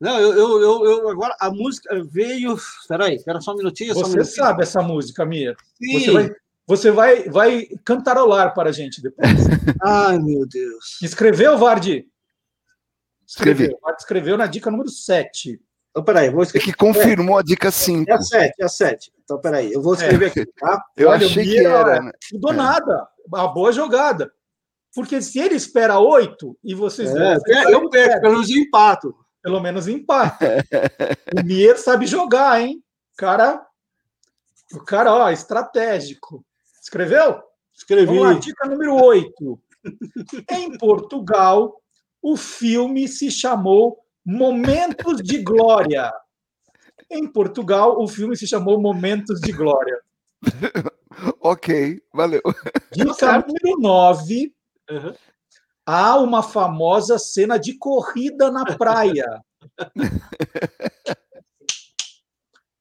Não, eu, eu, eu, eu- agora a música veio. Peraí, espera só um minutinho. só um Você minutinho. sabe essa música, Mir? Sim. Você vai, você vai, vai cantarolar para a gente depois. (laughs) Ai, meu Deus. Escreveu, Vardi? Escrevi. Escreveu. Vardi escreveu na dica número 7. Então, peraí, vou É escrever. que confirmou a dica 5. É a 7, é a 7. Então, peraí, eu vou escrever aqui, tá? Eu Olha, achei que Mir, era. olha, né? Não mudou É. nada. Uma boa jogada. Porque se ele espera 8 e vocês É, vocês eu perco, pelo menos empato. Pelo menos (laughs) empata. o Mier sabe jogar, hein? Cara, o cara, ó, estratégico. Escreveu? Escrevi. Vamos lá, dica número 8. (laughs) em Portugal, o filme se chamou Momentos de Glória. Em Portugal, o filme se chamou Momentos de Glória. (laughs) Ok, valeu. Dica número 9. Uhum. Há uma famosa cena de corrida na praia. (laughs)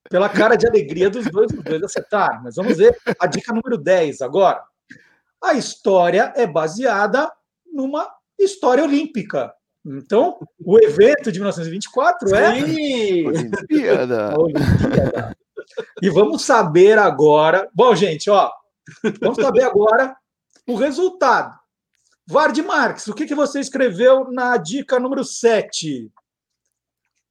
Pela cara de alegria dos dois, os dois acertaram. Mas vamos ver a dica número 10 agora. A história é baseada numa história olímpica. Então, o evento de 1924 é Sim. Olimpíada. E vamos saber agora. Bom, gente, ó, vamos saber agora o resultado. Vard Marques, o que, que você escreveu na dica número 7?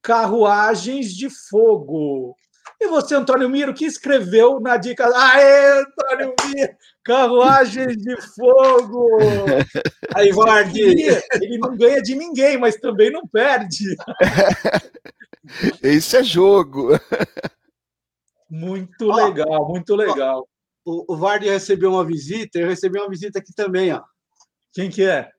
Carruagens de fogo. E você, Antônio Miro, o que escreveu na dica. Aê, Antônio Miro! Carruagens de fogo! (laughs) Aí, Vard. Ele não ganha de ninguém, mas também não perde. (laughs) Esse é jogo. Muito legal, muito legal. O, o Vard recebeu uma visita, eu recebi uma visita aqui também, ó. Quem que é?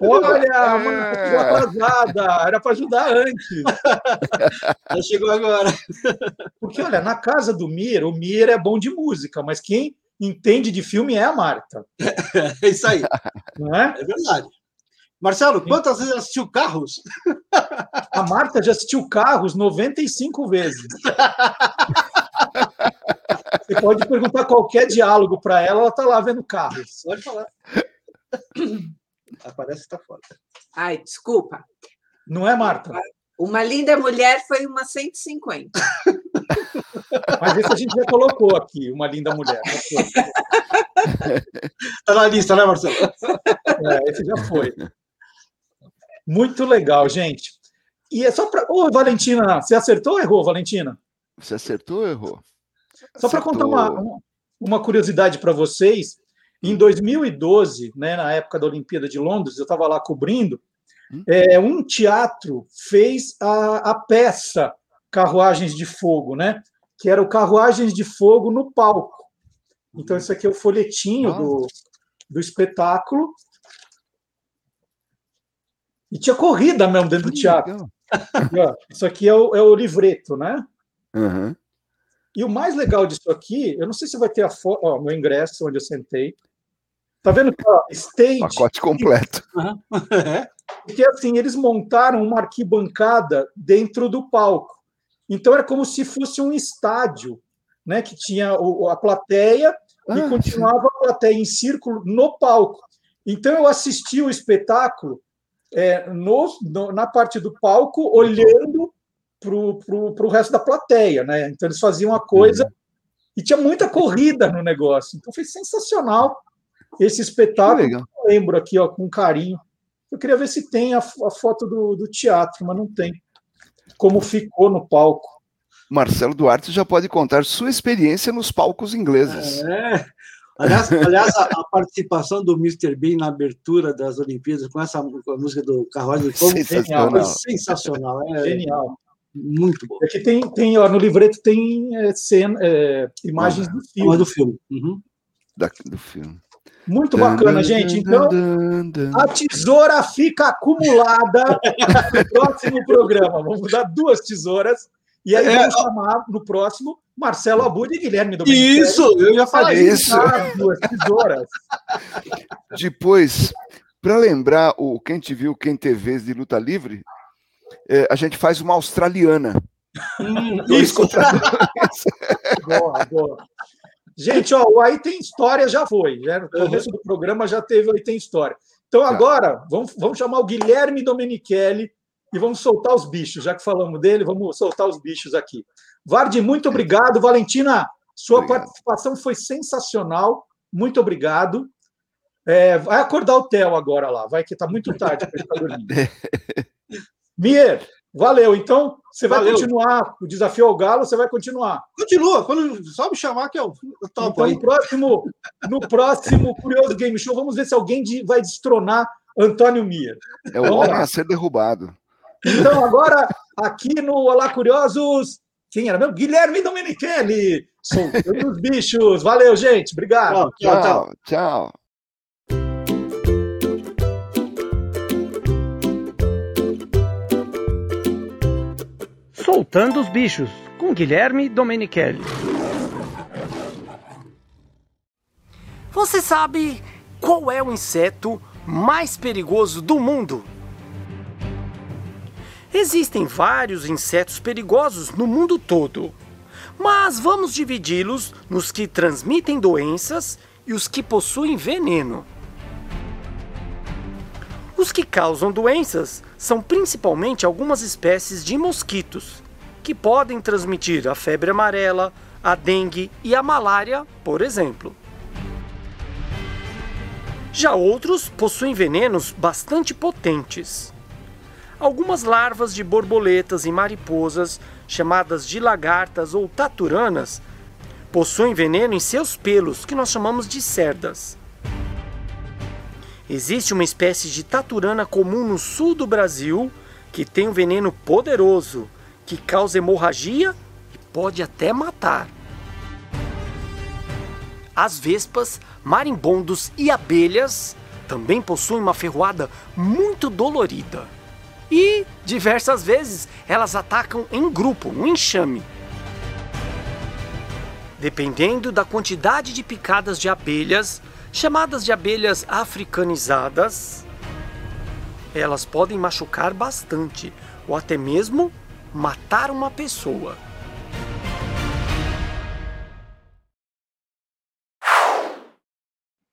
Olha, mano, chegou atrasada. Era para ajudar antes. (laughs) Ela chegou agora. Porque, olha, na casa do Mir, o Mir é bom de música, mas quem entende de filme é a Marta. É isso aí. Não é? É verdade. Marcelo, quantas vezes assistiu Carros? A Marta já assistiu Carros 95 vezes. (laughs) Você pode perguntar qualquer diálogo para ela, ela está lá vendo Carros. Pode falar. (coughs) Aparece que tá fora. Ai, desculpa. Não é, Marta? Uma linda mulher foi uma 150. (laughs) Mas esse a gente já colocou aqui, uma linda mulher. Tá na lista, né, Marcelo? É, esse já foi. Muito legal, gente. E é só para. Ô, Valentina, você acertou ou errou, Valentina? Você acertou ou errou? Só para contar uma- uma curiosidade para vocês, em 2012, né, na época da Olimpíada de Londres, eu estava lá cobrindo, é, um teatro fez a, a peça Carruagens de Fogo, né? Que era o Carruagens de Fogo no palco. Então, isso aqui é o folhetinho do, do espetáculo. E tinha corrida mesmo dentro do teatro. Isso aqui é o, é o livreto, né? Uhum. E o mais legal disso aqui, eu não sei se vai ter a foto, ó, meu ingresso onde eu sentei. Tá vendo que ó, stage? Pacote completo. (laughs) Porque assim, eles montaram uma arquibancada dentro do palco. Então era como se fosse um estádio, né? Que tinha o- a plateia Ah, e continuava a plateia em círculo no palco. Então eu assisti o espetáculo é, no- no- na parte do palco, olhando para o resto da plateia, né? Então eles faziam a coisa e tinha muita corrida no negócio. Então foi sensacional esse espetáculo. Eu lembro aqui, ó, com carinho. Eu queria ver se tem a, a foto do, do teatro, mas não tem. Como ficou no palco. Marcelo Duarte já pode contar sua experiência nos palcos ingleses. É. Aliás, aliás a, a participação do Mr. Bean na abertura das Olimpíadas com essa com a música do Carruagem de Fogo Sensacional. foi sensacional. É, Genial. Muito bom. Aqui tem, tem ó, no livreto tem é, cena, é, imagens do filme. Do filme. Uhum. Da- do filme. Muito bacana, gente. Então, a tesoura fica acumulada no (laughs) próximo programa. Vamos dar duas tesouras. E aí É, vamos chamar no próximo Marcelo Abud e Guilherme Domenichelli. Isso, eu falar pra isso. juntar Duas tesouras. (laughs) Depois, para lembrar o Quem Te Viu, Quem Te Vês de Luta Livre, é, a gente faz uma australiana. Dois isso. dois. (laughs) Boa, boa. Gente, ó, o Aí Tem História já foi. Né? No começo do programa já teve o Aí Tem História. Então agora, vamos, vamos chamar o Guilherme Domenichelli e vamos soltar os bichos. Já que falamos dele, vamos soltar os bichos aqui. Vardi, muito obrigado. Valentina, sua participação foi sensacional. Muito obrigado. É, vai acordar o Theo agora lá, vai que está muito tarde para ele ficar dormindo. (laughs) Mier, valeu. Então, você vai Valeu. continuar o desafio ao Galo, você vai continuar. Continua, quando, só me chamar que eu, eu topo Então, aí. no próximo, no próximo Curioso Game Show, vamos ver se alguém de- vai destronar Antônio Mier. É o homem a ser derrubado. Então, agora, aqui no Olá Curiosos, quem era mesmo? Guilherme Domenichelli, soltando os bichos. Valeu, gente. Obrigado. Tchau, tchau. Soltando os bichos, com Guilherme Domenichelli. Você sabe qual é o inseto mais perigoso do mundo? Existem vários insetos perigosos no mundo todo, mas vamos dividi-los nos que transmitem doenças e os que possuem veneno. Os que causam doenças são principalmente algumas espécies de mosquitos, que podem transmitir a febre amarela, a dengue e a malária, por exemplo. Já outros possuem venenos bastante potentes. Algumas larvas de borboletas e mariposas, chamadas de lagartas ou taturanas, possuem veneno em seus pelos, que nós chamamos de cerdas. Existe uma espécie de taturana comum no sul do Brasil que tem um veneno poderoso, que causa hemorragia e pode até matar. As vespas, marimbondos e abelhas também possuem uma ferroada muito dolorida. E, diversas vezes, elas atacam em grupo, um enxame. Dependendo da quantidade de picadas de abelhas, chamadas de abelhas africanizadas, elas podem machucar bastante ou até mesmo matar uma pessoa.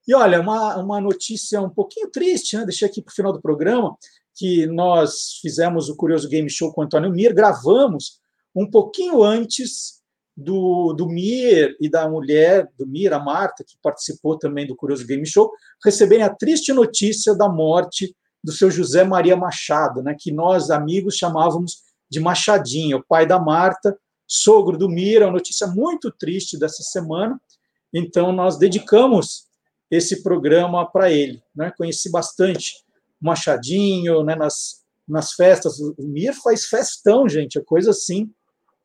E olha, uma, uma notícia um pouquinho triste, né? deixei aqui para o final do programa, que nós fizemos o Curioso Game Show com o Antônio Mir, gravamos um pouquinho antes do, do Mir e da mulher do Mir, a Marta, que participou também do Curioso Game Show, receberem a triste notícia da morte do seu José Maria Machado, né? que nós, amigos, chamávamos de Machadinho, o pai da Marta, sogro do Mir, é uma notícia muito triste dessa semana, então nós dedicamos esse programa para ele. Né? Conheci bastante Machadinho né? nas, nas festas. O Mir faz festão, gente, é coisa assim.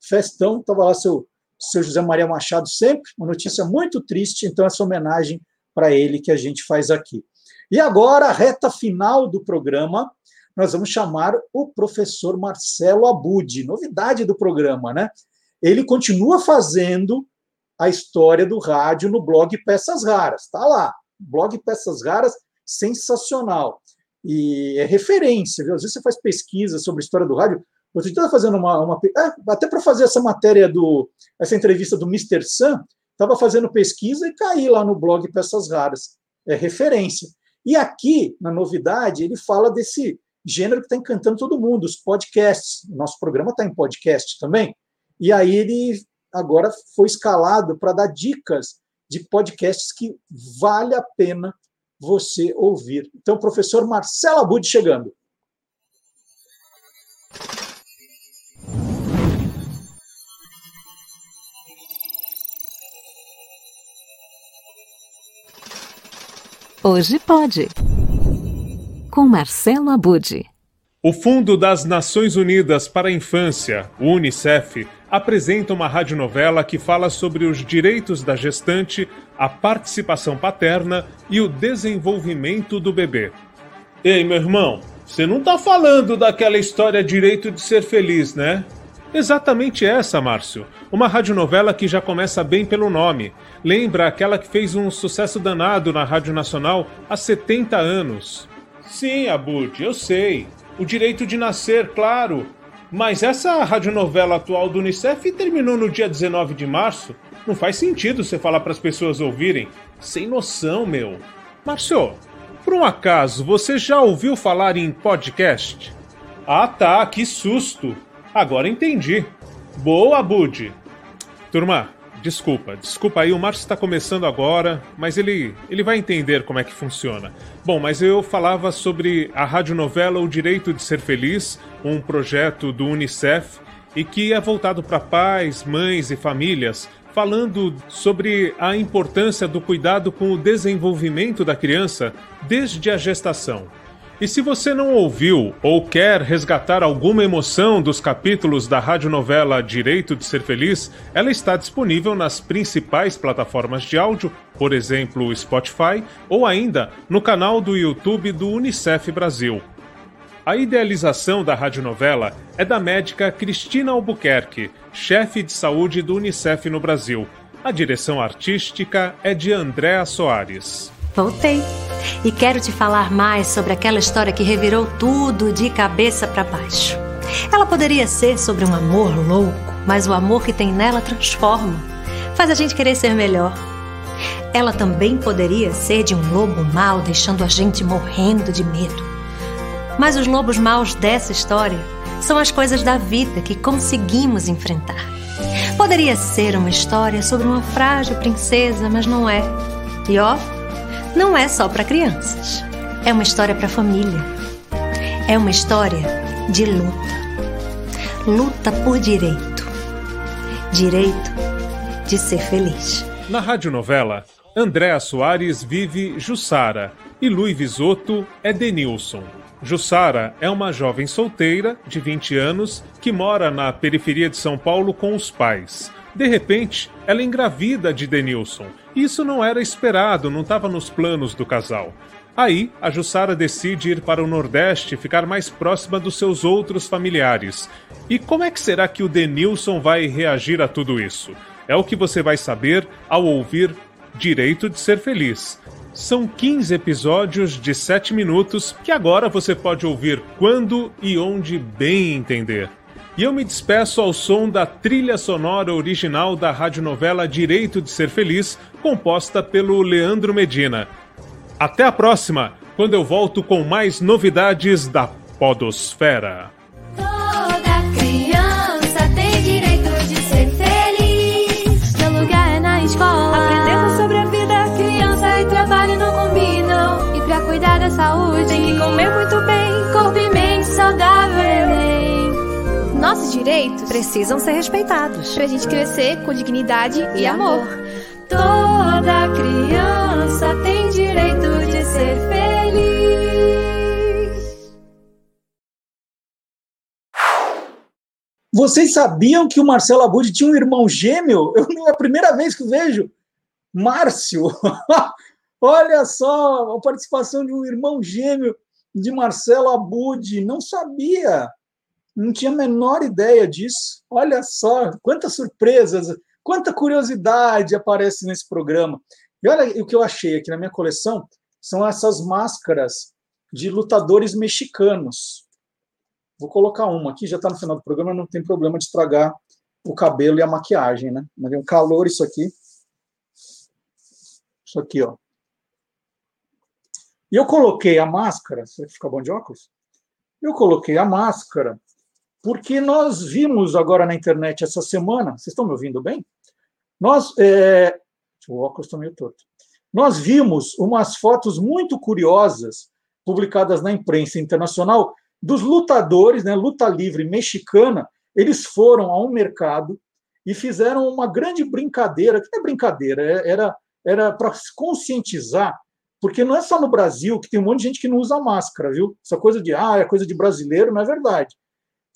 Festão, estava lá seu, seu José Maria Machado sempre, uma notícia muito triste, então essa homenagem para ele que a gente faz aqui. E agora, a reta final do programa, nós vamos chamar o professor Marcelo Abud, novidade do programa, né? Ele continua fazendo a história do rádio no blog Peças Raras. Está lá, blog Peças Raras, sensacional. E é referência, viu? Às vezes você faz pesquisa sobre a história do rádio, Outro dia estava fazendo uma. uma é, até para fazer essa matéria do. essa entrevista do Mr. Sam, estava fazendo pesquisa e caí lá no blog Peças Raras. É referência. E aqui, na novidade, ele fala desse gênero que está encantando todo mundo, os podcasts. Nosso programa está em podcast também. E aí ele agora foi escalado para dar dicas de podcasts que vale a pena você ouvir. Então, professor Marcelo Abud chegando. Hoje pode. Com Marcelo Abud. O Fundo das Nações Unidas para a Infância, o UNICEF, apresenta uma radionovela que fala sobre os direitos da gestante, a participação paterna e o desenvolvimento do bebê. Ei, meu irmão, você não tá falando daquela história Direito de Ser Feliz, né? Exatamente essa, Márcio. Uma radionovela que já começa bem pelo nome. Lembra aquela que fez um sucesso danado na Rádio Nacional há 70 anos. Sim, Abud, eu sei. O direito de nascer, claro. Mas essa radionovela atual do Unicef terminou no dia 19 de março. Não faz sentido você falar para as pessoas ouvirem. Sem noção, meu. Márcio, por um acaso você já ouviu falar em podcast? Ah tá, que susto! Agora entendi. Boa, Bud. Turma, desculpa, desculpa aí, o Márcio está começando agora, mas ele, ele vai entender como é que funciona. Bom, mas eu falava sobre a radionovela O Direito de Ser Feliz, um projeto do Unicef e que é voltado para pais, mães e famílias, falando sobre a importância do cuidado com o desenvolvimento da criança desde a gestação. E se você não ouviu ou quer resgatar alguma emoção dos capítulos da radionovela Direito de Ser Feliz, ela está disponível nas principais plataformas de áudio, por exemplo, Spotify, ou ainda no canal do YouTube do Unicef Brasil. A idealização da radionovela é da médica Cristina Albuquerque, chefe de saúde do Unicef no Brasil. A direção artística é de Andréa Soares. Voltei. E quero te falar mais sobre aquela história que revirou tudo de cabeça para baixo. Ela poderia ser sobre um amor louco, mas o amor que tem nela transforma, faz a gente querer ser melhor. Ela também poderia ser de um lobo mau, deixando a gente morrendo de medo. Mas os lobos maus dessa história são as coisas da vida que conseguimos enfrentar. Poderia ser uma história sobre uma frágil princesa, mas não é. E ó, não é só para crianças. É uma história para família. É uma história de luta. Luta por direito. Direito de ser feliz. Na radionovela, Andréa Soares vive Jussara e Luiz Visotto é Denilson. Jussara é uma jovem solteira de 20 anos que mora na periferia de São Paulo com os pais. De repente, ela engravida de Denilson. Isso não era esperado, não estava nos planos do casal. Aí, a Jussara decide ir para o Nordeste e ficar mais próxima dos seus outros familiares. E como é que será que o Denilson vai reagir a tudo isso? É o que você vai saber ao ouvir Direito de Ser Feliz. São 15 episódios de 7 minutos que agora você pode ouvir quando e onde bem entender. E eu me despeço ao som da trilha sonora original da radionovela Direito de Ser Feliz, composta pelo Leandro Medina. Até a próxima, quando eu volto com mais novidades da Podosfera. Direitos precisam ser respeitados. Pra gente crescer com dignidade e, amor. Toda criança tem direito de ser feliz. Vocês sabiam que o Marcelo Abud tinha um irmão gêmeo? Eu, é a primeira vez que vejo. Márcio. (laughs) Olha só a participação de um irmão gêmeo de Marcelo Abud. Não sabia. Não tinha a menor ideia disso. Olha só, quantas surpresas, quanta curiosidade aparece nesse programa. E olha o que eu achei aqui na minha coleção: são essas máscaras de lutadores mexicanos. Vou colocar uma aqui, já está no final do programa, não tem problema de estragar o cabelo e a maquiagem, né? Mas é um calor isso aqui. Isso aqui, ó. E eu coloquei a máscara, você fica bom de óculos? Eu coloquei a máscara porque nós vimos agora na internet essa semana, vocês estão me ouvindo bem? Nós, é, o óculos está meio torto. Nós vimos umas fotos muito curiosas publicadas na imprensa internacional dos lutadores, né, luta livre mexicana, eles foram a um mercado e fizeram uma grande brincadeira, que não é brincadeira, é, era era para conscientizar, porque não é só no Brasil que tem um monte de gente que não usa máscara, viu? Essa coisa de ah, é coisa de brasileiro, não é verdade.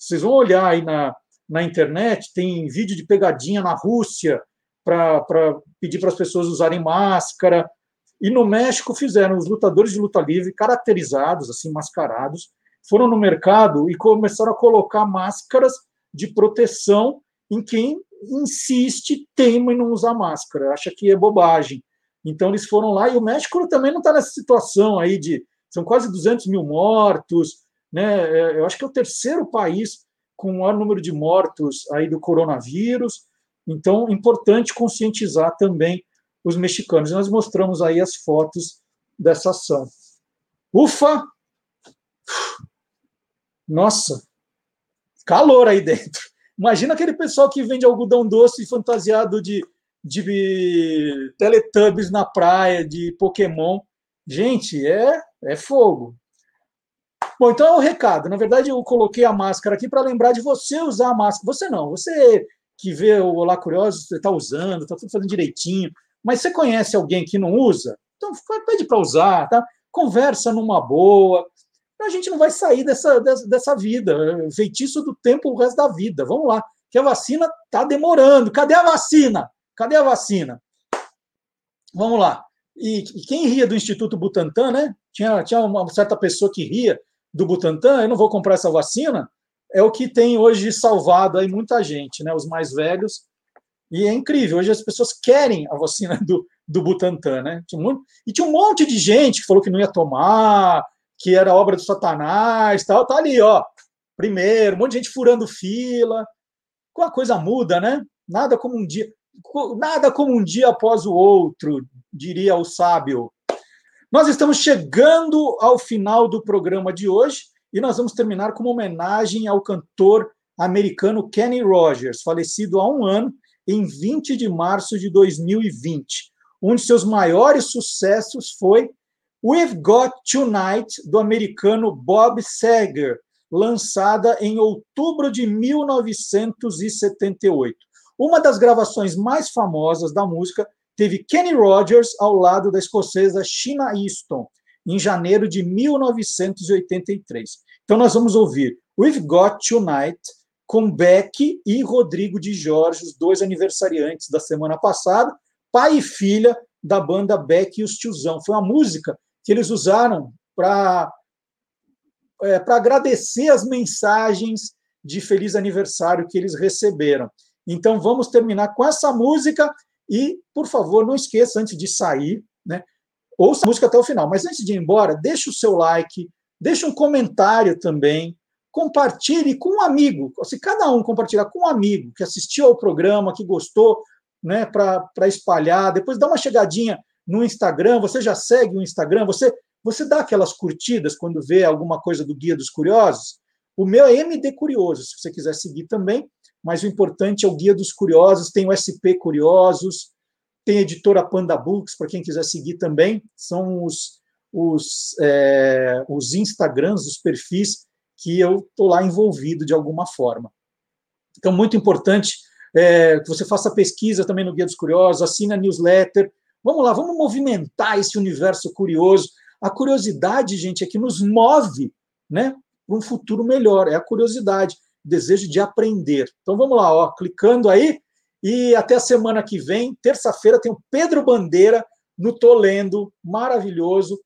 Vocês vão olhar aí na, na internet, tem vídeo de pegadinha na Rússia para pedir para as pessoas usarem máscara. E no México fizeram os lutadores de luta livre, caracterizados, assim, mascarados, foram no mercado e começaram a colocar máscaras de proteção em quem insiste, teima em não usar máscara, acha que é bobagem. Então eles foram lá e o México também não está nessa situação aí de são quase 200 mil mortos, né? É, eu acho que é o terceiro país com o maior número de mortos aí do coronavírus. Então, importante conscientizar também os mexicanos. Nós mostramos aí as fotos dessa ação. Ufa! Nossa, calor aí dentro. Imagina aquele pessoal que vende algodão doce fantasiado de, de Teletubbies na praia, de Pokémon. Gente, é, é fogo. Bom, então é o recado. Na verdade, eu coloquei a máscara aqui para lembrar de você usar a máscara. Você não, você que vê o Olá Curioso, você está usando, está tudo fazendo direitinho. Mas você conhece alguém que não usa? Então pede para usar, tá? Conversa numa boa, a gente não vai sair dessa, dessa, dessa vida, feitiço do tempo o resto da vida. Vamos lá, que a vacina está demorando. Cadê a vacina? Cadê a vacina? Vamos lá. E, e, quem ria do Instituto Butantan, né? Tinha, tinha uma certa pessoa que ria do Butantan, eu não vou comprar essa vacina, é o que tem hoje salvado aí muita gente, né? Os mais velhos. E é incrível, hoje as pessoas querem a vacina do, do Butantan, né? E tinha um monte de gente que falou que não ia tomar, que era obra do Satanás, tal, tá ali, ó. Primeiro, um monte de gente furando fila. Com a coisa muda, né? Nada como um dia, nada como um dia após o outro, diria o sábio. Nós estamos chegando ao final do programa de hoje e nós vamos terminar com uma homenagem ao cantor americano Kenny Rogers, falecido há um ano, em 20 de março de 2020. Um de seus maiores sucessos foi We've Got Tonight, do americano Bob Seger, lançada em outubro de 1978. Uma das gravações mais famosas da música teve Kenny Rogers ao lado da escocesa Sheena Easton, em janeiro de 1983. Então nós vamos ouvir We've Got Tonight com Beck e Rodrigo de Jorge, os dois aniversariantes da semana passada, pai e filha da banda Beck e os Tiozão. Foi uma música que eles usaram para é, para agradecer as mensagens de feliz aniversário que eles receberam. Então vamos terminar com essa música e, por favor, não esqueça antes de sair, né? Ouça a música até o final, mas antes de ir embora, deixe o seu like, deixe um comentário também, compartilhe com um amigo. Se cada um compartilhar com um amigo que assistiu ao programa, que gostou, né, para espalhar, depois dá uma chegadinha no Instagram, você já segue o Instagram, você você dá aquelas curtidas quando vê alguma coisa do Guia dos Curiosos? O meu é MD Curioso, se você quiser seguir também, mas o importante é o Guia dos Curiosos, tem o SP Curiosos, tem a editora Panda Books, para quem quiser seguir também, são os, os, é, os Instagrams, os perfis que eu estou lá envolvido de alguma forma. Então, muito importante é, que você faça pesquisa também no Guia dos Curiosos, assine a newsletter, Vamos lá, vamos movimentar esse universo curioso. A curiosidade, gente, é que nos move né, para um futuro melhor. É a curiosidade, desejo de aprender. Então vamos lá, ó, clicando aí. E até a semana que vem, terça-feira, tem o Pedro Bandeira no Tolendo, maravilhoso.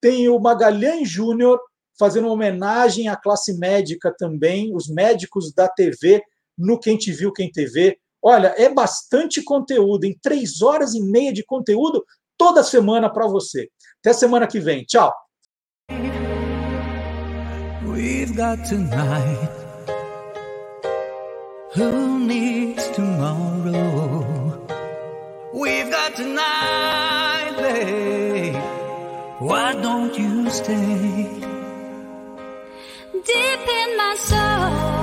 Tem o Magalhães Júnior fazendo uma homenagem à classe médica também, os médicos da TV, no Quem Te Viu, Quem TV. Olha, é bastante conteúdo, em três horas e meia de conteúdo toda semana para você. Até semana que vem. Tchau. Who needs tomorrow? We've got tonight, babe. Why don't you stay? Deep in my soul.